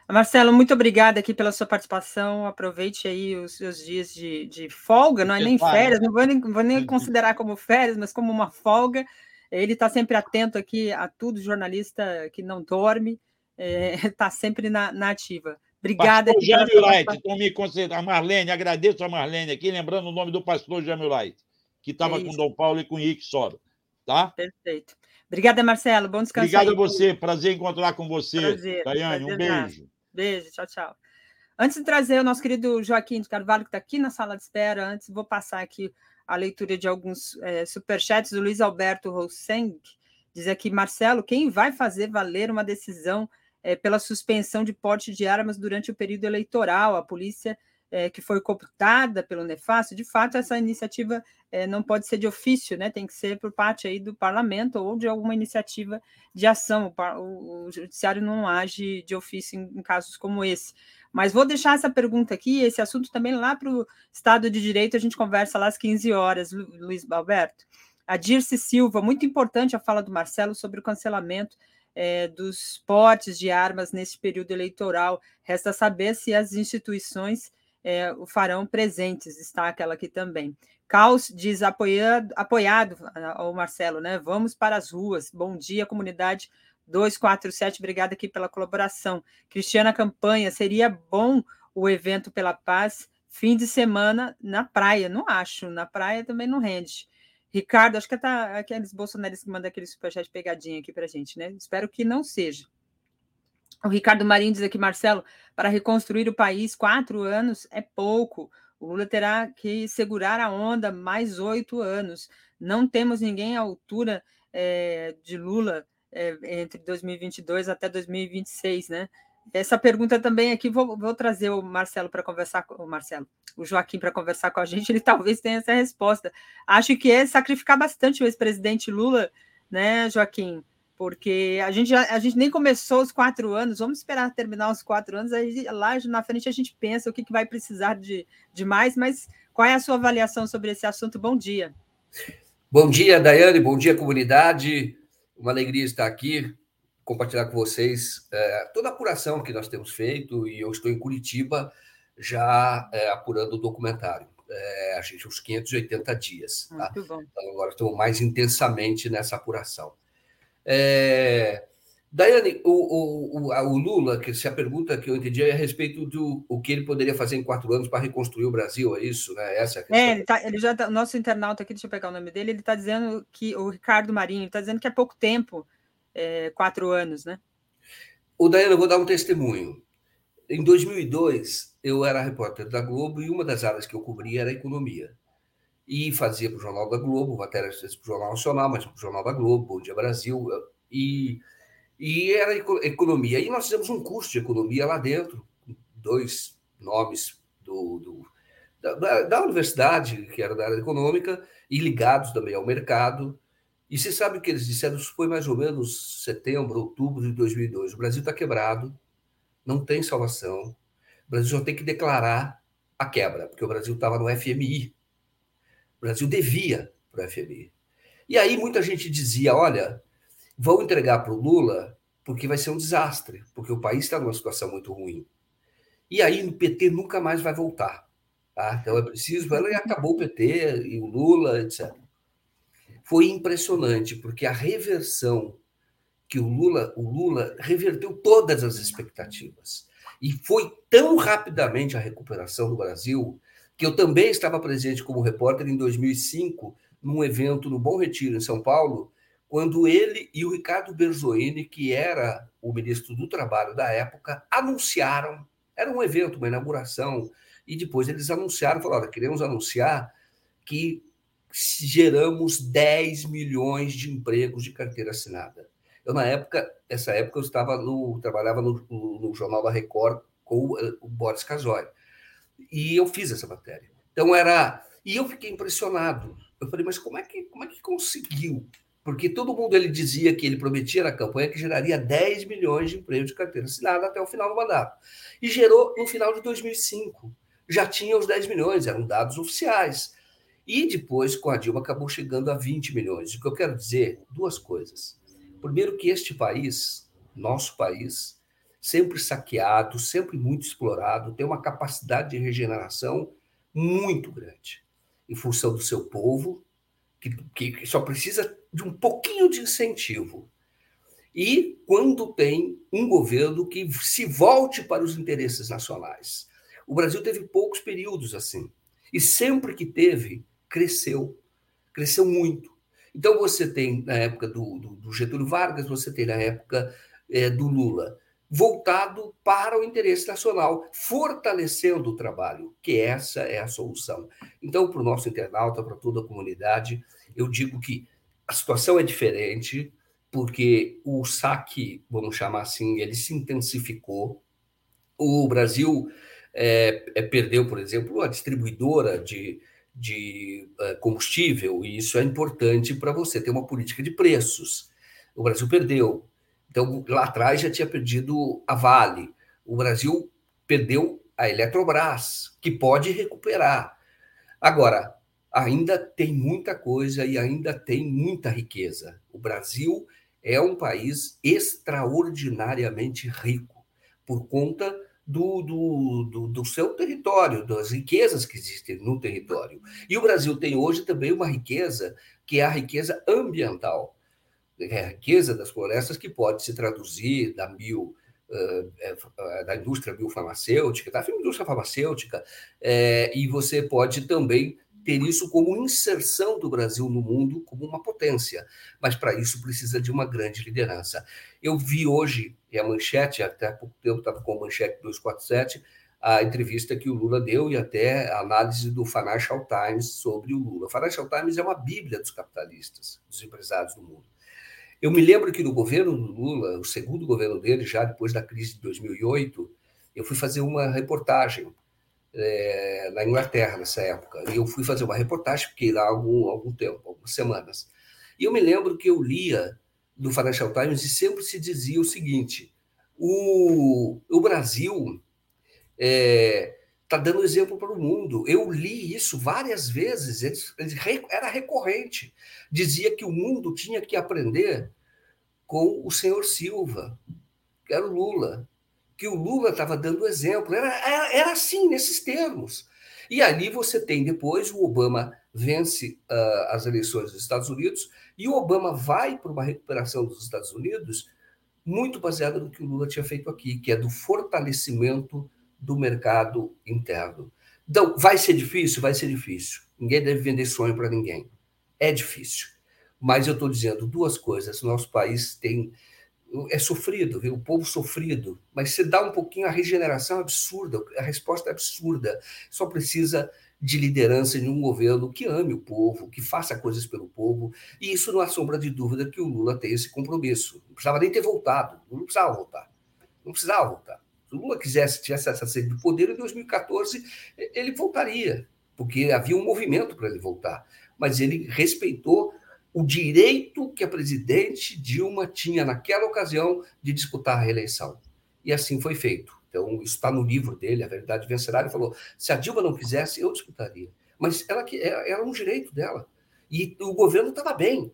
Marcelo, muito obrigada aqui pela sua participação. Aproveite aí os seus dias de, de folga, não é nem férias, não vou nem, vou nem considerar como férias, mas como uma folga. Ele está sempre atento aqui a tudo, jornalista que não dorme, está é, sempre na, na ativa. Obrigada. Pastor Jamil Light, então me. A Marlene, agradeço a Marlene aqui, lembrando o nome do pastor Jamil Light, que estava é com Dom Paulo e com Henrique Sobra. Tá? Perfeito. Obrigada, Marcelo. Bom descanso. Obrigado aí. a você. Prazer encontrar com você. Prazer. Daiane, um beijo. Beijo, tchau, tchau. Antes de trazer o nosso querido Joaquim de Carvalho, que está aqui na sala de espera, antes vou passar aqui a leitura de alguns é, superchats. O Luiz Alberto Rosseng diz aqui, Marcelo, quem vai fazer valer uma decisão é, pela suspensão de porte de armas durante o período eleitoral. A polícia é, que foi cooptada pelo Nefasto, de fato, essa iniciativa é, não pode ser de ofício, né? tem que ser por parte aí do parlamento ou de alguma iniciativa de ação. O, o, judiciário não age de ofício em, em, casos como esse. Mas vou deixar essa pergunta aqui, esse assunto também lá para o Estado de Direito, a gente conversa lá às 15 horas, Lu, Luiz Alberto. A Dirce Silva, muito importante a fala do Marcelo sobre o cancelamento é, dos portes de armas neste período eleitoral. Resta saber se as instituições é, o farão presentes, está aquela aqui também. Caos diz apoiado, apoiado ao Marcelo, né? Vamos para as ruas. Bom dia, comunidade 247. Obrigada aqui pela colaboração. Cristiana Campanha, seria bom o evento pela paz fim de semana na praia. Não acho, na praia também não rende. Ricardo, acho que tá aqueles bolsonaristas que mandam aquele superchat pegadinha aqui para gente, né? Espero que não seja. O Ricardo Marinho diz aqui, Marcelo, para reconstruir o país, quatro anos é pouco. O Lula terá que segurar a onda mais oito anos. Não temos ninguém à altura é, de Lula é, entre 2022 até 2026, né? Essa pergunta também aqui, vou, vou trazer o Marcelo para conversar com o Marcelo, o Joaquim para conversar com a gente, ele talvez tenha essa resposta. Acho que é sacrificar bastante o ex-presidente Lula, né, Joaquim, porque a gente, já, a gente nem começou os quatro anos, vamos esperar terminar os quatro anos, aí lá na frente a gente pensa o que, que vai precisar de, de mais, mas qual é a sua avaliação sobre esse assunto? Bom dia. Bom dia, Daiane, bom dia, comunidade. Uma alegria estar aqui, compartilhar com vocês é, toda a apuração que nós temos feito, e eu estou em Curitiba já é, apurando o documentário. É, a gente, uns 580 dias. Tá? Então, agora estou mais intensamente nessa apuração. É... Daiane, o, o, o, Lula, que se a pergunta que eu entendi é a respeito do o que ele poderia fazer em quatro anos para reconstruir o Brasil, é isso? Né? Essa é a questão. É, ele, tá, ele já tá, o nosso internauta aqui, deixa eu pegar o nome dele, ele está dizendo que, o Ricardo Marinho, está dizendo que é pouco tempo, é, quatro anos, né? O Daiane, eu vou dar um testemunho. Em 2002, eu era repórter da Globo e uma das áreas que eu cobria era a economia e fazia para o Jornal da Globo, matéria para o Jornal Nacional, mas para o Jornal da Globo, Bom Dia Brasil, e, e era economia. E nós fizemos um curso de economia lá dentro, dois nomes do, do da, da, universidade, que era da área econômica, e ligados também ao mercado. E você sabe o que eles disseram? Isso foi mais ou menos setembro, outubro de 2002. O Brasil está quebrado, não tem salvação. O Brasil só tem que declarar a quebra, porque o Brasil estava no FMI, Brasil devia para o FMI. E aí muita gente dizia: olha, vão entregar para o Lula porque vai ser um desastre, porque o país está numa situação muito ruim. E aí o PT nunca mais vai voltar. Tá? Então é preciso. Ela acabou o PT e o Lula, etc. Foi impressionante, porque a reversão que o Lula, o Lula reverteu todas as expectativas. E foi tão rapidamente a recuperação do Brasil que eu também estava presente como repórter em 2005, num evento no Bom Retiro, em São Paulo, quando ele e o Ricardo Berzoini, que era o ministro do Trabalho da época, anunciaram, era um evento, uma inauguração, e depois eles anunciaram, falaram, queremos anunciar que geramos 10 milhões de empregos de carteira assinada. Eu, na época, essa época, eu estava no, trabalhava no, no, no Jornal da Record com o, o Boris Casoy. E eu fiz essa matéria. Então era. E eu fiquei impressionado. Eu falei, mas como é que, como é que conseguiu? Porque todo mundo ele dizia que ele prometia na campanha que geraria 10 milhões de empregos de carteira assinada até o final do mandato. E gerou no final de 2005. Já tinha os 10 milhões, eram dados oficiais. E depois, com a Dilma, acabou chegando a 20 milhões. O que eu quero dizer? Duas coisas. Primeiro, que este país, nosso país, sempre saqueado, sempre muito explorado, tem uma capacidade de regeneração muito grande, em função do seu povo, que, que só precisa de um pouquinho de incentivo. E quando tem um governo que se volte para os interesses nacionais. O Brasil teve poucos períodos assim. E sempre que teve, cresceu. Cresceu muito. Então, você tem, na época do, do, do Getúlio Vargas, você tem na época é, do Lula, voltado para o interesse nacional, fortalecendo o trabalho, que essa é a solução. Então, para o nosso internauta, para toda a comunidade, eu digo que a situação é diferente, porque o saque, vamos chamar assim, ele se intensificou. O Brasil é, é, perdeu, por exemplo, a distribuidora de, de uh, combustível, e isso é importante para você ter uma política de preços. O Brasil perdeu então, lá atrás já tinha perdido a Vale. O Brasil perdeu a Eletrobras, que pode recuperar. Agora, ainda tem muita coisa e ainda tem muita riqueza. O Brasil é um país extraordinariamente rico por conta do, do, do, do, seu território, das riquezas que existem no território. E o Brasil tem hoje também uma riqueza que é a riqueza ambiental é, riqueza das florestas que pode se traduzir da bio, uh, da indústria biofarmacêutica, da indústria farmacêutica, e você pode também ter isso como inserção do Brasil no mundo como uma potência, mas para isso precisa de uma grande liderança. Eu vi hoje, e a manchete, até há pouco tempo estava com a manchete 247, a entrevista que o Lula deu e até a análise do Financial Times sobre o Lula. O Financial Times é uma bíblia dos capitalistas, dos empresários do mundo. Eu me lembro que no governo do Lula, o segundo governo dele, já depois da crise de 2008, eu fui fazer uma reportagem é, na Inglaterra nessa época. E eu fui fazer uma reportagem, fiquei lá algum, algum tempo, algumas semanas. E eu me lembro que eu lia do Financial Times e sempre se dizia o seguinte: o, o Brasil é, tá dando exemplo para o mundo. Eu li isso várias vezes, eles, eles, era recorrente. Dizia que o mundo tinha que aprender com o senhor Silva, que era o Lula, que o Lula estava dando exemplo. Era, era, era assim, nesses termos. E ali você tem depois o Obama vence uh, as eleições dos Estados Unidos e o Obama vai para uma recuperação dos Estados Unidos muito baseada no que o Lula tinha feito aqui, que é do fortalecimento do mercado interno. Então, vai ser difícil? Vai ser difícil. Ninguém deve vender sonho para ninguém. É difícil. Mas eu estou dizendo duas coisas. Nosso país tem é sofrido, viu? o povo sofrido, mas se dá um pouquinho a regeneração é absurda, a resposta é absurda. Só precisa de liderança de um governo que ame o povo, que faça coisas pelo povo, e isso não há sombra de dúvida que o Lula tem esse compromisso. Não precisava nem ter voltado, não precisava voltar. Não precisava voltar. Se o Lula quisesse, tivesse essa sede de poder, em 2014 ele voltaria, porque havia um movimento para ele voltar. Mas ele respeitou o direito que a presidente Dilma tinha naquela ocasião de disputar a reeleição. E assim foi feito. Então, está no livro dele, A Verdade Vencerá. Ele falou: se a Dilma não quisesse, eu disputaria. Mas ela era um direito dela. E o governo estava bem.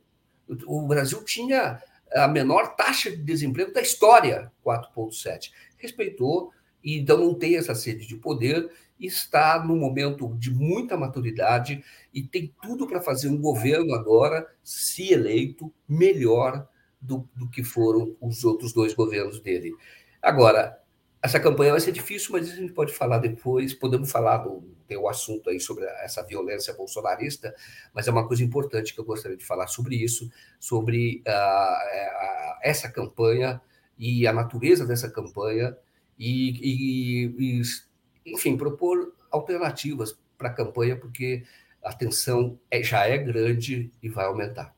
O Brasil tinha a menor taxa de desemprego da história, 4,7. Respeitou, e então não tem essa sede de poder, está no momento de muita maturidade e tem tudo para fazer um governo agora, se eleito, melhor do, do que foram os outros dois governos dele. Agora, essa campanha vai ser difícil, mas a gente pode falar depois. Podemos falar do tem o assunto aí sobre essa violência bolsonarista, mas é uma coisa importante que eu gostaria de falar sobre isso, sobre uh, essa campanha e a natureza dessa campanha e, e, e enfim, propor alternativas para a campanha, porque a tensão é, já é grande e vai aumentar.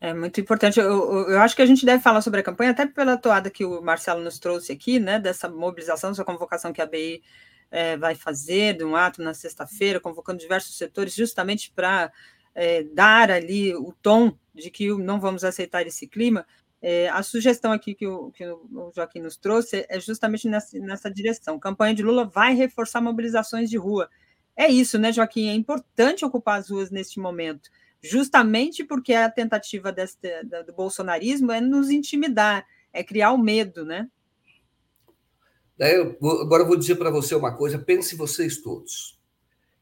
É muito importante. Eu, eu, acho que a gente deve falar sobre a campanha, até pela toada que o Marcelo nos trouxe aqui, né, dessa mobilização, dessa convocação que a BI é, vai fazer, de um ato na sexta-feira, convocando diversos setores, justamente para é, dar ali o tom de que não vamos aceitar esse clima. É, a sugestão aqui que o, que o, Joaquim nos trouxe é justamente nessa, nessa direção. Campanha de Lula vai reforçar mobilizações de rua. É isso, né, Joaquim? É importante ocupar as ruas neste momento, justamente porque a tentativa deste, do bolsonarismo é nos intimidar, é criar o medo, né? agora eu vou dizer para você uma coisa, pense vocês todos.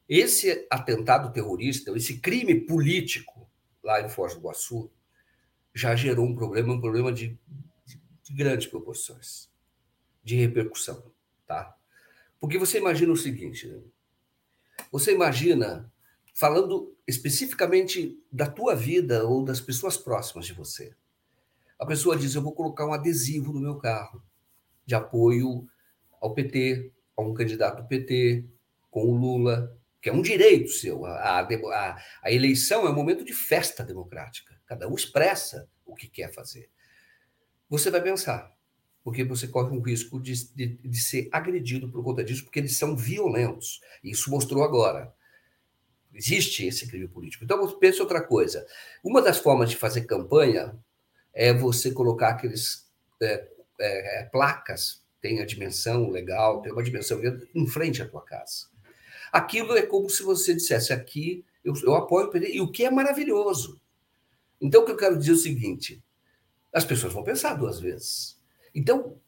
Esse atentado terrorista, esse crime político lá em Foz do Iguaçu, já gerou um problema, um problema de, de, de grandes proporções, de repercussão, tá? Porque você imagina o seguinte, né? você imagina, falando especificamente da tua vida ou das pessoas próximas de você, a pessoa diz, eu vou colocar um adesivo no meu carro de apoio ao PT, a um candidato PT, com o Lula, que é um direito seu. A, a, a eleição é um momento de festa democrática. Cada um expressa o que quer fazer. Você vai pensar, porque você corre um risco de, de, de ser agredido por conta disso, porque eles são violentos. Isso mostrou agora. Existe esse crime político. Então, pense outra coisa. Uma das formas de fazer campanha é você colocar aqueles é, é, placas, tem a dimensão legal, tem uma dimensão em frente à tua casa. Aquilo é como se você dissesse aqui, eu, eu apoio o PT, e o que é maravilhoso. Então, o que eu quero dizer é o seguinte: as pessoas vão pensar duas vezes. Então,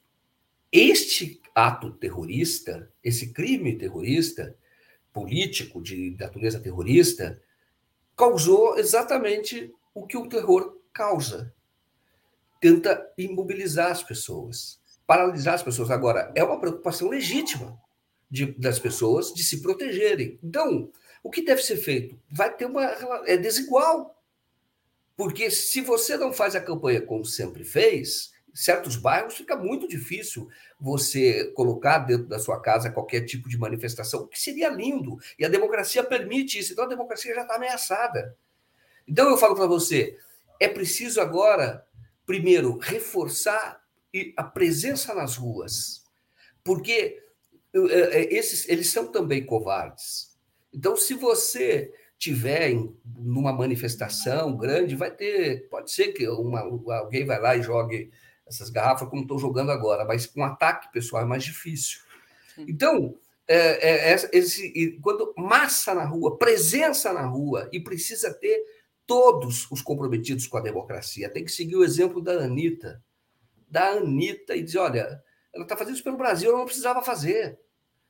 este ato terrorista, esse crime terrorista, político, de natureza terrorista, causou exatamente o que o terror causa. Tenta imobilizar as pessoas, paralisar as pessoas. Agora, é uma preocupação legítima de, das pessoas de se protegerem. Então, o que deve ser feito? Vai ter uma. É desigual. Porque se você não faz a campanha como sempre fez, certos bairros fica muito difícil você colocar dentro da sua casa qualquer tipo de manifestação, o que seria lindo. E a democracia permite isso, então a democracia já está ameaçada. Então eu falo para você, é preciso agora, primeiro, reforçar a presença nas ruas, porque é, é, esses eles são também covardes. Então, se você tiver em, numa manifestação grande, vai ter. Pode ser que uma, alguém vai lá e jogue essas garrafas como estou jogando agora, mas com um ataque pessoal é mais difícil. Então, é, é, esse, quando massa na rua, presença na rua, e precisa ter todos os comprometidos com a democracia. Tem que seguir o exemplo da Anitta. Da Anitta e dizer: olha, ela está fazendo isso pelo Brasil, ela não precisava fazer.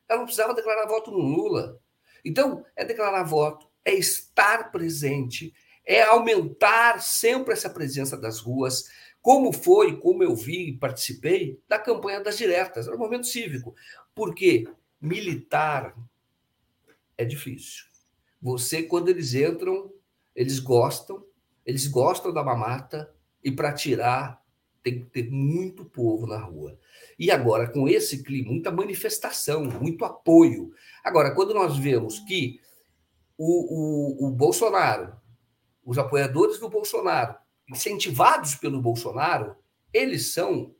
Ela não precisava declarar voto no Lula. Então, é declarar voto, é estar presente, é aumentar sempre essa presença das ruas, como foi, como eu vi e participei da campanha das diretas, era um momento cívico. Porque militar é difícil. Você, quando eles entram, eles gostam, eles gostam da mamata, e para tirar tem que ter muito povo na rua. E agora, com esse clima, muita manifestação, muito apoio. Agora, quando nós vemos que o, o, o Bolsonaro, os apoiadores do Bolsonaro, incentivados pelo Bolsonaro, eles são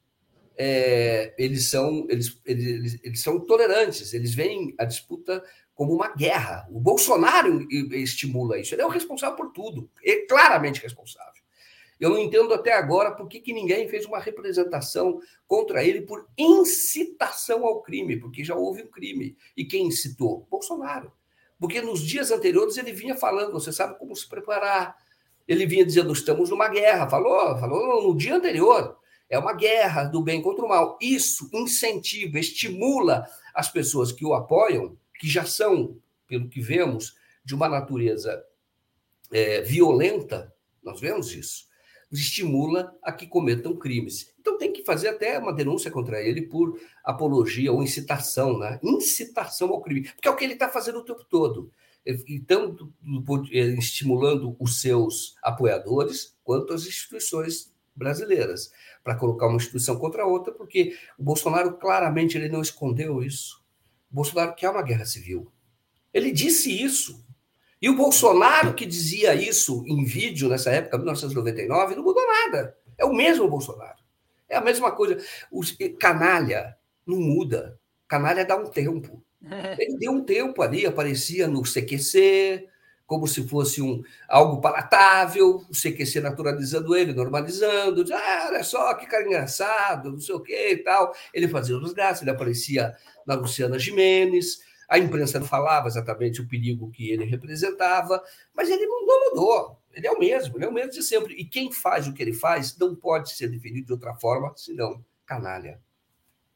é, eles são eles, eles, eles são tolerantes, eles veem a disputa como uma guerra. O Bolsonaro estimula isso, ele é o responsável por tudo, é claramente responsável. Eu não entendo até agora por que, que ninguém fez uma representação contra ele por incitação ao crime, porque já houve um crime. E quem incitou? Bolsonaro. Porque nos dias anteriores ele vinha falando, você sabe como se preparar. Ele vinha dizendo, estamos numa guerra. Falou, falou no dia anterior. É uma guerra do bem contra o mal. Isso incentiva, estimula as pessoas que o apoiam, que já são, pelo que vemos, de uma natureza é, violenta. Nós vemos isso estimula a que cometam crimes. Então tem que fazer até uma denúncia contra ele por apologia ou incitação, né? Incitação ao crime, porque é o que ele está fazendo o tempo todo. Então, estimulando os seus apoiadores quanto as instituições brasileiras, para colocar uma instituição contra outra, porque o Bolsonaro claramente ele não escondeu isso. O Bolsonaro quer uma guerra civil. Ele disse isso. E o Bolsonaro, que dizia isso em vídeo nessa época, 1999, não mudou nada. É o mesmo Bolsonaro. É a mesma coisa. O canalha não muda. Canalha dá um tempo. Ele deu um tempo ali, aparecia no CQC, como se fosse um, algo palatável, o CQC naturalizando ele, normalizando, diz, ah, olha só que cara engraçado, não sei o que e tal. Ele fazia os gastos, ele aparecia na Luciana Jimenez, a imprensa não falava exatamente o perigo que ele representava, mas ele não mudou. Ele é o mesmo, ele é o mesmo de sempre. E quem faz o que ele faz não pode ser definido de outra forma, senão canalha.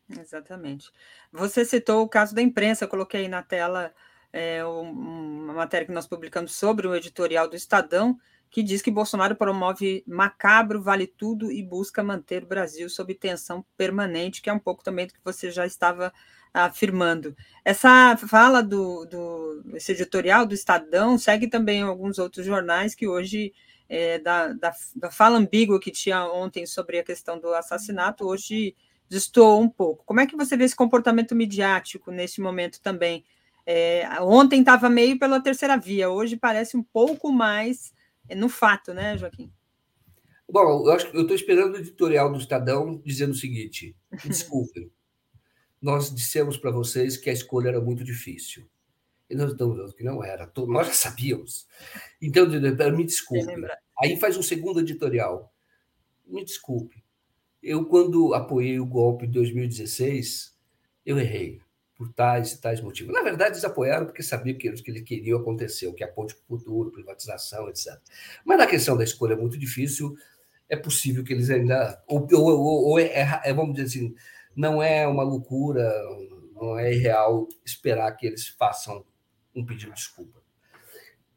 Exatamente. Você citou o caso da imprensa, eu coloquei na tela é, uma matéria que nós publicamos sobre o editorial do Estadão, que diz que Bolsonaro promove macabro, vale tudo e busca manter o Brasil sob tensão permanente, que é um pouco também do que você já estava afirmando. Essa fala do, do esse editorial do Estadão segue também alguns outros jornais que hoje, é, da, da, da, fala ambígua que tinha ontem sobre a questão do assassinato, hoje destoou um pouco. Como é que você vê esse comportamento midiático nesse momento também? É, ontem estava meio pela terceira via, hoje parece um pouco mais no fato, né, Joaquim? Bom, eu acho que eu estou esperando o editorial do Estadão dizendo o seguinte: desculpem, nós dissemos para vocês que a escolha era muito difícil. E nós estamos vendo que não era, nós já sabíamos. Então, me desculpe. Aí faz um segundo editorial. Me desculpe. Eu, quando apoiei o golpe em 2016, eu errei por tais e tais motivos. Na verdade, eles apoiaram porque sabiam que o que eles queriam acontecer, o que é ponte para o futuro, privatização, etc. Mas na questão da escolha é muito difícil, é possível que eles ainda. Ou, ou, ou, ou é, é, vamos dizer assim, não é uma loucura, não é irreal esperar que eles façam um pedido de desculpa.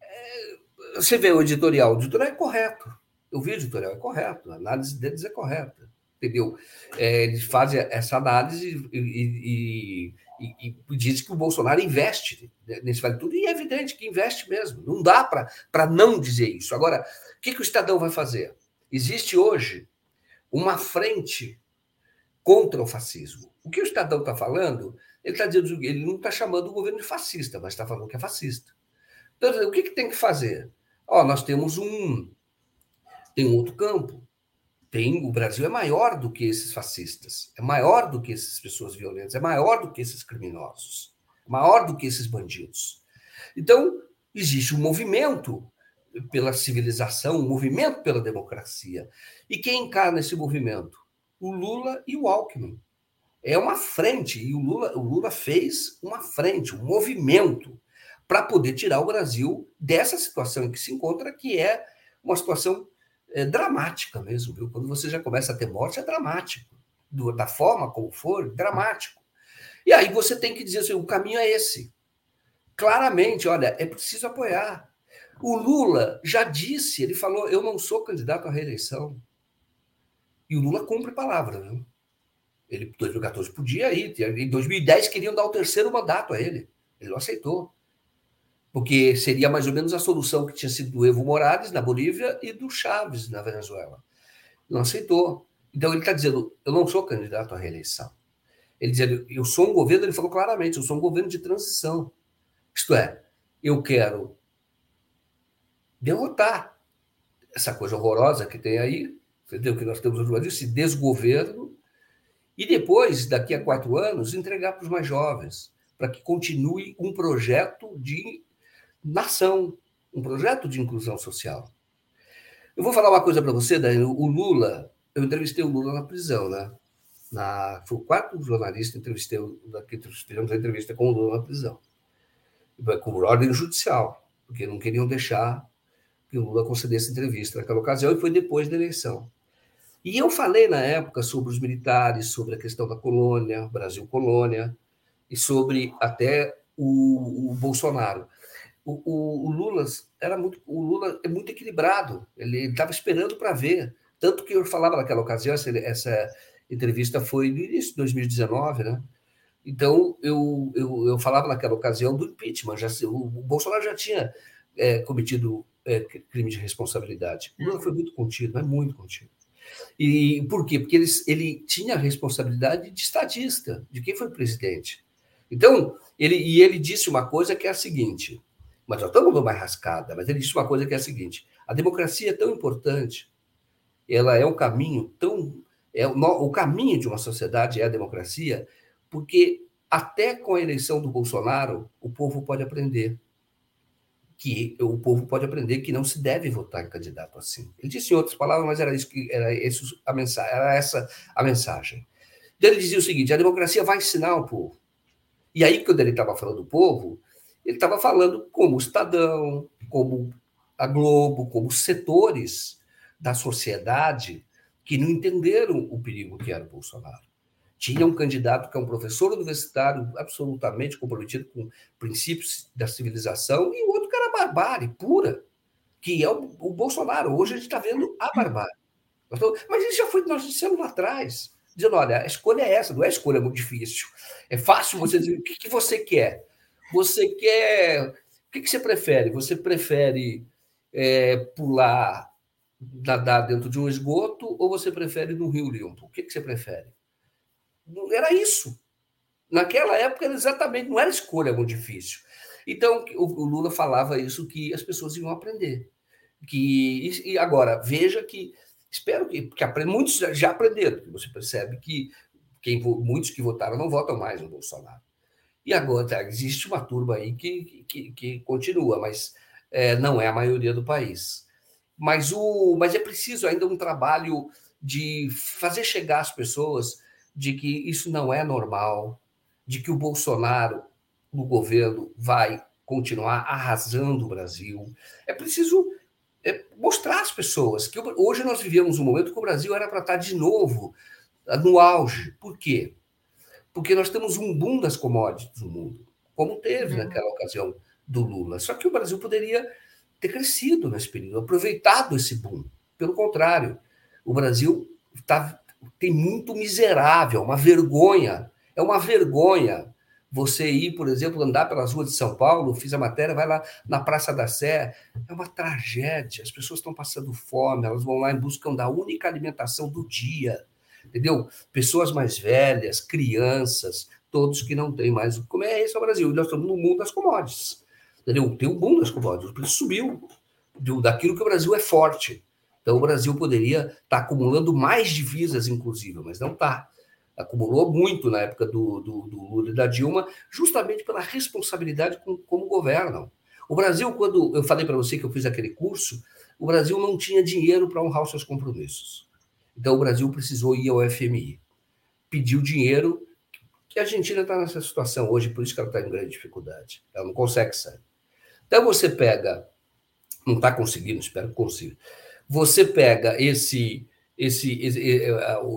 É, você vê o editorial, o editorial é correto. Eu vi o editorial, é correto, a análise deles é correta, entendeu? É, eles fazem essa análise e, e, e, e dizem que o Bolsonaro investe nesse vale tudo, e é evidente que investe mesmo. Não dá para não dizer isso. Agora, o que, que o Estadão vai fazer? Existe hoje uma frente contra o fascismo. O que o Estadão está falando, ele está dizendo, ele não está chamando o governo de fascista, mas está falando que é fascista. Então, o que, que tem que fazer? Ó, nós temos um tem um outro campo. Tem o Brasil é maior do que esses fascistas, é maior do que essas pessoas violentas, é maior do que esses criminosos, maior do que esses bandidos. Então, existe um movimento pela civilização, um movimento pela democracia. E quem encarna esse movimento? O Lula e o Alckmin. É uma frente, e o Lula, o Lula fez uma frente, um movimento para poder tirar o Brasil dessa situação em que se encontra, que é uma situação é, dramática mesmo. Viu? Quando você já começa a ter morte, é dramático. Do, da forma como for, dramático. E aí você tem que dizer assim: o caminho é esse. Claramente, olha, é preciso apoiar. O Lula já disse, ele falou: eu não sou candidato à reeleição. E o Lula cumpre palavra, viu? Ele, em 2014, podia ir. Em 2010, queriam dar o terceiro mandato a ele. Ele não aceitou. Porque seria mais ou menos a solução que tinha sido do Evo Morales, na Bolívia, e do Chaves, na Venezuela. Não aceitou. Então, ele está dizendo: eu não sou candidato à reeleição. Ele dizendo: eu sou um governo, ele falou claramente, eu sou um governo de transição. Isto é, eu quero derrotar essa coisa horrorosa que tem aí, entendeu? Que nós temos hoje, esse desgoverno, e depois, daqui a quatro anos, entregar para os mais jovens, para que continue um projeto de nação, um projeto de inclusão social. Eu vou falar uma coisa para você, Dani. O Lula, eu entrevistei o Lula na prisão, né? Na, foi o quarto jornalista entrevistei, que fizemos a entrevista com o Lula na prisão. Com ordem judicial, porque não queriam deixar que o Lula concedesse entrevista naquela ocasião, e foi depois da eleição. E eu falei na época sobre os militares, sobre a questão da colônia, Brasil colônia, e sobre até o, o Bolsonaro. O, o, o, Lula era muito, o Lula é muito equilibrado. Ele estava esperando para ver. Tanto que eu falava naquela ocasião, essa, essa, entrevista foi no início de 2019, né? Então eu, eu, eu falava naquela ocasião do impeachment. Já, o, o Bolsonaro já tinha é, cometido é, crime de responsabilidade. O Lula foi muito contido, mas muito contido. E por quê? Porque ele, ele tinha a responsabilidade de estadista, de quem foi presidente. Então, ele, e ele disse uma coisa que é a seguinte: mas nós estamos numa rascada, mas ele disse uma coisa que é a seguinte: a democracia é tão importante, ela é um caminho tão. É, o caminho de uma sociedade é a democracia, porque até com a eleição do Bolsonaro, o povo pode aprender que o povo pode aprender que não se deve votar em candidato assim. Ele disse em outras palavras, mas era isso que era, isso, a mensagem, era essa a mensagem. Então, ele dizia o seguinte: a democracia vai ensinar o povo. E aí, quando ele estava falando do povo, ele estava falando como o Estadão, como a Globo, como setores da sociedade que não entenderam o perigo que era o Bolsonaro. Tinha um candidato que é um professor universitário absolutamente comprometido com princípios da civilização e o outro que era barbárie pura, que é o, o Bolsonaro. Hoje a gente está vendo a barbárie. Mas isso já foi, nós dissemos lá atrás, dizendo, olha, a escolha é essa, não é escolha muito difícil. É fácil você dizer o que, que você quer. Você quer. O que, que você prefere? Você prefere é, pular, nadar dentro de um esgoto ou você prefere no Rio Limpo? O que, que você prefere? Era isso. Naquela época exatamente, não era escolha muito difícil. Então, o, Lula falava isso que as pessoas iam aprender. Que, e agora, veja que, espero que, que aprenda, muitos já aprenderam, você percebe que quem, muitos que votaram não votam mais no Bolsonaro. E agora tá, existe uma turma aí que, que, que continua, mas é, não é a maioria do país. Mas, o, mas é preciso ainda um trabalho de fazer chegar às pessoas de que isso não é normal, de que o Bolsonaro no governo vai continuar arrasando o Brasil. É preciso é, mostrar às pessoas que hoje nós vivemos um momento que o Brasil era para estar de novo no auge. Por quê? porque nós temos um boom das commodities no mundo, como teve uhum. naquela ocasião do Lula. Só que o Brasil poderia ter crescido nesse período, aproveitado esse boom. Pelo contrário, o Brasil tá, tem muito miserável, uma vergonha. É uma vergonha você ir, por exemplo, andar pelas ruas de São Paulo, fiz a matéria, vai lá na Praça da Sé, é uma tragédia. As pessoas estão passando fome, elas vão lá em busca da única alimentação do dia entendeu? Pessoas mais velhas, crianças, todos que não têm mais. Como é esse o Brasil? Nós estamos no mundo das commodities, entendeu? Tem o um mundo das commodities, o preço subiu daquilo que o Brasil é forte. Então, o Brasil poderia estar tá acumulando mais divisas, inclusive, mas não está. Acumulou muito na época do, do, do, Lula e da Dilma, justamente pela responsabilidade com como governam. O Brasil, quando eu falei para você que eu fiz aquele curso, o Brasil não tinha dinheiro para honrar os seus compromissos. Então, o Brasil precisou ir ao FMI. Pediu dinheiro, que a Argentina está nessa situação hoje, por isso que ela está em grande dificuldade. Ela não consegue sair. Então, você pega, não está conseguindo, espero que consiga. Você pega esse, esse, esse,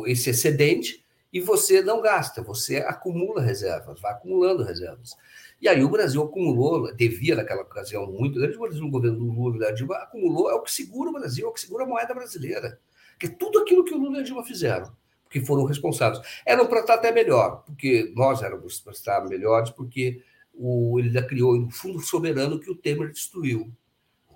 esse excedente e você não gasta, você acumula reservas, vai acumulando reservas. E aí o Brasil acumulou, devia naquela ocasião muito grande, o Brasil no governo do Lula e Dilma acumulou, é o que segura o Brasil, é o que segura a moeda brasileira. Que tudo aquilo que o Lula e a Dilma fizeram, que foram responsáveis, eram para estar até melhor, porque nós éramos para estar melhores, porque o, ele criou um fundo soberano que o Temer destruiu,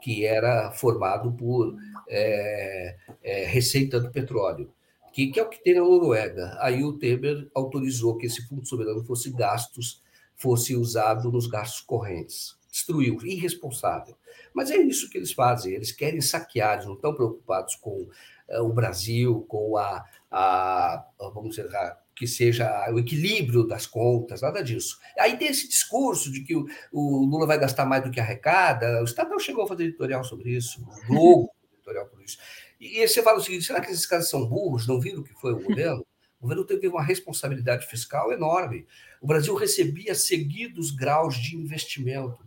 que era formado por é, é, receita do petróleo, que, que é o que tem na Noruega. Aí o Temer autorizou que esse fundo soberano fosse gastos fosse usado nos gastos correntes. Destruiu, irresponsável. Mas é isso que eles fazem, eles querem saquear, eles não estão preocupados com uh, o Brasil, com a, a vamos dizer, a, que seja o equilíbrio das contas, nada disso. Aí tem esse discurso de que o, o Lula vai gastar mais do que arrecada, o Estadão chegou a fazer editorial sobre isso, o Globo editorial por isso. E, e você fala o seguinte, será que esses caras são burros, não viram o que foi o governo? O governo teve uma responsabilidade fiscal enorme. O Brasil recebia seguidos graus de investimento.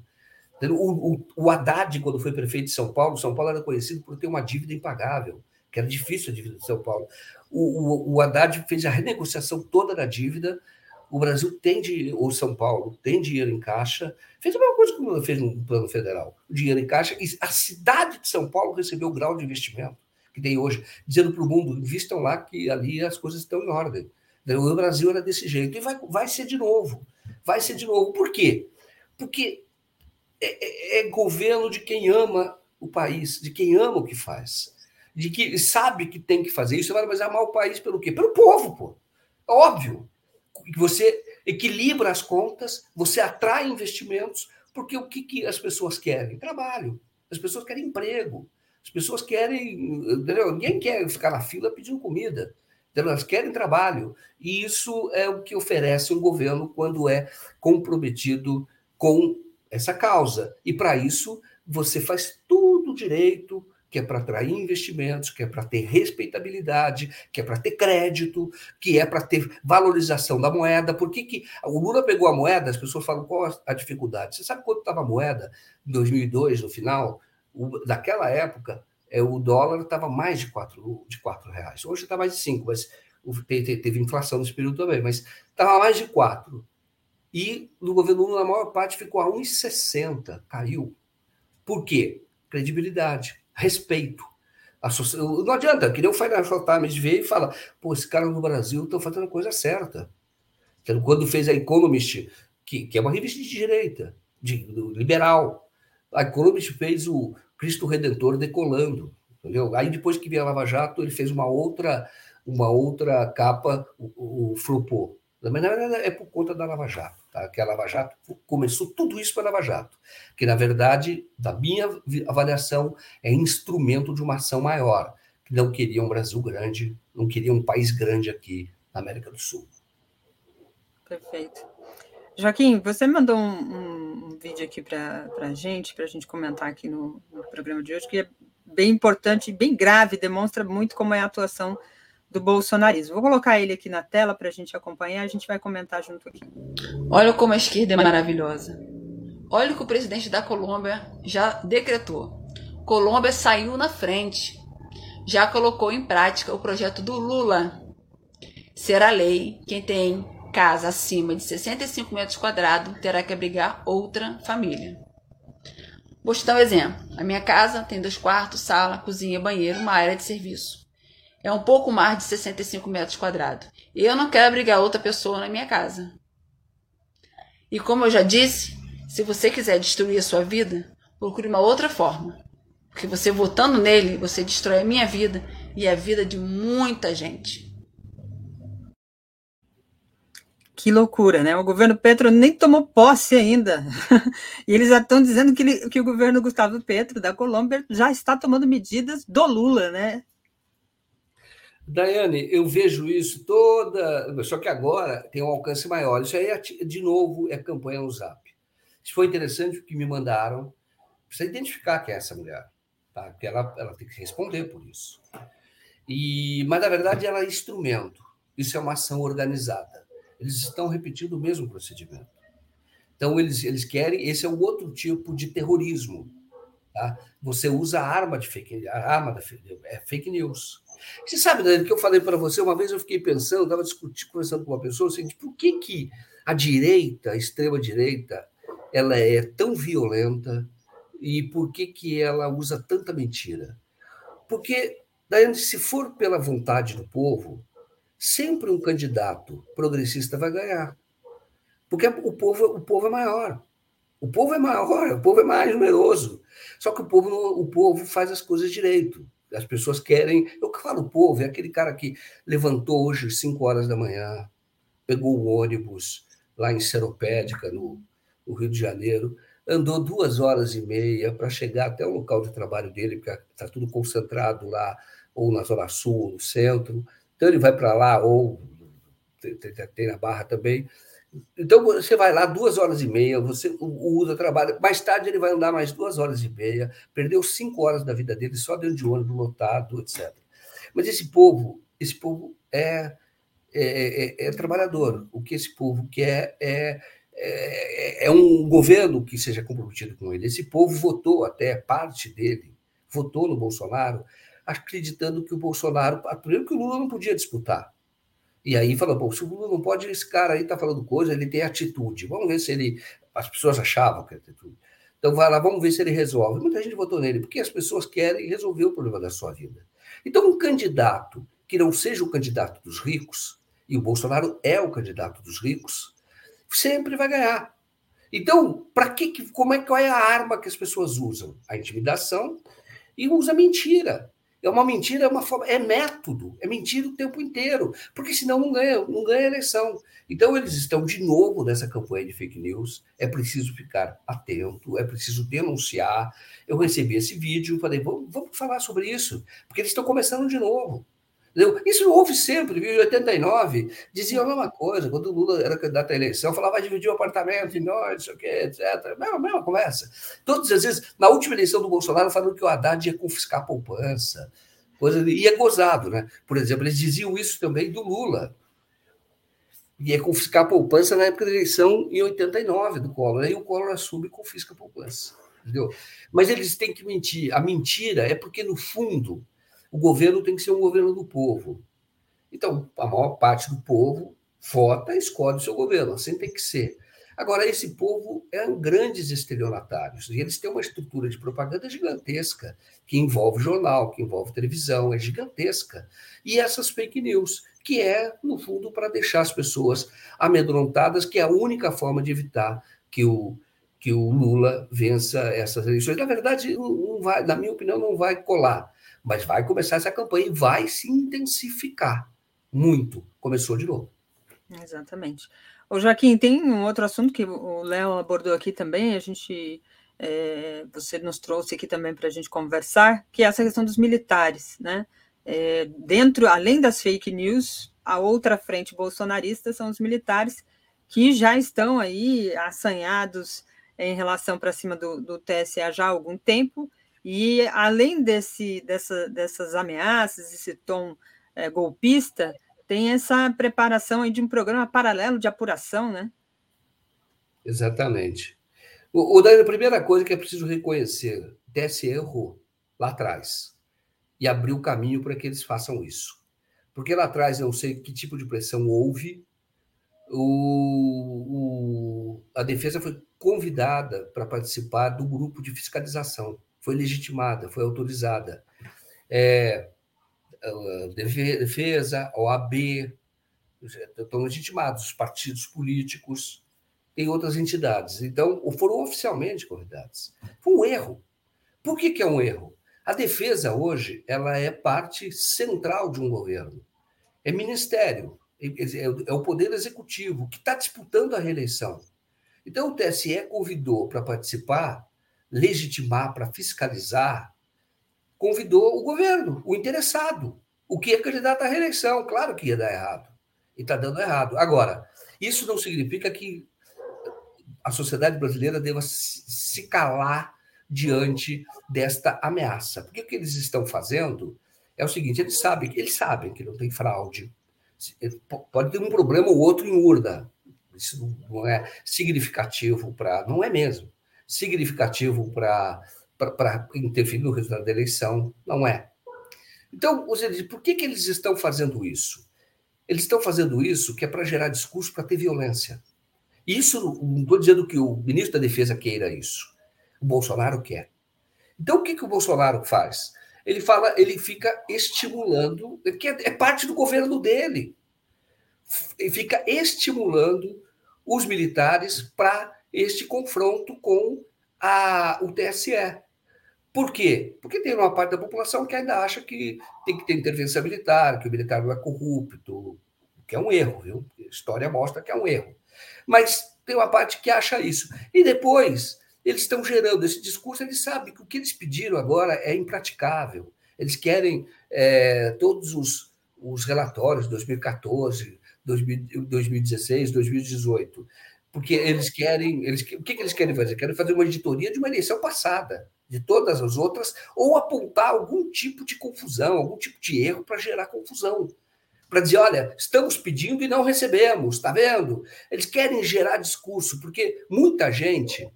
O, o, o Haddad, quando foi prefeito de São Paulo, São Paulo era conhecido por ter uma dívida impagável, que era difícil a dívida de São Paulo. O, o, o Haddad fez a renegociação toda da dívida. O Brasil tem dinheiro, ou São Paulo tem dinheiro em caixa, fez a mesma coisa que o fez no plano federal. Dinheiro em caixa, e a cidade de São Paulo recebeu o grau de investimento que tem hoje, dizendo para o mundo: invistam lá que ali as coisas estão em ordem. O Brasil era desse jeito. E vai, vai ser de novo. Vai ser de novo. Por quê? Porque é, é, é governo de quem ama o país, de quem ama o que faz, de que sabe que tem que fazer isso. Mas amar o país pelo quê? Pelo povo, pô. Óbvio. Você equilibra as contas, você atrai investimentos, porque o que, que as pessoas querem? Trabalho. As pessoas querem emprego. As pessoas querem. Entendeu? Ninguém quer ficar na fila pedindo comida. Elas querem trabalho. E isso é o que oferece um governo quando é comprometido com essa causa. E para isso, você faz tudo direito, que é para atrair investimentos, que é para ter respeitabilidade, que é para ter crédito, que é para ter valorização da moeda. Por que, que o Lula pegou a moeda? As pessoas falam qual a dificuldade. Você sabe quanto estava a moeda em 2002, no final? O, naquela época, é, o dólar estava mais de 4, de quatro reais. Hoje está mais de 5, mas teve, teve, inflação nesse período também, mas estava mais de 4. E no governo Lula, a maior parte ficou a 1,60, caiu. Por quê? Credibilidade, respeito. Não adianta, que nem o Financial Times vê e fala, pô, esse cara no Brasil estão fazendo a coisa certa. Quando fez a Economist, que, que é uma revista de direita, de, liberal, a Economist fez o Cristo Redentor decolando, entendeu? Aí depois que veio a Lava Jato, ele fez uma outra uma outra capa, o, o. Mas na verdade é por conta da Lava Jato, tá? Que a Lava Jato começou tudo isso para a Lava Jato, que na verdade, da minha avaliação, é instrumento de uma ação maior, que não queria um Brasil grande, não queria um país grande aqui na América do Sul. Perfeito. Joaquim, você mandou um, um, um vídeo aqui para a gente, para a gente comentar aqui no, no, programa de hoje, que é bem importante, bem grave, demonstra muito como é a atuação do bolsonarismo. Vou colocar ele aqui na tela para a gente acompanhar, a gente vai comentar junto aqui. Olha como a esquerda é maravilhosa. Olha o que o presidente da Colômbia já decretou. Colômbia saiu na frente, já colocou em prática o projeto do Lula. Será lei quem tem casa acima de 65 metros quadrados terá que abrigar outra família. Vou te dar um exemplo. A minha casa tem dois quartos, sala, cozinha, banheiro, uma área de serviço. É um pouco mais de 65 metros quadrados. E eu não quero abrigar outra pessoa na minha casa. E como eu já disse, se você quiser destruir a sua vida, procure uma outra forma. Porque você votando nele, você destrói a minha vida e a vida de muita gente. Que loucura, né? O governo Petro nem tomou posse ainda. e eles já estão dizendo que, ele, que o governo Gustavo Petro, da Colômbia, já está tomando medidas do Lula, né? Daiane, eu vejo isso toda. Só que agora tem um alcance maior. Isso aí, é, de novo, é campanha no Zap. Isso foi interessante o que me mandaram. precisa identificar quem é essa mulher, tá? porque ela, ela tem que responder por isso. E, mas, na verdade, ela é instrumento. Isso é uma ação organizada. Eles estão repetindo o mesmo procedimento. Então, eles, eles querem. Esse é um outro tipo de terrorismo. Tá? Você usa a arma de fake, a arma da é fake news. Você sabe, Daniel, que eu falei para você, uma vez eu fiquei pensando, estava discutindo, conversando com uma pessoa, assim, por que, que a direita, a extrema-direita, ela é tão violenta e por que, que ela usa tanta mentira? Porque, Daiane, se for pela vontade do povo, sempre um candidato progressista vai ganhar. Porque o povo, o povo é maior. O povo é maior, o povo é mais numeroso. Só que o povo, o povo faz as coisas direito. As pessoas querem. Eu falo povo, é aquele cara que levantou hoje às 5 horas da manhã, pegou o ônibus lá em Seropédica, no, no Rio de Janeiro, andou duas horas e meia para chegar até o local de trabalho dele, porque está tudo concentrado lá, ou na Zona Sul, no centro. Então ele vai para lá, ou tem, tem, tem na Barra também. Então você vai lá duas horas e meia, você usa, trabalha. Mais tarde ele vai andar mais duas horas e meia, perdeu cinco horas da vida dele só dentro de ônibus lotado, etc. Mas esse povo, esse povo é, é, é, é trabalhador. O que esse povo quer é, é, é um governo que seja comprometido com ele. Esse povo votou até parte dele, votou no Bolsonaro, acreditando que o Bolsonaro, primeiro que o Lula não podia disputar e aí fala, pô, se o Lula não pode, esse cara aí tá falando coisa, ele tem atitude. Vamos ver se ele. As pessoas achavam que atitude. Então vai lá, vamos ver se ele resolve. Muita gente votou nele, porque as pessoas querem resolver o problema da sua vida. Então, um candidato que não seja o candidato dos ricos, e o Bolsonaro é o candidato dos ricos, sempre vai ganhar. Então, para que, como é qual é a arma que as pessoas usam? A intimidação e usa mentira. É uma mentira, é uma forma, é método, é mentira o tempo inteiro, porque senão não ganha, não ganha eleição. Então eles estão de novo nessa campanha de fake news. É preciso ficar atento, é preciso denunciar. Eu recebi esse vídeo, falei, vamos, vamos falar sobre isso, porque eles estão começando de novo. Entendeu? Isso houve sempre, em 89, dizia a mesma coisa, quando o Lula era candidato à eleição, falava, vai dividir o apartamento em nós, não sei o quê, etc. Mesma, mesma conversa. Todas as vezes, na última eleição do Bolsonaro, falando que o Haddad ia confiscar a poupança, coisa, e é gozado, né? Por exemplo, eles diziam isso também do Lula. Ia confiscar a poupança na época da eleição em 89 do Collor. Aí o Collor assume e confisca a poupança. Entendeu? Mas eles têm que mentir. A mentira é porque, no fundo, o governo tem que ser um governo do povo. Então, a maior parte do povo vota e escolhe o seu governo, assim tem que ser. Agora, esse povo é grandes estelionatários, e eles têm uma estrutura de propaganda gigantesca, que envolve jornal, que envolve televisão, é gigantesca. E essas fake news, que é, no fundo, para deixar as pessoas amedrontadas, que é a única forma de evitar que o, que o Lula vença essas eleições. Na verdade, não vai, na minha opinião, não vai colar mas vai começar essa campanha e vai se intensificar muito. Começou de novo. Exatamente. O Joaquim, tem um outro assunto que o Léo abordou aqui também, a gente é, você nos trouxe aqui também para a gente conversar, que é essa questão dos militares, né? É, dentro, além das fake news, a outra frente bolsonarista são os militares que já estão aí assanhados em relação para cima do, do TSE já há algum tempo e além desse, dessa, dessas ameaças, esse tom é, golpista, tem essa preparação aí de um programa paralelo de apuração, né? Exatamente. O, o Daniel, a primeira coisa que é preciso reconhecer, o TSE errou lá atrás e abriu o caminho para que eles façam isso. Porque lá atrás, eu não sei que tipo de pressão houve, o, o, a defesa foi convidada para participar do grupo de fiscalização foi legitimada, foi autorizada. É, defesa, OAB, estão legitimados, os partidos políticos, tem outras entidades. Então, foram oficialmente convidados. Foi um erro. Por que, que é um erro? A defesa hoje ela é parte central de um governo. É ministério, é, é o poder executivo que está disputando a reeleição. Então, o TSE convidou para participar legitimar, para fiscalizar, convidou o governo, o interessado, o que é candidato à reeleição. Claro que ia dar errado. E está dando errado. Agora, isso não significa que a sociedade brasileira deva se calar diante desta ameaça. Porque o que eles estão fazendo é o seguinte: eles sabem, eles sabem que não tem fraude. Pode ter um problema ou outro em urna. Isso não é significativo para. Não é mesmo. Significativo para interferir no resultado da eleição. Não é. Então, por que, que eles estão fazendo isso? Eles estão fazendo isso que é para gerar discurso, para ter violência. Isso, não estou dizendo que o ministro da Defesa queira isso. O Bolsonaro quer. Então, o que, que o Bolsonaro faz? Ele fala, ele fica estimulando, que é, é parte do governo dele. Ele fica estimulando os militares para este confronto com a, o TSE. Por quê? Porque tem uma parte da população que ainda acha que tem que ter intervenção militar, que o militar não é corrupto, que é um erro, viu? A história mostra que é um erro. Mas tem uma parte que acha isso. E depois, eles estão gerando esse discurso, eles sabem que o que eles pediram agora é impraticável. Eles querem é, todos os, os relatórios de 2014, 2016, 2018 porque eles querem. Eles, o que, que eles querem fazer? Querem fazer uma editoria de uma eleição passada, de todas as outras, ou apontar algum tipo de confusão, algum tipo de erro para gerar confusão. Para dizer, olha, estamos pedindo e não recebemos, está vendo? Eles querem gerar discurso, porque muita gente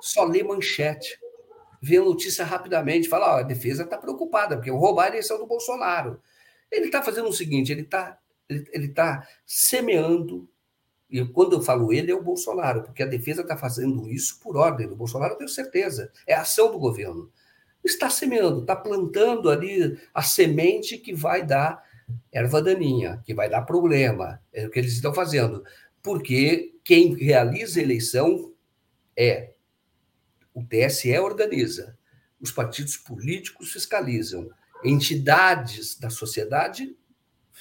só lê manchete, vê a notícia rapidamente, fala, ó, a defesa está preocupada, porque roubar a eleição do Bolsonaro. Ele está fazendo o seguinte, ele está ele, ele tá semeando e quando eu falo ele, é o Bolsonaro, porque a defesa está fazendo isso por ordem do Bolsonaro, eu tenho certeza. É a ação do governo. Está semeando, está plantando ali a semente que vai dar erva daninha, que vai dar problema. É o que eles estão fazendo. Porque quem realiza a eleição é o TSE organiza, os partidos políticos fiscalizam, entidades da sociedade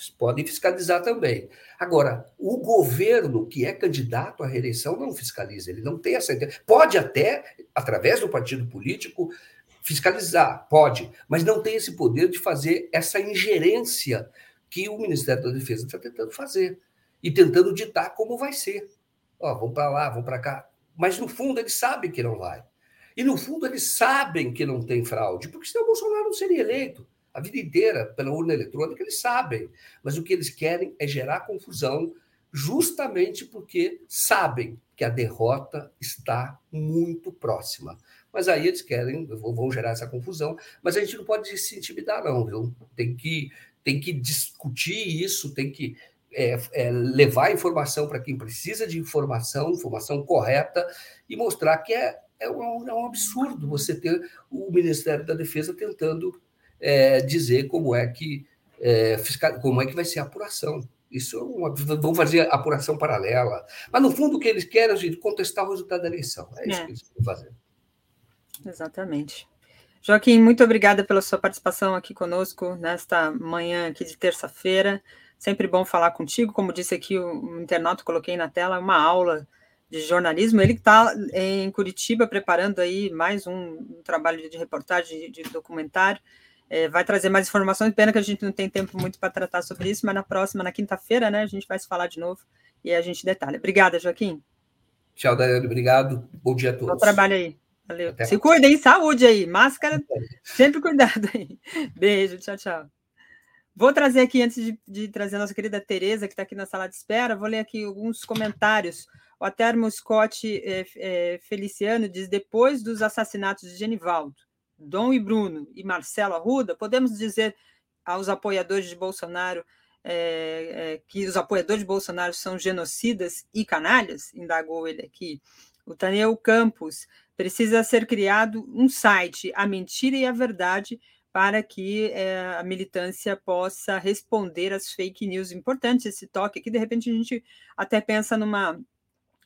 podem fiscalizar também. Agora, o governo que é candidato à reeleição não fiscaliza, ele não tem essa. Pode até, através do partido político, fiscalizar, pode, mas não tem esse poder de fazer essa ingerência que o Ministério da Defesa está tentando fazer e tentando ditar como vai ser. Ó, vamos para lá, vamos para cá. Mas no fundo eles sabem que não vai. E no fundo eles sabem que não tem fraude, porque senão o Bolsonaro não seria eleito a vida inteira pela urna eletrônica, eles sabem. Mas o que eles querem é gerar confusão, justamente porque sabem que a derrota está muito próxima. Mas aí eles querem, vão gerar essa confusão, mas a gente não pode se intimidar, não, viu? Tem que, tem que discutir isso, tem que é, é, levar informação para quem precisa de informação, informação correta, e mostrar que é, é, um, é um absurdo você ter o Ministério da Defesa tentando é, dizer como é que é, fiscal, como é que vai ser a apuração. Isso é uma, vão fazer apuração paralela. Mas, no fundo, o que eles querem é contestar o resultado da eleição. É isso é. que eles vão fazer. Exatamente. Joaquim, muito obrigada pela sua participação aqui conosco nesta manhã aqui de terça-feira. Sempre bom falar contigo. Como disse aqui o internauta, coloquei na tela uma aula de jornalismo. Ele está em Curitiba preparando aí mais um, trabalho de reportagem, de, de documentário é, vai trazer mais informações. Pena que a gente não tem tempo muito para tratar sobre isso, mas na próxima, na quinta-feira, né, a gente vai se falar de novo e a gente detalha. Obrigada, Joaquim. Tchau, Daiane. Obrigado. Bom dia a todos. Bom trabalho aí. Valeu. Até se mais. cuidem, saúde aí. Máscara, sempre cuidado aí. Beijo, tchau, tchau. Vou trazer aqui, antes de, de trazer a nossa querida Tereza, que está aqui na sala de espera, vou ler aqui alguns comentários. O Atermo Scott é, é, Feliciano diz: depois dos assassinatos de Genivaldo, Dom e Bruno e Marcelo Arruda, podemos dizer aos apoiadores de Bolsonaro é, é, que os apoiadores de Bolsonaro são genocidas e canalhas? Indagou ele aqui. O Taneu Campos precisa ser criado um site, a mentira e a verdade, para que é, a militância possa responder às fake news. Importante esse toque aqui, de repente a gente até pensa numa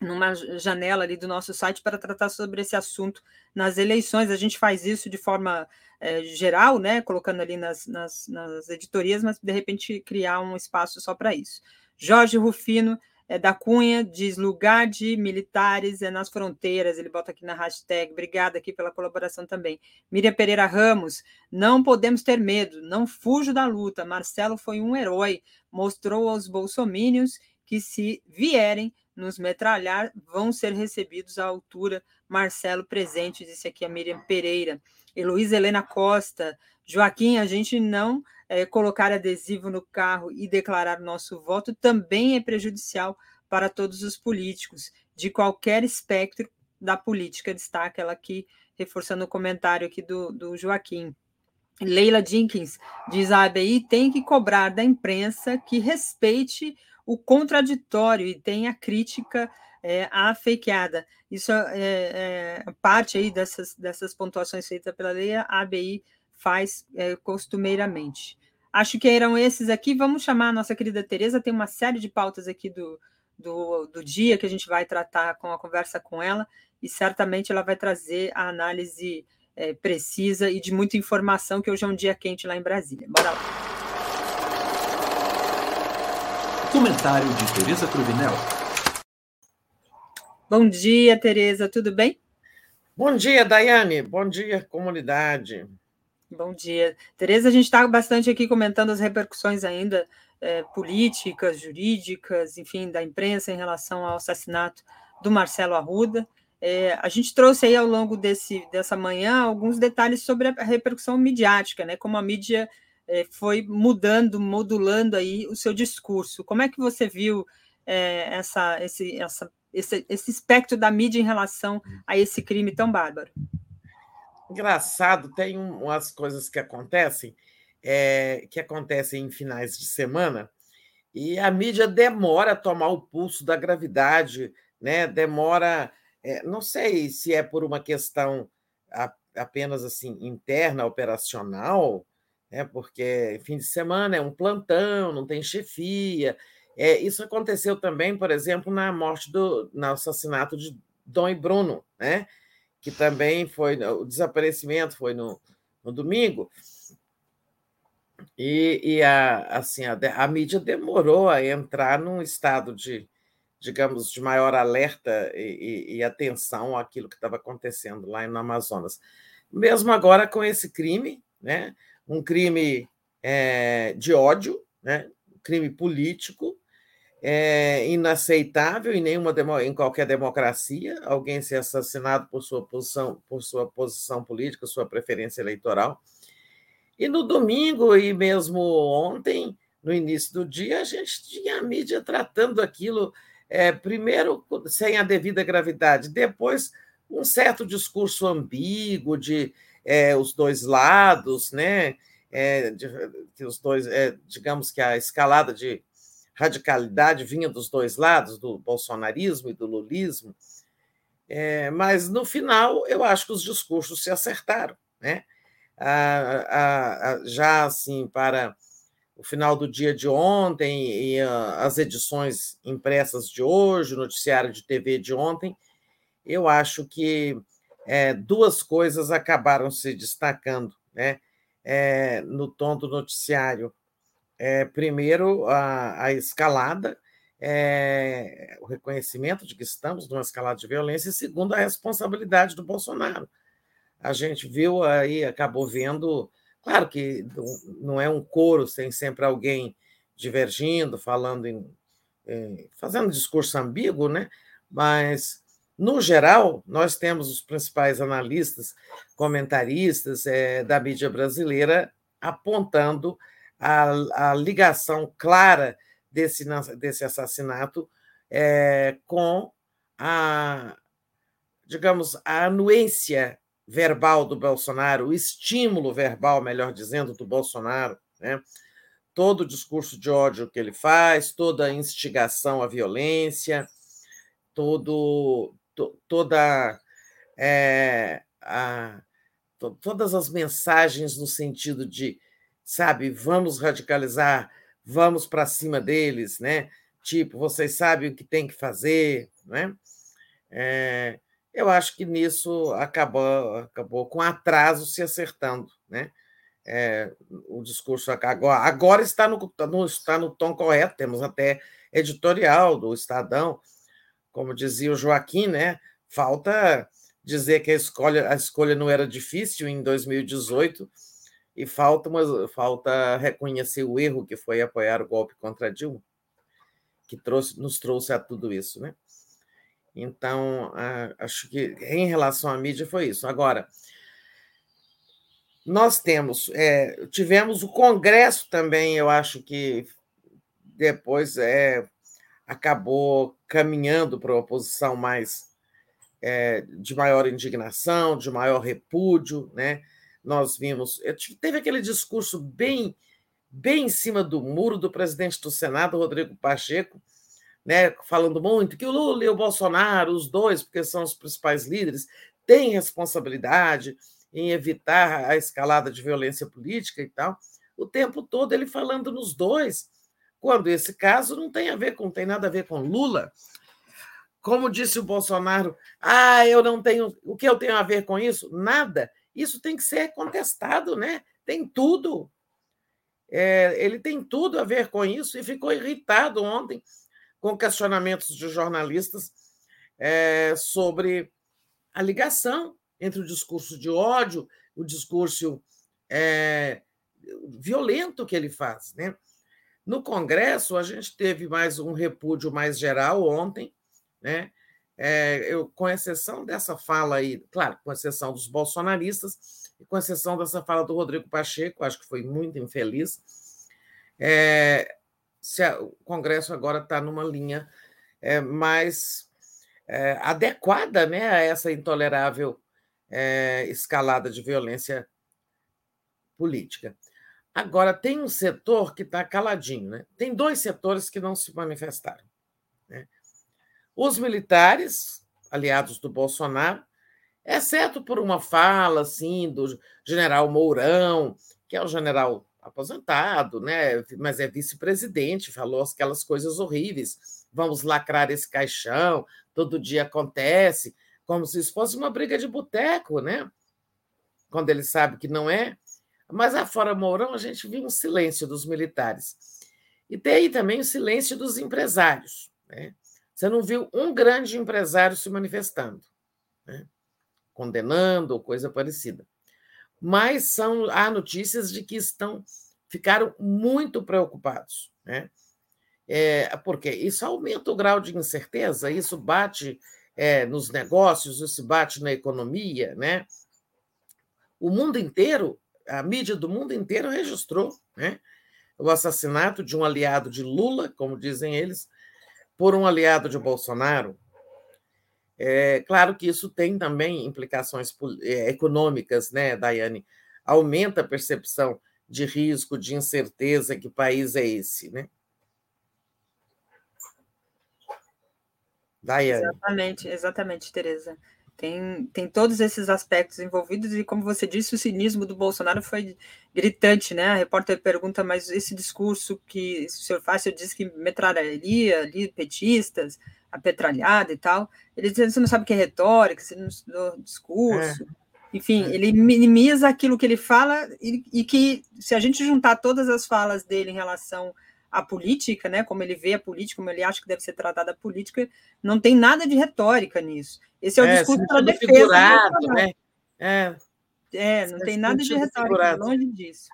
numa janela ali do nosso site para tratar sobre esse assunto nas eleições. A gente faz isso de forma é, geral, né, colocando ali nas, nas, nas, editorias, mas de repente criar um espaço só para isso. Jorge Rufino é, da Cunha diz lugar de militares é nas fronteiras, ele bota aqui na hashtag, obrigada aqui pela colaboração também. Miriam Pereira Ramos, não podemos ter medo, não fujo da luta, Marcelo foi um herói, mostrou aos bolsomínios que se vierem nos metralhar vão ser recebidos à altura. Marcelo presente, disse aqui a Miriam Pereira. Heloísa Helena Costa, Joaquim, a gente não é, colocar adesivo no carro e declarar nosso voto também é prejudicial para todos os políticos, de qualquer espectro da política, destaca ela aqui, reforçando o comentário aqui do, do Joaquim. Leila Jenkins diz a ABI tem que cobrar da imprensa que respeite o contraditório e tenha crítica é, à fakeada. Isso é, é, parte aí dessas, dessas pontuações feitas pela lei, a ABI faz é, costumeiramente. Acho que eram esses aqui. Vamos chamar a nossa querida Tereza, tem uma série de pautas aqui do, do, do dia que a gente vai tratar com a conversa com ela, e certamente ela vai trazer a análise é, precisa e de muita informação, que hoje é um dia quente lá em Brasília. Bora lá. Comentário de Tereza Cruvinel. Bom dia, Tereza, tudo bem? Bom dia, Daiane. Bom dia, comunidade. Bom dia. Tereza, a gente está bastante aqui comentando as repercussões ainda é, políticas, jurídicas, enfim, da imprensa em relação ao assassinato do Marcelo Arruda. É, a gente trouxe aí ao longo desse, dessa manhã alguns detalhes sobre a repercussão midiática, né? Como a mídia foi mudando, modulando aí o seu discurso. Como é que você viu é, essa, esse, essa, esse, esse espectro da mídia em relação a esse crime tão bárbaro? Engraçado, tem umas coisas que acontecem, é, que acontecem em finais de semana, e a mídia demora a tomar o pulso da gravidade, né? demora, é, não sei se é por uma questão apenas assim interna, operacional, né? porque fim de semana é um plantão, não tem chefia. É, isso aconteceu também, por exemplo, na morte do no assassinato de Dom e Bruno, né? que também foi o desaparecimento foi no, no domingo e, e a, assim a, a, mídia demorou a entrar num estado de digamos de maior alerta e, e, e atenção àquilo que estava acontecendo lá no Amazonas mesmo agora com esse crime né um crime é, de ódio né? Um crime político é inaceitável em nenhuma em qualquer democracia. Alguém ser assassinado por sua posição por sua posição política, sua preferência eleitoral. E no domingo e mesmo ontem, no início do dia, a gente tinha a mídia tratando aquilo é, primeiro sem a devida gravidade, depois um certo discurso ambíguo de é, os dois lados, né? É, de, de, os dois, é, digamos que a escalada de radicalidade vinha dos dois lados, do bolsonarismo e do lulismo, é, mas no final eu acho que os discursos se acertaram. Né? já assim, para o final do dia de ontem e as edições impressas de hoje, o noticiário de TV de ontem, eu acho que é, duas coisas acabaram se destacando né? É, no tom do noticiário é, primeiro, a, a escalada, é, o reconhecimento de que estamos numa escalada de violência, e segundo, a responsabilidade do Bolsonaro. A gente viu aí, acabou vendo, claro que não é um coro, tem sempre alguém divergindo, falando em, em fazendo discurso ambíguo, né? mas no geral, nós temos os principais analistas, comentaristas é, da mídia brasileira apontando a, a ligação clara desse, desse assassinato é, com a, digamos, a anuência verbal do Bolsonaro, o estímulo verbal, melhor dizendo, do Bolsonaro, né? todo o discurso de ódio que ele faz, toda a instigação à violência, todo, to, toda é, a, to, todas as mensagens no sentido de sabe, vamos radicalizar, vamos para cima deles, né? Tipo, vocês sabem o que tem que fazer, né? É, eu acho que nisso acabou, acabou com atraso se acertando, né? É, o discurso agora, agora está, no, no, está no tom correto, temos até editorial do Estadão, como dizia o Joaquim, né? Falta dizer que a escolha, a escolha não era difícil em 2018 e falta, uma, falta reconhecer o erro que foi apoiar o golpe contra Dilma, que trouxe, nos trouxe a tudo isso. Né? Então, acho que em relação à mídia foi isso. Agora, nós temos, é, tivemos o Congresso também, eu acho que depois é, acabou caminhando para uma posição mais é, de maior indignação, de maior repúdio, né? Nós vimos, teve aquele discurso bem, bem em cima do muro do presidente do Senado, Rodrigo Pacheco, né, falando muito que o Lula e o Bolsonaro, os dois, porque são os principais líderes, têm responsabilidade em evitar a escalada de violência política e tal. O tempo todo ele falando nos dois, quando esse caso não tem a ver com, tem nada a ver com Lula. Como disse o Bolsonaro, ah, eu não tenho. O que eu tenho a ver com isso? Nada. Isso tem que ser contestado, né? Tem tudo. É, ele tem tudo a ver com isso e ficou irritado ontem com questionamentos de jornalistas é, sobre a ligação entre o discurso de ódio, o discurso é, violento que ele faz. Né? No Congresso, a gente teve mais um repúdio mais geral ontem, né? É, eu, com exceção dessa fala aí, claro, com exceção dos bolsonaristas, e com exceção dessa fala do Rodrigo Pacheco, acho que foi muito infeliz, é, a, o Congresso agora está numa linha é, mais é, adequada né, a essa intolerável é, escalada de violência política. Agora, tem um setor que está caladinho, né? tem dois setores que não se manifestaram. Os militares, aliados do Bolsonaro, exceto por uma fala assim do general Mourão, que é o general aposentado, né, mas é vice-presidente, falou aquelas coisas horríveis. Vamos lacrar esse caixão, todo dia acontece, como se isso fosse uma briga de boteco, né? Quando ele sabe que não é. Mas afora Mourão, a gente viu um silêncio dos militares. E tem aí também o silêncio dos empresários. Né? Você não viu um grande empresário se manifestando, né? condenando ou coisa parecida. Mas são, há notícias de que estão ficaram muito preocupados, né? É, porque isso aumenta o grau de incerteza, isso bate é, nos negócios, isso bate na economia, né? O mundo inteiro, a mídia do mundo inteiro registrou, né? O assassinato de um aliado de Lula, como dizem eles, por um aliado de Bolsonaro. É claro que isso tem também implicações é, econômicas, né, Daiane? Aumenta a percepção de risco, de incerteza, que país é esse, né? Daiane. Exatamente, exatamente, Tereza. Tem, tem todos esses aspectos envolvidos, e como você disse, o cinismo do Bolsonaro foi gritante, né? A repórter pergunta, mas esse discurso que o senhor faz, eu disse que metralharia ali petistas, a petralhada e tal. Ele diz, você não sabe o que é retórica, você não estudou discurso. É. Enfim, é. ele minimiza aquilo que ele fala e, e, que, se a gente juntar todas as falas dele em relação à política, né, como ele vê a política, como ele acha que deve ser tratada a política, não tem nada de retórica nisso. Esse é o é, discurso da defesa. Figurado, né? É, é não tem nada de retórica, figurado. longe disso.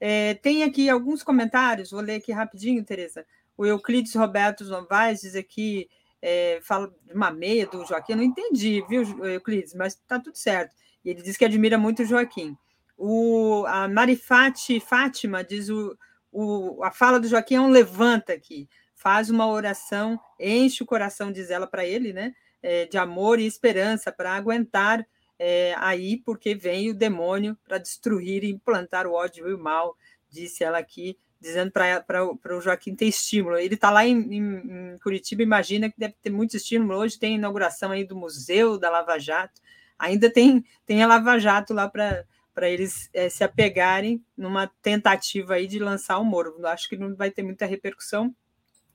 É, tem aqui alguns comentários, vou ler aqui rapidinho, Tereza. O Euclides Roberto Novaes diz aqui, é, fala de uma meia do Joaquim, eu não entendi, viu, Euclides, mas está tudo certo. Ele diz que admira muito o Joaquim. O, a Marifate Fátima diz o, o, a fala do Joaquim é um levanta aqui, faz uma oração, enche o coração, diz ela para ele, né? É, de amor e esperança para aguentar é, aí, porque vem o demônio para destruir e implantar o ódio e o mal, disse ela aqui, dizendo para o Joaquim ter estímulo. Ele está lá em, em, em, Curitiba, imagina que deve ter muito estímulo. Hoje tem inauguração aí do Museu da Lava Jato, ainda tem, tem a Lava Jato lá para para eles é, se apegarem numa tentativa aí de lançar o Moro. Acho que não vai ter muita repercussão,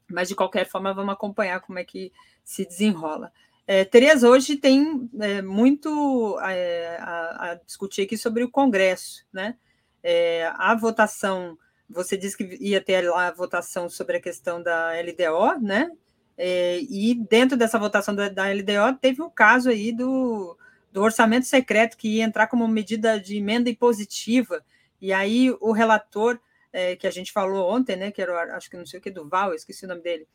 mas de qualquer forma vamos acompanhar como é que se desenrola. É, hoje tem é, muito a, a, discutir aqui sobre o Congresso, né? É, a votação, você disse que ia ter lá a votação sobre a questão da LDO, né? E dentro dessa votação da, da LDO teve o um caso aí do, do orçamento secreto que ia entrar como medida de emenda impositiva. E aí o relator, é, que a gente falou ontem, né, que era, acho que não sei o que, Duval, eu esqueci o nome dele.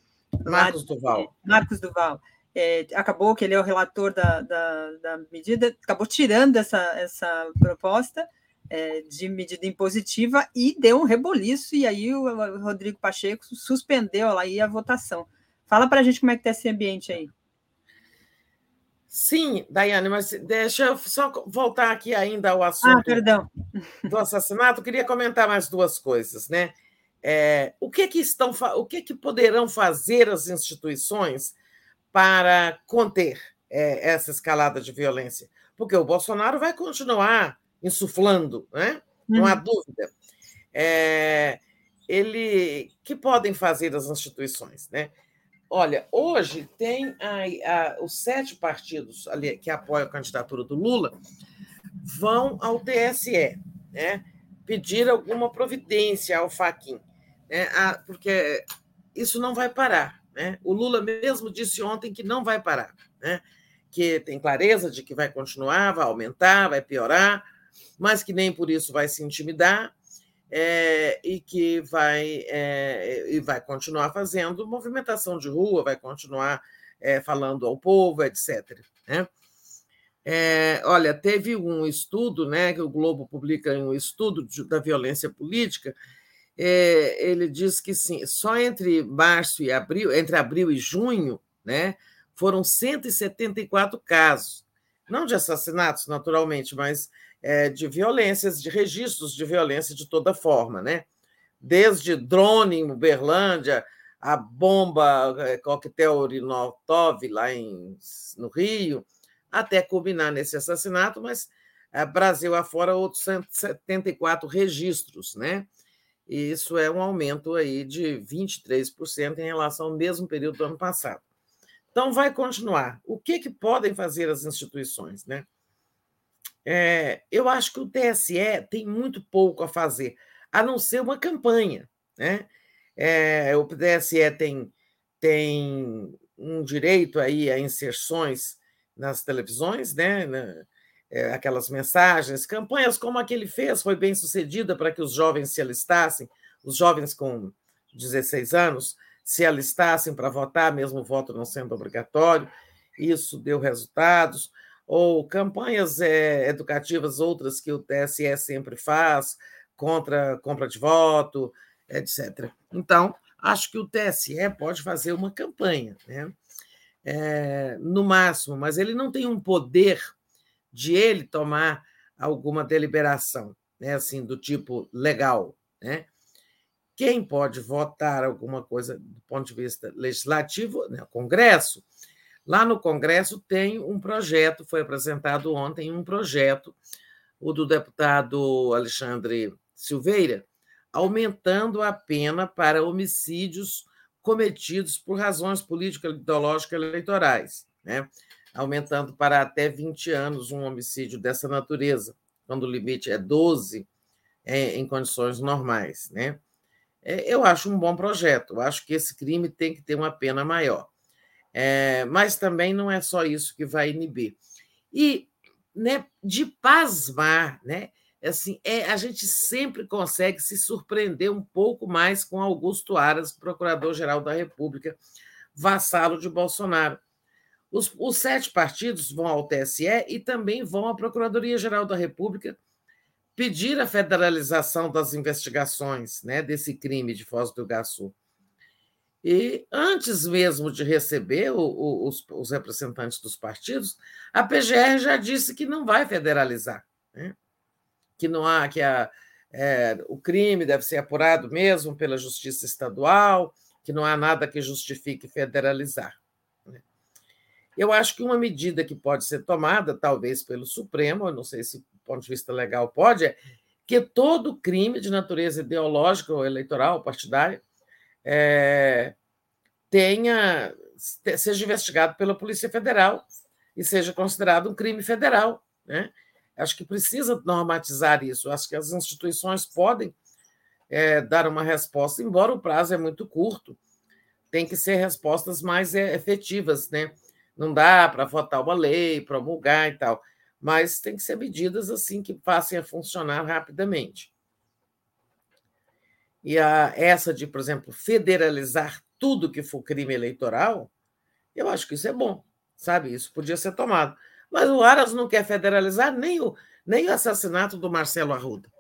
Marcos Duval. Marcos Duval. é, acabou que ele é o relator da, da, da medida, acabou tirando essa, essa proposta é, de medida impositiva e deu um reboliço, e aí o, Rodrigo Pacheco suspendeu lá aí a votação. Fala para a gente como é que está esse ambiente aí. Sim, Daiane, mas deixa eu só voltar aqui ainda ao ah, assunto ah, do assassinato. Queria comentar mais duas coisas, né? É, o que que estão, o que que poderão fazer as instituições para conter é, essa escalada de violência? Porque o Bolsonaro vai continuar insuflando, né? não há uhum. dúvida. É, ele que podem fazer as instituições, né? Olha, hoje tem a, a, os sete partidos ali que apoiam a candidatura do Lula vão ao TSE, né? Pedir alguma providência ao Faquin, né? Ah, porque isso não vai parar, né? O Lula mesmo disse ontem que não vai parar, né? Que tem clareza de que vai continuar, vai aumentar, vai piorar, mas que nem por isso vai se intimidar é, e que vai, é, e vai continuar fazendo movimentação de rua, vai continuar é, falando ao povo, etc. Né? É, olha, teve um estudo, né, que o Globo publica um estudo de, da violência política. É, ele diz que sim, só entre março e abril, entre abril e junho, né, foram 174 casos, não de assassinatos, naturalmente, mas é, de violências, de registros de violência de toda forma, né? Desde drone em Uberlândia, a bomba é, coquetel Urinotov lá em, no Rio, até culminar nesse assassinato, mas é, Brasil afora outros 174 registros, né? E isso é um aumento aí de 23% em relação ao mesmo período do ano passado. Então, vai continuar. O que, que podem fazer as instituições, né? É, eu acho que o TSE tem muito pouco a fazer, a não ser uma campanha. Né? É, o TSE tem, tem um direito aí a inserções nas televisões, né? É, aquelas mensagens, campanhas como a que ele fez, foi bem sucedida para que os jovens se alistassem, os jovens com 16 anos se alistassem para votar, mesmo o voto não sendo obrigatório. Isso deu resultados ou campanhas é, educativas, outras que o TSE sempre faz, contra compra de voto, etc. Então, acho que o TSE pode fazer uma campanha, né? É, no máximo, mas ele não tem um poder de ele tomar alguma deliberação, né? assim, do tipo legal. Né? Quem pode votar alguma coisa do ponto de vista legislativo, né? o Congresso, Lá no Congresso tem um projeto, foi apresentado ontem um projeto, o do deputado Alexandre Silveira, aumentando a pena para homicídios cometidos por razões político-ideológicas eleitorais, né? aumentando para até 20 anos um homicídio dessa natureza, quando o limite é 12 é, em condições normais. Né? É, eu acho um bom projeto, eu acho que esse crime tem que ter uma pena maior. É, mas também não é só isso que vai inibir. E né, de pasmar, né? Assim, é, a gente sempre consegue se surpreender um pouco mais com Augusto Aras, procurador-geral da República, vassalo de Bolsonaro. Os, os, sete partidos vão ao TSE e também vão à Procuradoria-Geral da República pedir a federalização das investigações né, desse crime de Foz do Iguaçu. E antes mesmo de receber o, o, os, os, representantes dos partidos, a PGR já disse que não vai federalizar, né? que não há que a, é, o crime deve ser apurado mesmo pela justiça estadual, que não há nada que justifique federalizar. Né? Eu acho que uma medida que pode ser tomada, talvez pelo Supremo, eu não sei se ponto de vista legal pode, é que todo crime de natureza ideológica ou eleitoral, partidária, é, tenha seja investigado pela Polícia Federal e seja considerado um crime federal. Né? Acho que precisa normatizar isso. Acho que as instituições podem é, dar uma resposta, embora o prazo é muito curto. Tem que ser respostas mais é, efetivas, né? Não dá para votar uma lei, promulgar e tal, mas tem que ser medidas assim que passem a funcionar rapidamente. E a, essa de, por exemplo, federalizar tudo que for crime eleitoral, Eu acho que isso é bom, sabe? Isso podia ser tomado. Mas o Aras não quer federalizar nem o, nem o assassinato do Marcelo Arruda.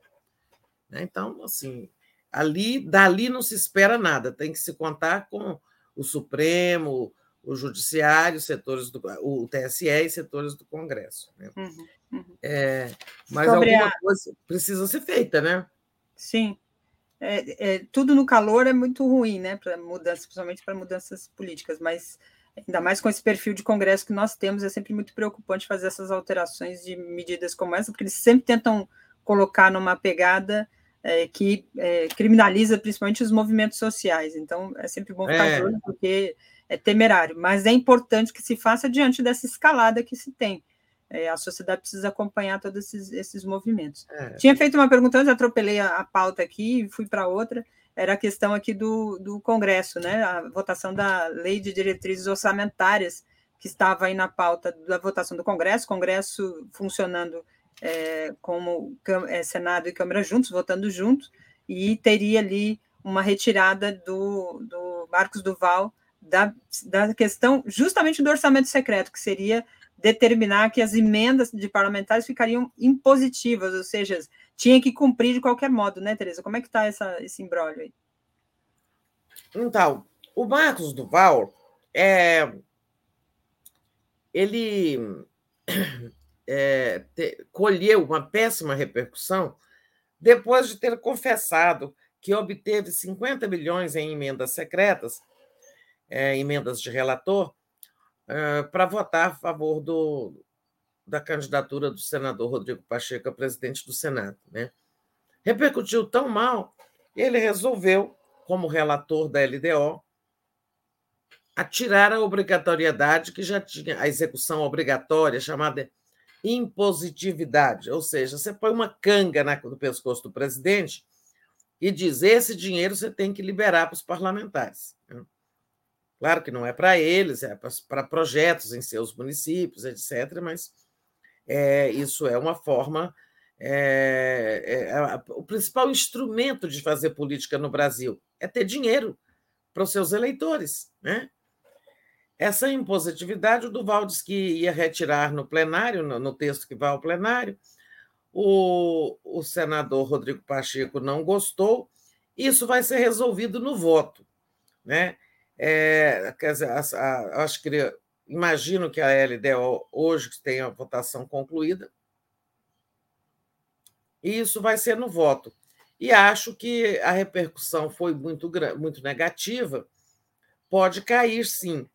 Né? Então, assim, ali, dali não se espera nada, tem que se contar com o Supremo, o Judiciário, setores do o TSE e setores do Congresso. Né? Uhum, uhum. É, mas Sobre alguma a... coisa precisa ser feita, né? Sim. É, é, tudo no calor é muito ruim, né? Para mudanças, principalmente para mudanças políticas, mas ainda mais com esse perfil de Congresso que nós temos, é sempre muito preocupante fazer essas alterações de medidas como essa, porque eles sempre tentam colocar numa pegada é, que é, criminaliza principalmente os movimentos sociais. Então, é sempre bom ficar é. de olho, porque é temerário. Mas é importante que se faça diante dessa escalada que se tem. É, a sociedade precisa acompanhar todos esses, esses movimentos. É. Tinha feito uma pergunta, eu já atropelei a, a pauta aqui e fui para outra. Era a questão aqui do, do Congresso, né? A votação da Lei de Diretrizes Orçamentárias, que estava aí na pauta da votação do Congresso, Congresso funcionando é, como é, Senado e Câmara juntos, votando juntos, e teria ali uma retirada do, do Marcos Duval da, da questão justamente do orçamento secreto, que seria determinar que as emendas de parlamentares ficariam impositivas, ou seja, tinha que cumprir de qualquer modo, né, Tereza? Como é que está esse embrólio aí? Então, o Marcos Duval, é, ele é, te, colheu uma péssima repercussão depois de ter confessado que obteve 50 milhões em emendas secretas, é, emendas de relator, é, para votar a favor do, da candidatura do senador Rodrigo Pacheco a presidente do Senado. Né? Repercutiu tão mal, ele resolveu, como relator da LDO, atirar a obrigatoriedade que já tinha, a execução obrigatória, chamada impositividade, ou seja, você põe uma canga no pescoço do presidente e diz: esse dinheiro você tem que liberar para os parlamentares. Claro que não é para eles, é para projetos em seus municípios, etc., mas é, isso é uma forma. É, é, o principal instrumento de fazer política no Brasil é ter dinheiro para os seus eleitores. Né? Essa impositividade, o Duval disse que ia retirar no plenário, no, no texto que vai ao plenário. O, o senador Rodrigo Pacheco não gostou. Isso vai ser resolvido no voto. Né? É, quer dizer, a, a, acho que imagino que a LDO hoje tenha a votação concluída. E isso vai ser no voto. E acho que a repercussão foi muito, muito negativa. Pode cair, sim,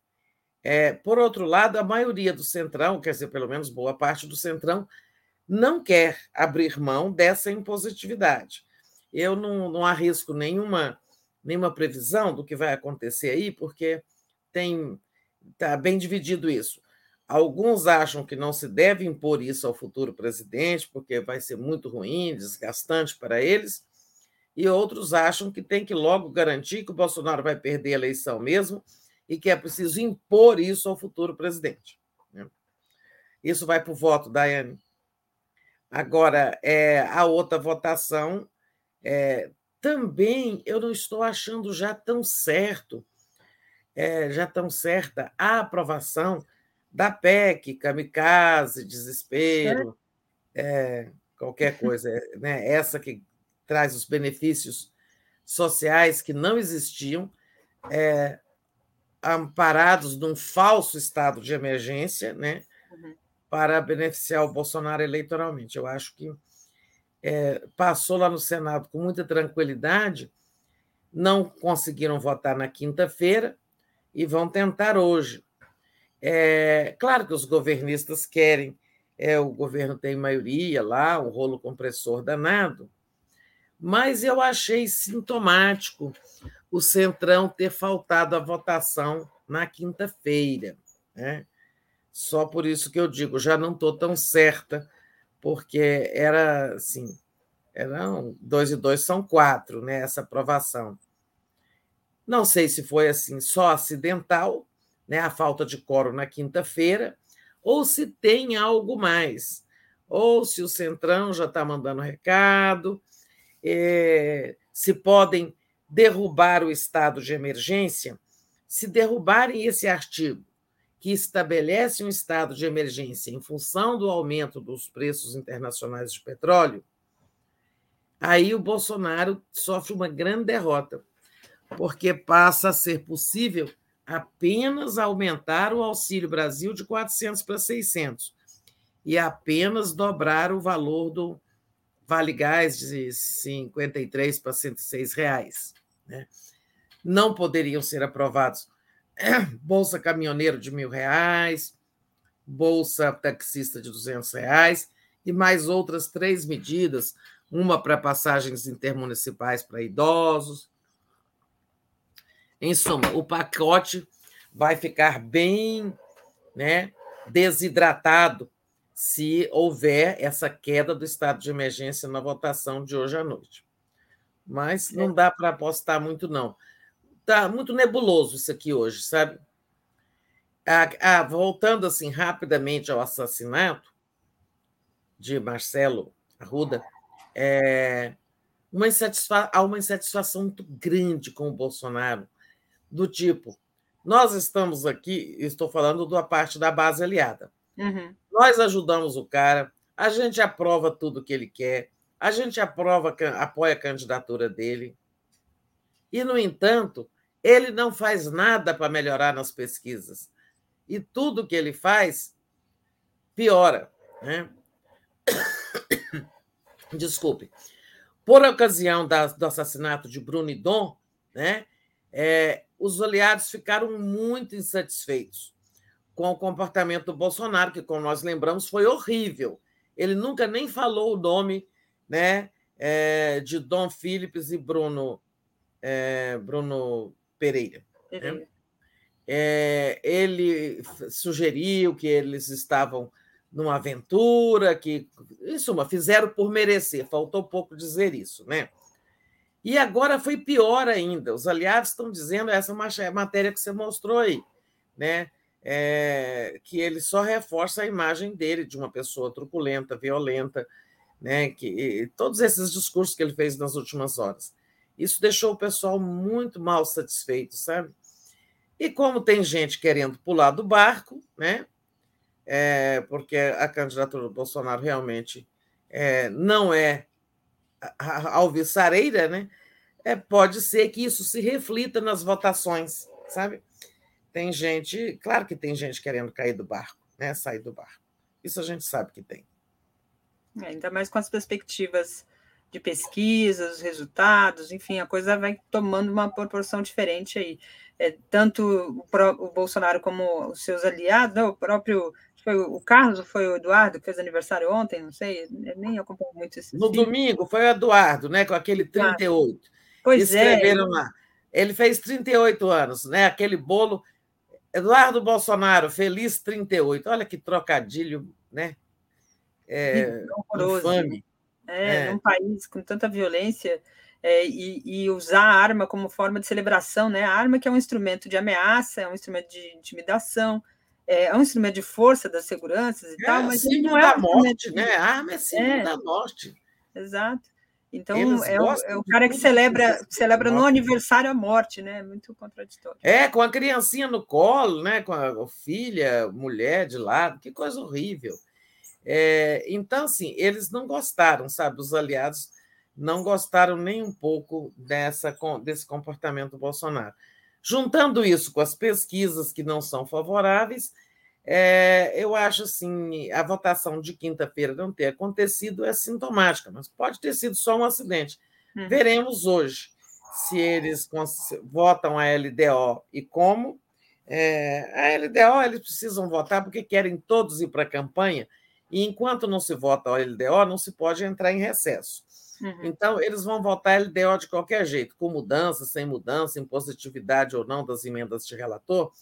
é, por outro lado, a maioria do Centrão, quer dizer, pelo menos boa parte do Centrão, não quer abrir mão dessa impositividade. Eu não, não arrisco nenhuma, nenhuma previsão do que vai acontecer aí, porque tem está bem dividido isso. Alguns acham que não se deve impor isso ao futuro presidente, porque vai ser muito ruim, desgastante para eles, e outros acham que tem que logo garantir que o Bolsonaro vai perder a eleição mesmo e que é preciso impor isso ao futuro presidente. Né? Isso vai para o voto, Daiane. Agora, é, a outra votação é, também eu não estou achando já tão certo, é, já tão certa a aprovação da PEC, kamikaze, desespero, é, qualquer coisa, né? essa que traz os benefícios sociais que não existiam, é, amparados num falso estado de emergência, né, uhum. para beneficiar o Bolsonaro eleitoralmente. Eu acho que é, passou lá no Senado com muita tranquilidade, não conseguiram votar na quinta-feira e vão tentar hoje. É, claro que os governistas querem, é, o governo tem maioria lá, um rolo compressor danado, mas eu achei sintomático o Centrão ter faltado a votação na quinta-feira. Né? Só por isso que eu digo, já não estou tão certa, porque era assim, eram dois e dois são quatro, né? Essa aprovação. Não sei se foi assim só acidental, né? A falta de coro na quinta-feira, ou se tem algo mais, ou se o Centrão já está mandando recado, é, se podem derrubar o estado de emergência, se derrubarem esse artigo que estabelece um estado de emergência em função do aumento dos preços internacionais de petróleo, aí o Bolsonaro sofre uma grande derrota, porque passa a ser possível apenas aumentar o Auxílio Brasil de 400 para 600 e apenas dobrar o valor do Vale Gás de 53 para 106 reais. Né? Não poderiam ser aprovados Bolsa Caminhoneiro de mil reais, Bolsa Taxista de 200 reais e mais outras três medidas, uma para passagens intermunicipais para idosos, em suma, o pacote vai ficar bem né, desidratado se houver essa queda do estado de emergência na votação de hoje à noite. Mas não dá para apostar muito, não. Está muito nebuloso isso aqui hoje, sabe? Ah, ah, voltando assim rapidamente ao assassinato de Marcelo Arruda, é, uma insatisfa há uma insatisfação muito grande com o Bolsonaro do tipo: nós estamos aqui, estou falando da parte da base aliada. Uhum. Nós ajudamos o cara, a gente aprova tudo que ele quer, a gente aprova, apoia a candidatura dele. E, no entanto, ele não faz nada para melhorar nas pesquisas. E tudo que ele faz piora. Né? Desculpe. Por ocasião da, do assassinato de Bruno Dom, né, é, os aliados ficaram muito insatisfeitos com o comportamento do Bolsonaro, que, como nós lembramos, foi horrível. Ele nunca nem falou o nome né, é, de Dom Philips e Bruno, é, Bruno Pereira. Né? É, ele sugeriu que eles estavam numa aventura, que, em suma, fizeram por merecer, faltou pouco dizer isso, né? E agora foi pior ainda. Os aliados estão dizendo essa matéria que você mostrou aí, né? É, que ele só reforça a imagem dele de uma pessoa truculenta, violenta, né? Que todos esses discursos que ele fez nas últimas horas. Isso deixou o pessoal muito mal satisfeito, sabe? E como tem gente querendo pular do barco, né? É, porque a candidatura do Bolsonaro realmente é, não é alvissareira, né? É, pode ser que isso se reflita nas votações, sabe? Tem gente, claro que tem gente querendo cair do barco, né? Sair do barco. Isso a gente sabe que tem. É, ainda mais com as perspectivas de pesquisas, os resultados, enfim, a coisa vai tomando uma proporção diferente aí. É, tanto o, o Bolsonaro como os seus aliados, não, o próprio foi o Carlos ou foi o Eduardo que fez aniversário ontem? Não sei, nem acompanho muito esse. No domingo foi o Eduardo, né? Com aquele 38. Ah, pois é, Escreveram é. lá. Ele fez 38 anos, né? Aquele bolo. Eduardo Bolsonaro, feliz 38. Olha que trocadilho, né? É, infame. É, é, num país com tanta violência. É, e, e, usar a arma como forma de celebração, né? A arma que é um instrumento de ameaça, é um instrumento de intimidação, é, é um instrumento de força das seguranças e é, tal, mas ele não é da morte, né? A arma é símbolo é, da morte. Exato. Então é o, é o, cara que celebra, celebra no aniversário a morte, né? Muito contraditório. É, com a criancinha no colo, né? Com a filha, mulher de lado, que coisa horrível. É, então, assim, eles não gostaram, sabe? Os aliados não gostaram nem um pouco dessa, desse comportamento do Bolsonaro. Juntando isso com as pesquisas que não são favoráveis, é, eu acho assim, a votação de quinta-feira não ter acontecido é sintomática, mas pode ter sido só um acidente. Hum. Veremos hoje se eles votam a LDO e como. É, a LDO eles precisam votar porque querem todos ir para a campanha, e enquanto não se vota a LDO, não se pode entrar em recesso. Uhum. Então, eles vão votar LDO de qualquer jeito, com mudança, sem mudança, em positividade ou não das emendas de relator,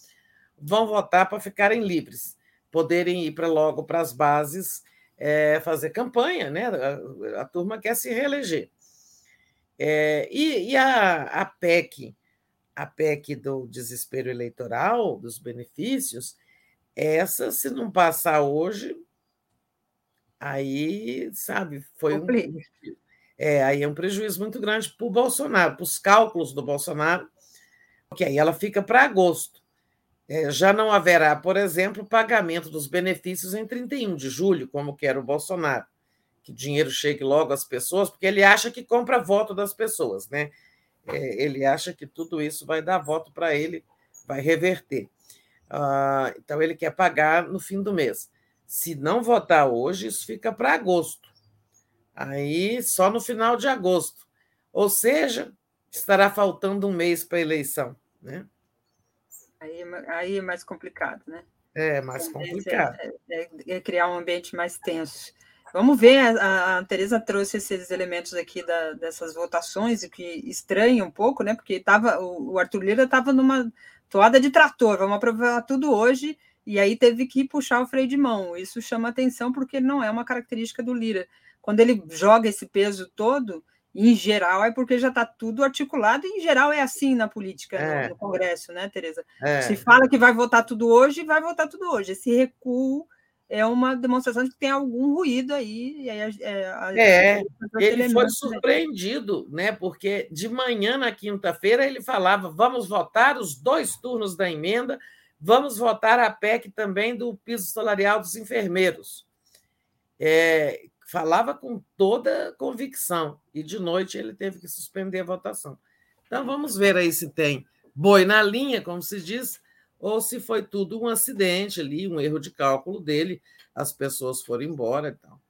vão votar para ficarem livres, poderem ir para logo para as bases é, fazer campanha, né? A, a, turma quer se reeleger. É, e, e a, a PEC, a PEC do desespero eleitoral, dos benefícios, essa, se não passar hoje, aí, sabe, foi um, é, aí é um prejuízo muito grande para o Bolsonaro, para os cálculos do Bolsonaro, porque aí ela fica para agosto. É, já não haverá, por exemplo, pagamento dos benefícios em 31 de julho, como quer o Bolsonaro, que o dinheiro chegue logo às pessoas, porque ele acha que compra voto das pessoas, né? É, ele acha que tudo isso vai dar voto para ele, vai reverter. Ah, então, ele quer pagar no fim do mês. Se não votar hoje, isso fica para agosto. Aí, só no final de agosto. Ou seja, estará faltando um mês para a eleição, né? Aí, aí é mais complicado, né? É mais complicado. É, é, é, criar um ambiente mais tenso. Vamos ver, a, a Tereza trouxe esses elementos aqui da, dessas votações, e que estranha um pouco, né? Porque tava, o, o Arthur Lira estava numa toada de trator, vamos aprovar tudo hoje, e aí teve que puxar o freio de mão. Isso chama atenção porque não é uma característica do Lira. Quando ele joga esse peso todo, em geral é porque já está tudo articulado, e em geral é assim na política, é. no, no, Congresso, né, Tereza? É. Se fala que vai votar tudo hoje, vai votar tudo hoje. Esse recuo é uma demonstração de que tem algum ruído aí. aí é, a, é ele foi surpreendido, né? Porque de manhã, na quinta-feira, ele falava: vamos votar os dois turnos da emenda, vamos votar a PEC também do piso salarial dos enfermeiros. É, falava com toda convicção, e de noite ele teve que suspender a votação. Então vamos ver aí se tem boi na linha, como se diz, ou se foi tudo um acidente ali, um erro de cálculo dele, as pessoas foram embora e tal.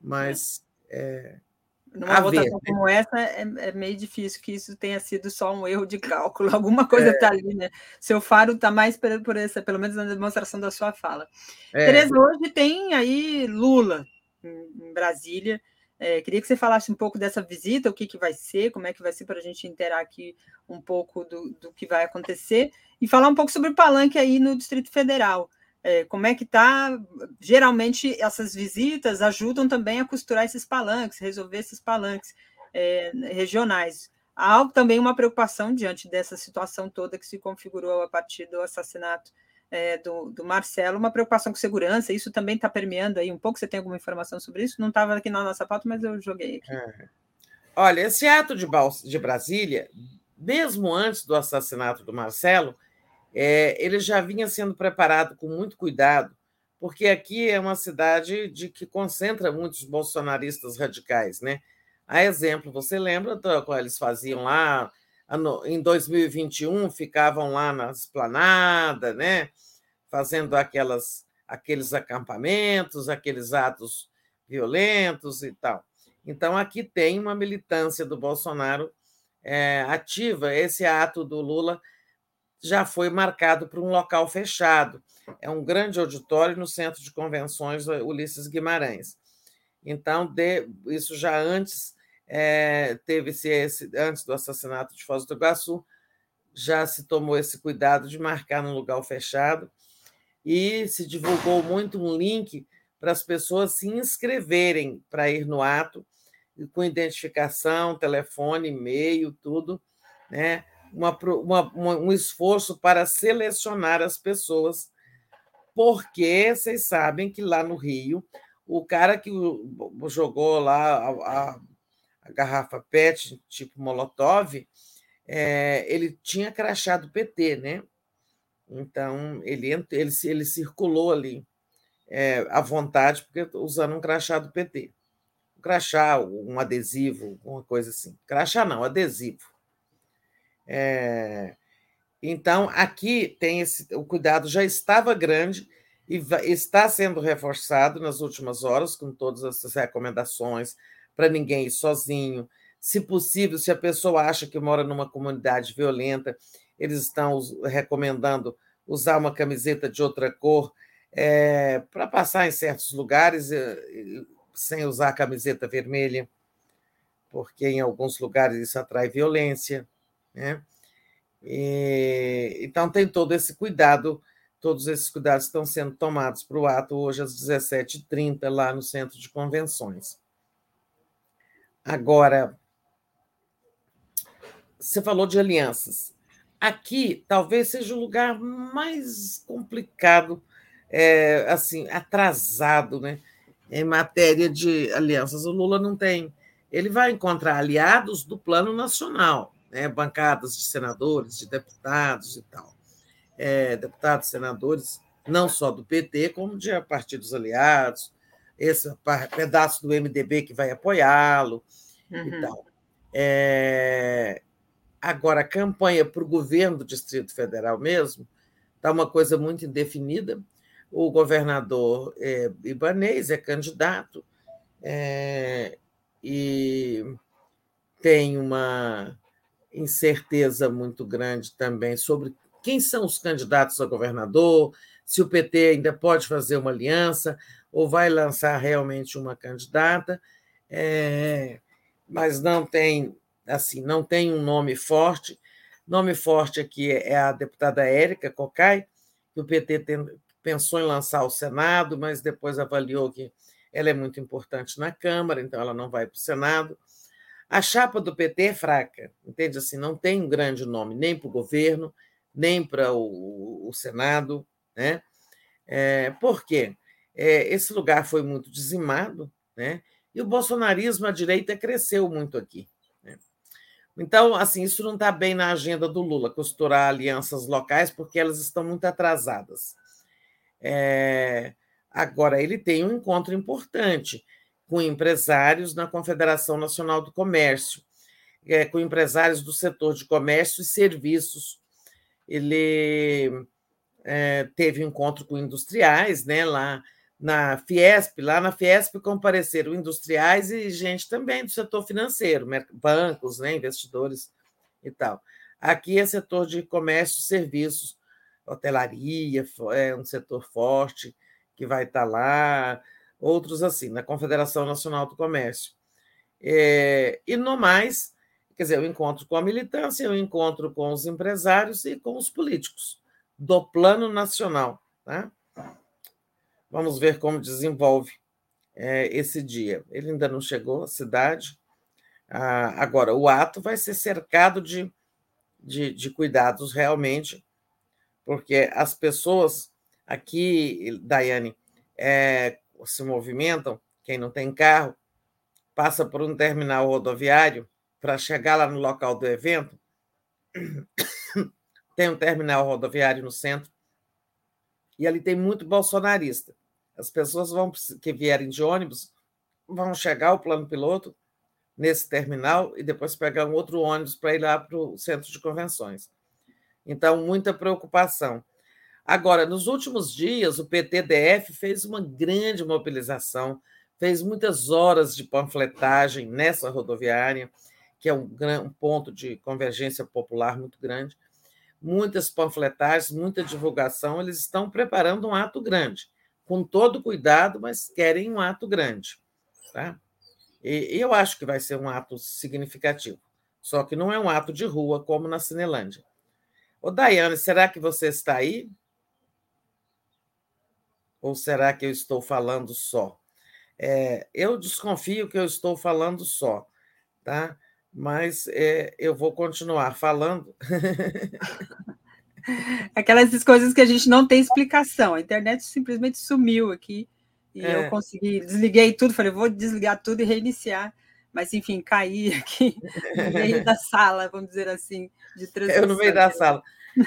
Mas. É, Numa votação ver, né? como essa, é, é, meio difícil que isso tenha sido só um erro de cálculo, alguma coisa está é. ali, né? Seu faro está mais por, por essa, pelo menos na demonstração da sua fala. É. Tereza, hoje tem aí Lula, em, Brasília. É, queria que você falasse um pouco dessa visita, o que, que vai ser, como é que vai ser para a gente interar aqui um pouco do, do que vai acontecer e falar um pouco sobre o palanque aí no Distrito Federal. É, como é que está? Geralmente essas visitas ajudam também a costurar esses palanques, resolver esses palanques é, regionais. Há também uma preocupação diante dessa situação toda que se configurou a partir do assassinato é, do, do, Marcelo, uma preocupação com segurança, isso também está permeando aí um pouco. Você tem alguma informação sobre isso? Não estava aqui na nossa pauta, mas eu joguei aqui. É. Olha, esse ato de, de Brasília, mesmo antes do assassinato do Marcelo, é, ele já vinha sendo preparado com muito cuidado, porque aqui é uma cidade de que concentra muitos bolsonaristas radicais, né? A exemplo, você lembra quando eles faziam lá em 2021 ficavam lá na esplanada, né, fazendo aquelas, aqueles acampamentos, aqueles atos violentos e tal. Então, aqui tem uma militância do Bolsonaro é, ativa. Esse ato do Lula já foi marcado por um local fechado. É um grande auditório no Centro de Convenções Ulisses Guimarães. Então, de, isso já antes é, teve-se esse, antes do assassinato de Foz do Iguaçu, já se tomou esse cuidado de marcar num lugar fechado e se divulgou muito um link para as pessoas se inscreverem para ir no ato, com identificação, telefone, e-mail, tudo, né? Uma, uma, um esforço para selecionar as pessoas, porque vocês sabem que lá no Rio, o cara que jogou lá a, a a garrafa PET, tipo Molotov, é, ele tinha crachado PT, né? Então, ele, ele, ele circulou ali é, à vontade, porque usando um crachado PT. Um crachá, um adesivo, uma coisa assim. Crachá não, adesivo. É, então, aqui tem esse. O cuidado já estava grande e está sendo reforçado nas últimas horas, com todas essas recomendações, para ninguém ir sozinho. Se possível, se a pessoa acha que mora numa comunidade violenta, eles estão recomendando usar uma camiseta de outra cor é, para passar em certos lugares sem usar a camiseta vermelha, porque em alguns lugares isso atrai violência. Né? E, então, tem todo esse cuidado, todos esses cuidados estão sendo tomados para o ato hoje às 17h30, lá no Centro de Convenções. Agora, você falou de alianças. Aqui talvez seja o lugar mais complicado, é, assim, atrasado, né? Em matéria de alianças. O Lula não tem. Ele vai encontrar aliados do plano nacional, né? bancadas de senadores, de deputados e tal. é, deputados, senadores, não só do PT, como de partidos aliados, esse pedaço do MDB que vai apoiá-lo uhum. e tal. É... Agora, a campanha para o governo do Distrito Federal mesmo está uma coisa muito indefinida. O governador é, Ibanês é candidato é, e tem uma incerteza muito grande também sobre quem são os candidatos a governador, se o PT ainda pode fazer uma aliança ou vai lançar realmente uma candidata, é, mas não tem assim, não tem um nome forte. Nome forte aqui é a deputada Érica Cocai, que o PT tem, pensou em lançar ao Senado, mas depois avaliou que ela é muito importante na Câmara, então ela não vai para o Senado. A chapa do PT é fraca, entende? Assim, não tem um grande nome nem para o governo, nem para o, o, Senado. Né? É, por quê? É, esse lugar foi muito dizimado, né? e o bolsonarismo, a direita, cresceu muito aqui. Né? Então, assim, isso não está bem na agenda do Lula, costurar alianças locais, porque elas estão muito atrasadas. É, agora, ele tem um encontro importante com empresários na Confederação Nacional do Comércio, é, com empresários do setor de comércio e serviços ele é, teve encontro com industriais, né, lá na Fiesp, lá na Fiesp compareceram industriais e gente também do setor financeiro, bancos, né, investidores e tal. Aqui é setor de comércio, serviços, hotelaria, é um setor forte que vai estar lá, outros assim, na Confederação Nacional do Comércio. É, e no mais, Quer dizer, eu encontro com a militância, eu encontro com os empresários e com os políticos do plano nacional. Né? Vamos ver como desenvolve é, esse dia. Ele ainda não chegou à cidade. Ah, agora, o ato vai ser cercado de, de, de cuidados realmente, porque as pessoas aqui, Daiane, é, se movimentam, quem não tem carro, passa por um terminal rodoviário para chegar lá no local do evento, tem um terminal rodoviário no centro e ali tem muito bolsonarista. As pessoas vão que vierem de ônibus vão chegar ao plano piloto nesse terminal e depois pegar um outro ônibus para ir lá para o centro de convenções. Então, muita preocupação. Agora, nos últimos dias, o PTDF fez uma grande mobilização, fez muitas horas de panfletagem nessa rodoviária que é um, um ponto de convergência popular muito grande, muitas panfletagens, muita divulgação, eles estão preparando um ato grande, com todo cuidado, mas querem um ato grande. Tá? E eu acho que vai ser um ato significativo, só que não é um ato de rua como na Cinelândia. Ô, Daiane, será que você está aí? Ou será que eu estou falando só? É, eu desconfio que eu estou falando só, tá? mas é, eu vou continuar falando. Aquelas coisas que a gente não tem explicação. A internet simplesmente sumiu aqui e é. eu consegui, desliguei tudo, falei, vou desligar tudo e reiniciar. Mas, enfim, caí aqui no meio da sala, vamos dizer assim, de transmissão. Eu no meio da sala.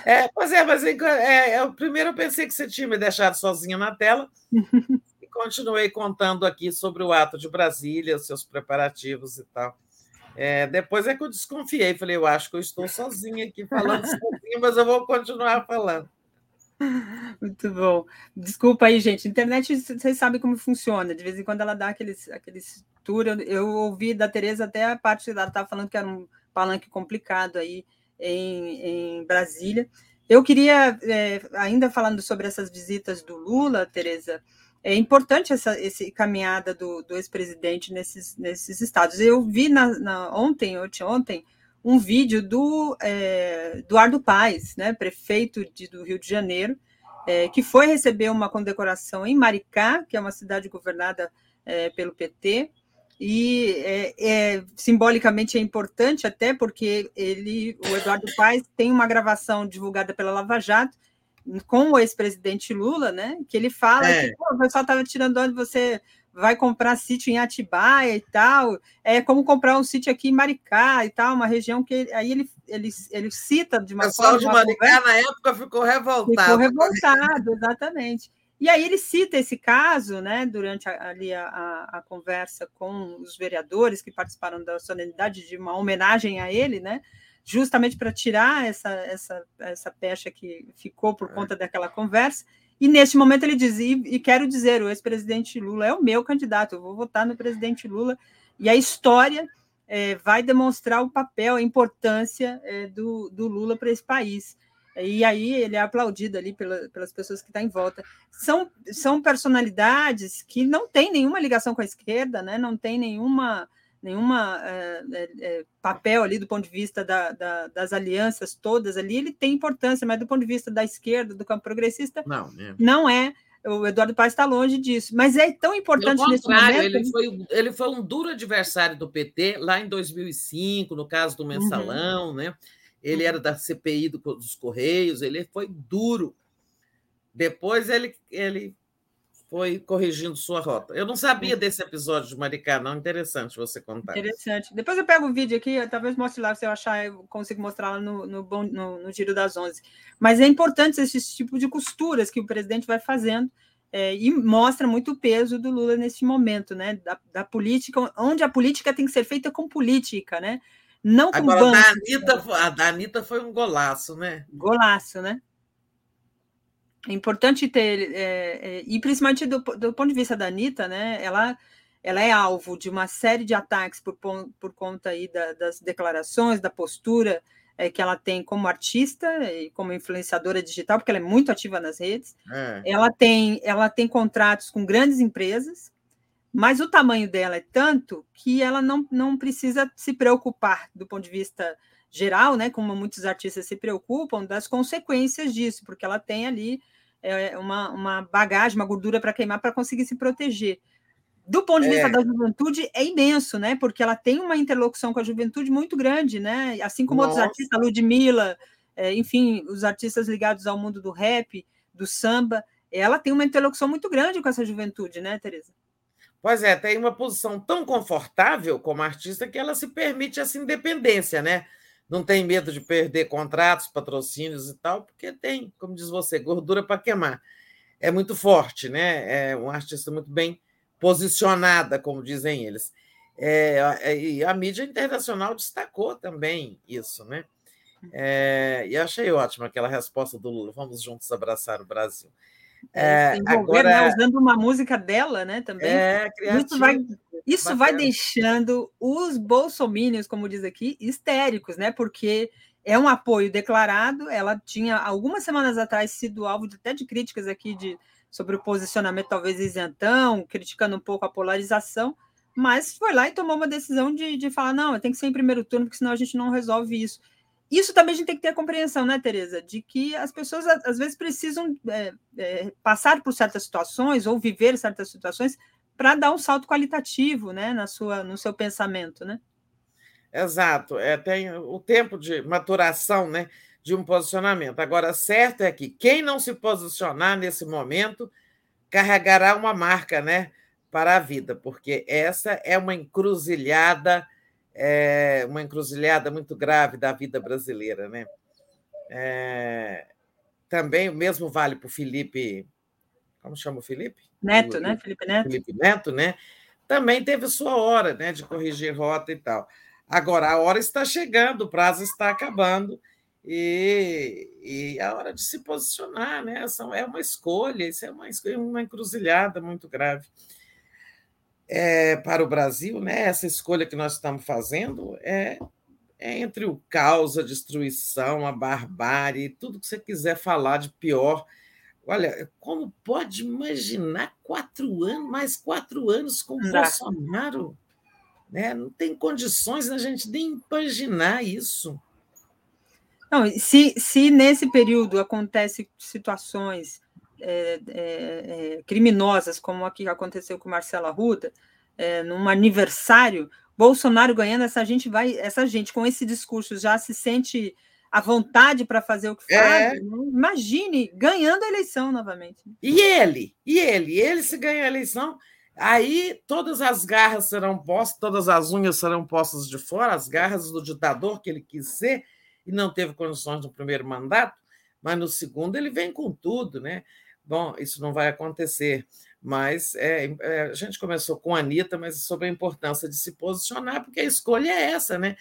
É, pois é, mas é, é, primeiro eu pensei que você tinha me deixado sozinha na tela e continuei contando aqui sobre o ato de Brasília, os seus preparativos e tal. É, depois é que eu desconfiei, falei, eu acho que eu estou sozinha aqui falando sozinha, mas eu vou continuar falando. Muito bom. Desculpa aí, gente. Internet, vocês sabem como funciona. De vez em quando ela dá aqueles, aqueles tour. Eu, eu ouvi da Tereza até a parte ela estava falando que era um palanque complicado aí em, em Brasília. Eu queria, é, ainda falando sobre essas visitas do Lula, Tereza, é importante essa, essa caminhada do, do ex-presidente nesses, nesses estados. Eu vi na, na, ontem, ontem, um vídeo do é, Eduardo Paes, né, prefeito de, do Rio de Janeiro, é, que foi receber uma condecoração em Maricá, que é uma cidade governada é, pelo PT, e é, é, simbolicamente é importante até porque ele, o Eduardo Paes, tem uma gravação divulgada pela Lava Jato com o ex-presidente Lula, né? Que ele fala é. que o pessoal estava tirando onde você vai comprar sítio em Atibaia e tal, é como comprar um sítio aqui em Maricá e tal, uma região que aí ele, ele, ele cita de uma forma... O pessoal de Maricá, conversa, na época, ficou revoltado. Ficou revoltado, exatamente. E aí ele cita esse caso, né, durante a, ali a, a, a, conversa com os vereadores que participaram da solenidade de uma homenagem a ele, né, justamente para tirar essa, essa, essa pecha que ficou por é. conta daquela conversa. E neste momento ele diz, e, e quero dizer, o ex-presidente Lula é o meu candidato, eu vou votar no presidente Lula, e a história é, vai demonstrar o papel, a importância é, do, do Lula para esse país. E aí ele é aplaudido ali pela, pelas pessoas que estão tá em volta. São, são personalidades que não têm nenhuma ligação com a esquerda, né? não tem nenhuma, nenhuma é, é, papel ali do ponto de vista da, da, das alianças todas ali, ele tem importância, mas do ponto de vista da esquerda, do campo progressista, não, é. não é. O Eduardo Paes está longe disso, mas é tão importante Pelo nesse momento. Ele foi, ele foi um duro adversário do PT lá em 2005, no caso do uhum. mensalão, uhum. né? Ele era da CPI do, dos Correios, ele foi duro. Depois ele, ele foi corrigindo sua rota. Eu não sabia desse episódio de Maricá, não. Interessante você contar. Interessante. Depois eu pego o vídeo aqui, talvez mostre lá, se eu achar, eu consigo mostrar lá no, no, no, no Giro das Onze. Mas é importante esse tipo de costuras que o presidente vai fazendo é, e mostra muito o peso do Lula nesse momento, né? Da, da política, onde a política tem que ser feita com política, né? Não com Agora, banco, da Anitta, a da Anitta foi um golaço, né? Golaço, né? É importante ter, é, é, e principalmente do, do, ponto de vista da Anitta, né? Ela, ela é alvo de uma série de ataques por, por conta aí da, das declarações, da postura é, que ela tem como artista e como influenciadora digital, porque ela é muito ativa nas redes. É. Ela, tem, ela tem contratos com grandes empresas, mas o tamanho dela é tanto que ela não, não precisa se preocupar do ponto de vista geral, né, como muitos artistas se preocupam, das consequências disso, porque ela tem ali é, uma, uma bagagem, uma gordura para queimar para conseguir se proteger. Do ponto de vista é. da juventude, é imenso, né? Porque ela tem uma interlocução com a juventude muito grande, né? Assim como Nossa. outros artistas, Ludmilla, é, enfim, os artistas ligados ao mundo do rap, do samba, ela tem uma interlocução muito grande com essa juventude, né, Tereza? Pois é, tem uma posição tão confortável como artista que ela se permite essa independência, né? Não tem medo de perder contratos, patrocínios e tal, porque tem, como diz você, gordura para queimar. É muito forte, né? É um artista muito bem posicionada, como dizem eles. É, e a mídia internacional destacou também isso, né? É, e achei ótima aquela resposta do Lula: vamos juntos abraçar o Brasil. É, envolver, agora, né, usando uma música dela, né? Também. É, isso vai, isso vai deixando os bolsomínios, como diz aqui, histéricos, né? Porque é um apoio declarado. Ela tinha algumas semanas atrás sido alvo de, até de críticas aqui de, sobre o posicionamento talvez isentão, criticando um pouco a polarização, mas foi lá e tomou uma decisão de, de falar: não, tem que ser em primeiro turno, porque senão a gente não resolve isso. Isso também a gente tem que ter a compreensão, né, Tereza, de que as pessoas às vezes precisam é, é, passar por certas situações ou viver certas situações para dar um salto qualitativo, né, na sua, no seu pensamento, né? Exato, é, tem o tempo de maturação, né, de um posicionamento. Agora, certo é que quem não se posicionar nesse momento carregará uma marca, né, para a vida, porque essa é uma encruzilhada é uma encruzilhada muito grave da vida brasileira. Né? É, também o mesmo vale para o Felipe. Como chama o Felipe? Neto, o, né? Felipe Neto. Felipe Neto, né? Também teve sua hora né, de corrigir rota e tal. Agora, a hora está chegando, o prazo está acabando, e, e a hora de se posicionar, né? É uma escolha, isso é uma, uma encruzilhada muito grave é, para o Brasil, né, essa escolha que nós estamos fazendo é, é, entre o caos, a destruição, a barbárie, tudo que você quiser falar de pior. Olha, como pode imaginar quatro anos, mais quatro anos com Bolsonaro? Né? Não tem condições da gente nem imaginar isso. Não, se, se nesse período acontecem situações é, é, é, criminosas, como aqui aconteceu com Marcela Ruda, é, num aniversário, Bolsonaro ganhando, essa gente vai, essa gente com esse discurso já se sente à vontade para fazer o que é. faz. Né? Imagine ganhando a eleição novamente. E ele, e ele, ele se ganhar a eleição, Aí todas as garras serão postas, todas as unhas serão postas de fora, as garras do ditador que ele quis ser e não teve condições no primeiro mandato, mas no segundo ele vem com tudo, né? Bom, isso não vai acontecer, mas é, é, a gente começou com a Anitta, mas sobre a importância de se posicionar, porque a escolha é essa, né?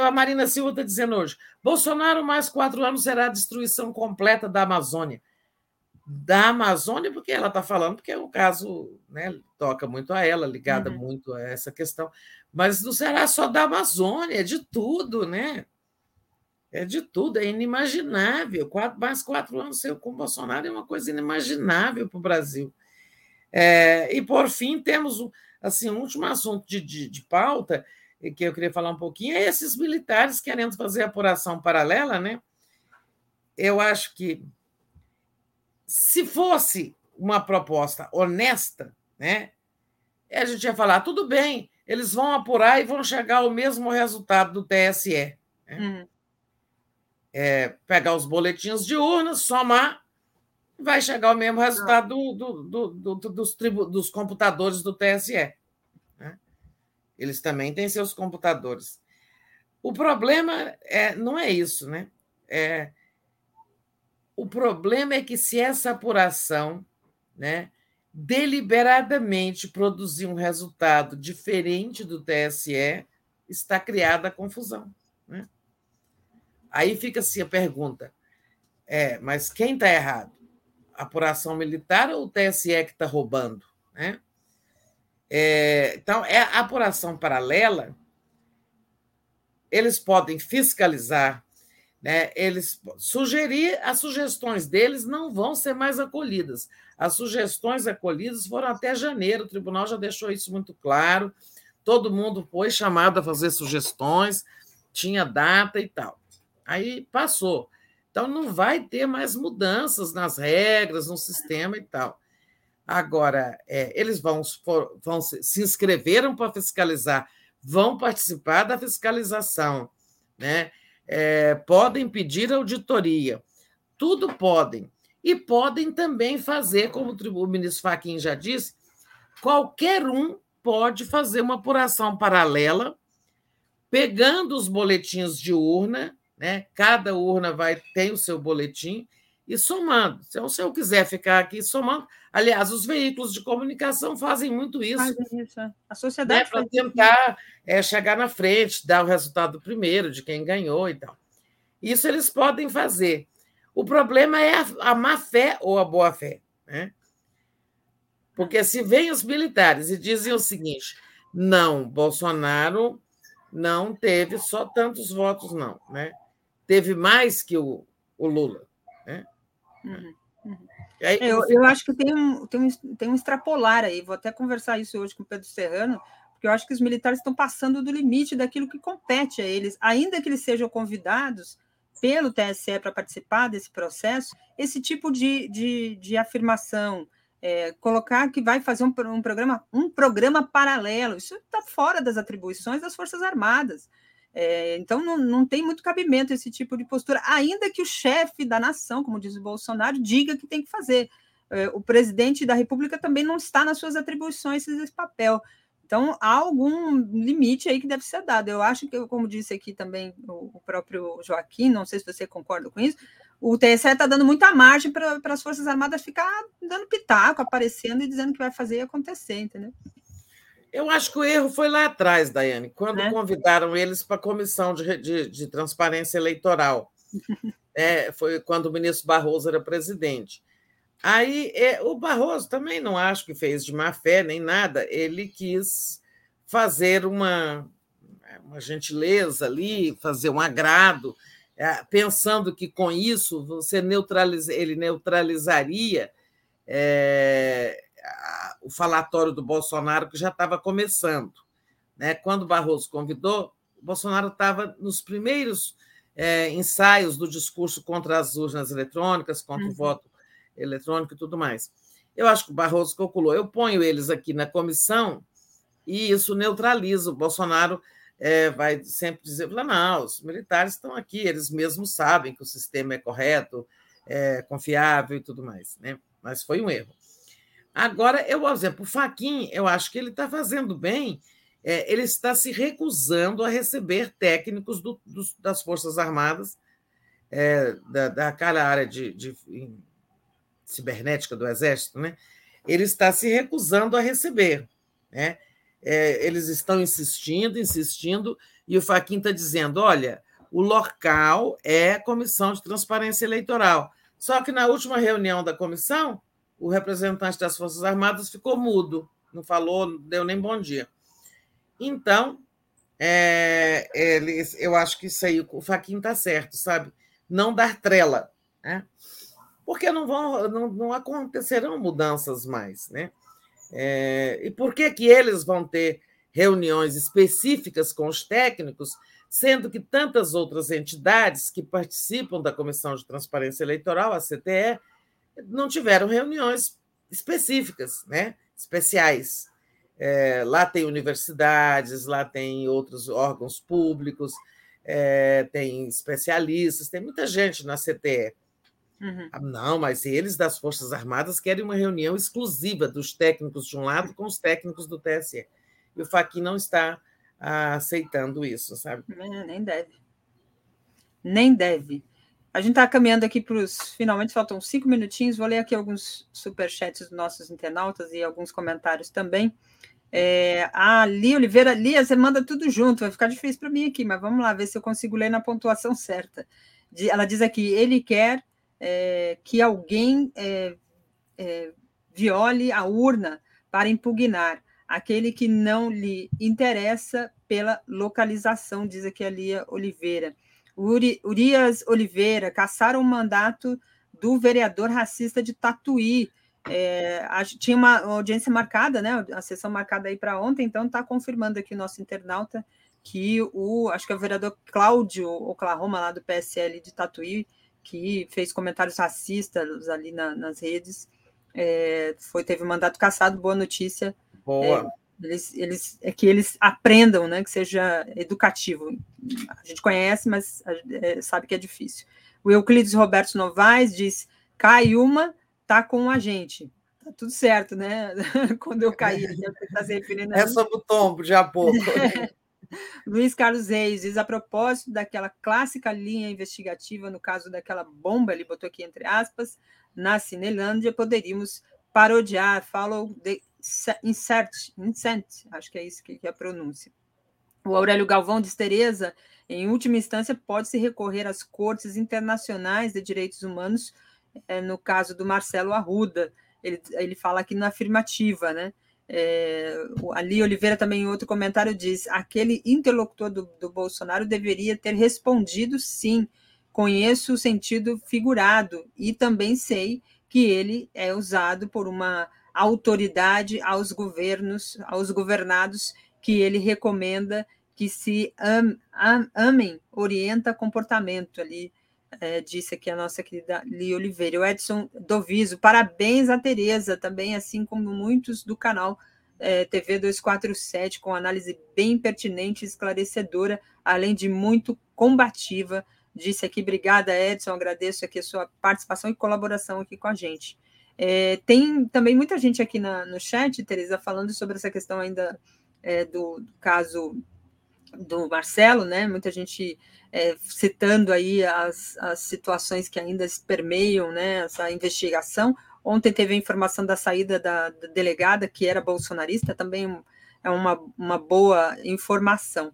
A Marina Silva está dizendo hoje: Bolsonaro mais quatro anos será a destruição completa da Amazônia. Da Amazônia, porque ela está falando, porque é um caso, né, toca muito a ela, ligada uhum. muito a essa questão, mas não será só da Amazônia, é de tudo, né? É de tudo, é inimaginável. Quatro, mais quatro anos sem com o Bolsonaro é uma coisa inimaginável para o Brasil. É, e, por fim, temos assim, um último assunto de, de, de pauta, que eu queria falar um pouquinho, é esses militares querendo fazer apuração paralela, né? Eu acho que se fosse uma proposta honesta, né? A gente ia falar, tudo bem, eles vão apurar e vão chegar ao mesmo resultado do TSE. Né? Uhum. É, pegar os boletins de urnas, somar, vai chegar ao mesmo resultado do, do, do, dos, tribu, dos computadores do TSE. Eles também têm seus computadores. O problema é, não é isso, né? É, o problema é que se essa apuração né, deliberadamente produzir um resultado diferente do TSE, está criada a confusão. Né? Aí fica assim a pergunta: é, mas quem está errado? A apuração militar ou o TSE que está roubando? Né? É, então, é a apuração paralela, eles podem fiscalizar, né? eles sugerir, as sugestões deles não vão ser mais acolhidas. As sugestões acolhidas foram até janeiro, o tribunal já deixou isso muito claro, todo mundo foi chamado a fazer sugestões, tinha data e tal. Aí passou. Então, não vai ter mais mudanças nas regras, no sistema e tal. Agora, é, eles vão, vão se, inscreveram para fiscalizar, vão participar da fiscalização, né? É, podem pedir auditoria, tudo podem. E podem também fazer, como o ministro Faquim já disse, qualquer um pode fazer uma apuração paralela, pegando os boletins de urna, né? cada urna vai ter o seu boletim, e somando. Então, se eu quiser ficar aqui somando, aliás, os veículos de comunicação fazem muito isso. Fazem isso. É. A sociedade né, para tentar é, chegar na frente, dar o resultado primeiro de quem ganhou e tal. Isso eles podem fazer. O problema é a, a má fé ou a boa fé, né? Porque se vêm os militares e dizem o seguinte: não, Bolsonaro não teve só tantos votos, não, né? Teve mais que o, o Lula. Né? Uhum, uhum. Aí, eu, eu acho que tem um, tem, um, tem um extrapolar aí, vou até conversar isso hoje com o Pedro Serrano, porque eu acho que os militares estão passando do limite daquilo que compete a eles, ainda que eles sejam convidados pelo TSE para participar desse processo, esse tipo de, de, de afirmação, é, colocar que vai fazer um, um, programa, um programa paralelo, isso está fora das atribuições das Forças Armadas. É, então, não, não tem muito cabimento esse tipo de postura, ainda que o chefe da nação, como diz o Bolsonaro, diga que tem que fazer. É, o presidente da República também não está nas suas atribuições esse papel. Então, há algum limite aí que deve ser dado. Eu acho que, como disse aqui também o, próprio Joaquim, não sei se você concorda com isso, o TSE está dando muita margem para as Forças Armadas ficar dando pitaco, aparecendo e dizendo que vai fazer e acontecer, entendeu? Eu acho que o erro foi lá atrás, Daiane, quando é? convidaram eles para a comissão de, de, de, transparência eleitoral. é, foi quando o ministro Barroso era presidente. Aí é, o Barroso também não acho que fez de má fé nem nada, ele quis fazer uma, uma gentileza ali, fazer um agrado, é, pensando que com isso você neutraliza, ele neutralizaria é, o falatório do Bolsonaro, que já estava começando. Né? Quando Barroso convidou, o Bolsonaro estava nos primeiros é, ensaios do discurso contra as urnas eletrônicas, contra uhum. o voto eletrônico e tudo mais. Eu acho que o Barroso calculou. Eu ponho eles aqui na comissão e isso neutraliza. O Bolsonaro é, vai sempre dizer: não, os militares estão aqui, eles mesmos sabem que o sistema é correto, é confiável e tudo mais. Né? Mas foi um erro. Agora, eu, por exemplo, o Faquin, eu acho que ele está fazendo bem, é, ele está se recusando a receber técnicos do, dos, das Forças Armadas, é, da, daquela área de, de, de cibernética do Exército, né? ele está se recusando a receber. Né? É, eles estão insistindo, insistindo, e o Faquin está dizendo: olha, o local é a Comissão de Transparência Eleitoral. Só que na última reunião da comissão, o representante das Forças Armadas ficou mudo, não falou, não deu nem bom dia. Então, é, eu acho que isso aí, o Faquin está certo, sabe? Não dar trela, né? porque não, vão, não, não acontecerão mudanças mais. Né? É, e por que, que eles vão ter reuniões específicas com os técnicos, sendo que tantas outras entidades que participam da Comissão de Transparência Eleitoral, a CTE, não tiveram reuniões específicas, né? especiais. É, lá tem universidades, lá tem outros órgãos públicos, é, tem especialistas, tem muita gente na CTE. Uhum. Ah, não, mas eles das Forças Armadas querem uma reunião exclusiva dos técnicos de um lado com os técnicos do TSE. E o Fachin não está aceitando isso, sabe? Nem deve. Nem deve. A gente está caminhando aqui para os. Finalmente, faltam cinco minutinhos. Vou ler aqui alguns superchats dos nossos internautas e alguns comentários também. É, a Lia Oliveira, Lia, você manda tudo junto, vai ficar difícil para mim aqui, mas vamos lá ver se eu consigo ler na pontuação certa. Ela diz aqui: ele quer é, que alguém é, é, viole a urna para impugnar aquele que não lhe interessa pela localização, diz aqui a Lia Oliveira. Uri, Urias Oliveira caçaram o mandato do vereador racista de Tatuí. É, a, tinha uma audiência marcada, né? A sessão marcada aí para ontem, então está confirmando aqui o nosso internauta que o, acho que é o vereador Cláudio Oklahoma, lá do PSL de Tatuí, que fez comentários racistas ali na, nas redes, é, foi teve mandato cassado, boa notícia. Boa. É, eles, eles, é que eles aprendam, né, que seja educativo. A gente conhece, mas é, sabe que é difícil. O Euclides Roberto Novaes diz: cai uma, tá com a gente. Tá tudo certo, né? Quando eu caí, está se referindo a É sobre o tombo, já pouco. Luiz Carlos Reis diz: a propósito daquela clássica linha investigativa, no caso daquela bomba, ele botou aqui entre aspas, na Cinelândia, poderíamos parodiar, the insert, insert, acho que é isso que é a pronúncia. O Aurélio Galvão diz: Tereza, em última instância, pode-se recorrer às cortes internacionais de direitos humanos, é, no caso do Marcelo Arruda. Ele, ele fala aqui na afirmativa, né? É, Ali Oliveira também em outro comentário diz: aquele interlocutor do, do Bolsonaro deveria ter respondido sim. Conheço o sentido figurado e também sei que ele é usado por uma autoridade aos governos, aos governados, que ele recomenda que se am, am, amem, orienta comportamento ali, é, disse aqui a nossa querida Li Oliveira. O Edson Doviso, parabéns a Tereza, também, assim como muitos do canal é, TV 247, com análise bem pertinente e esclarecedora, além de muito combativa. Disse aqui, obrigada, Edson, agradeço aqui a sua participação e colaboração aqui com a gente. É, tem também muita gente aqui na, no chat, Teresa, falando sobre essa questão ainda é, do, do, caso do Marcelo, né? Muita gente é, citando aí as, as situações que ainda permeiam né, essa investigação. Ontem teve a informação da saída da, da delegada, que era bolsonarista, também é uma, uma boa informação.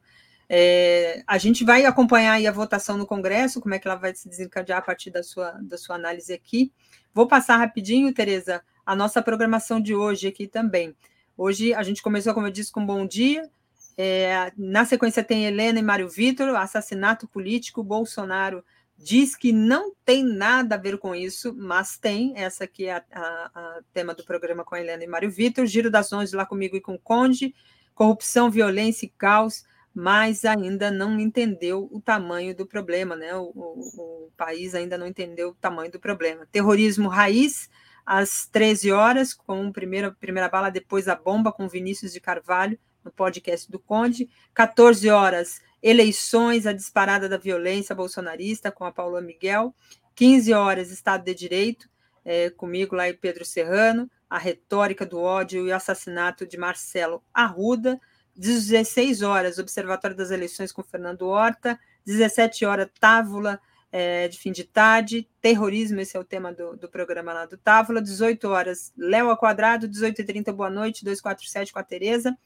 É, a gente vai acompanhar aí a votação no Congresso, como é que ela vai se desencadear a partir da sua, da sua análise aqui. Vou passar rapidinho, Tereza, a nossa programação de hoje aqui também. Hoje a gente começou, como eu disse, com bom dia. É, na sequência tem Helena e Mário Vitor, assassinato político, Bolsonaro diz que não tem nada a ver com isso, mas tem. Essa aqui é a tema do programa com a Helena e Mário Vitor. Giro das Onze lá comigo e com o Conde. Corrupção, violência e caos, mas ainda não entendeu o tamanho do problema, né? O, o, o país ainda não entendeu o tamanho do problema. Terrorismo raiz, às 13 horas, com primeira, primeira bala, depois a bomba, com Vinícius de Carvalho, no podcast do Conde. 14 horas, eleições, a disparada da violência bolsonarista com a Paula Miguel, 15 horas, Estado de Direito, é, comigo lá e Pedro Serrano, a retórica do ódio e o assassinato de Marcelo Arruda. 16 horas, Observatório das Eleições com Fernando Horta. 17 horas, Távola é, de fim de tarde. Terrorismo, esse é o tema do, do programa lá do Távola. 18 horas, Léo ao quadrado. 18h30, boa noite. 247 com a Tereza.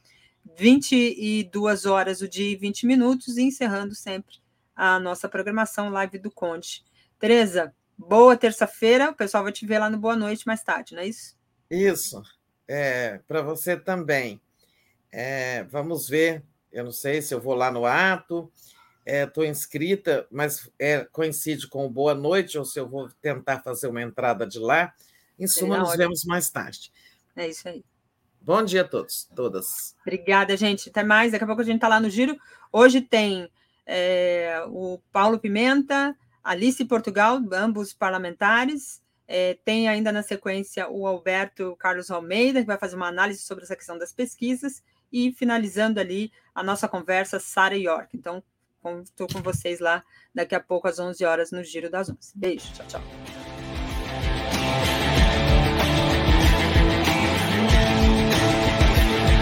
22 horas, o dia e 20 minutos. E encerrando sempre a nossa programação live do Conte. Tereza, boa terça-feira. O pessoal vai te ver lá no Boa Noite mais tarde, não é isso? Isso. É, Para você também. É, vamos ver. Eu não sei se eu vou lá no ato. Estou é, inscrita, mas é, coincide com o Boa Noite, ou se eu vou tentar fazer uma entrada de lá. Em suma, nos vemos mais tarde. É isso aí. Bom dia a todos, todas. Obrigada, gente. Até mais. Daqui a pouco a gente está lá no giro. Hoje tem é, o Paulo Pimenta, Alice Portugal, ambos parlamentares. É, tem ainda na sequência o Alberto Carlos Almeida, que vai fazer uma análise sobre essa questão das pesquisas. E finalizando ali a nossa conversa, Sara York. Então, Estou com vocês lá daqui a pouco às 11 horas no Giro das 11. Beijo, tchau, tchau.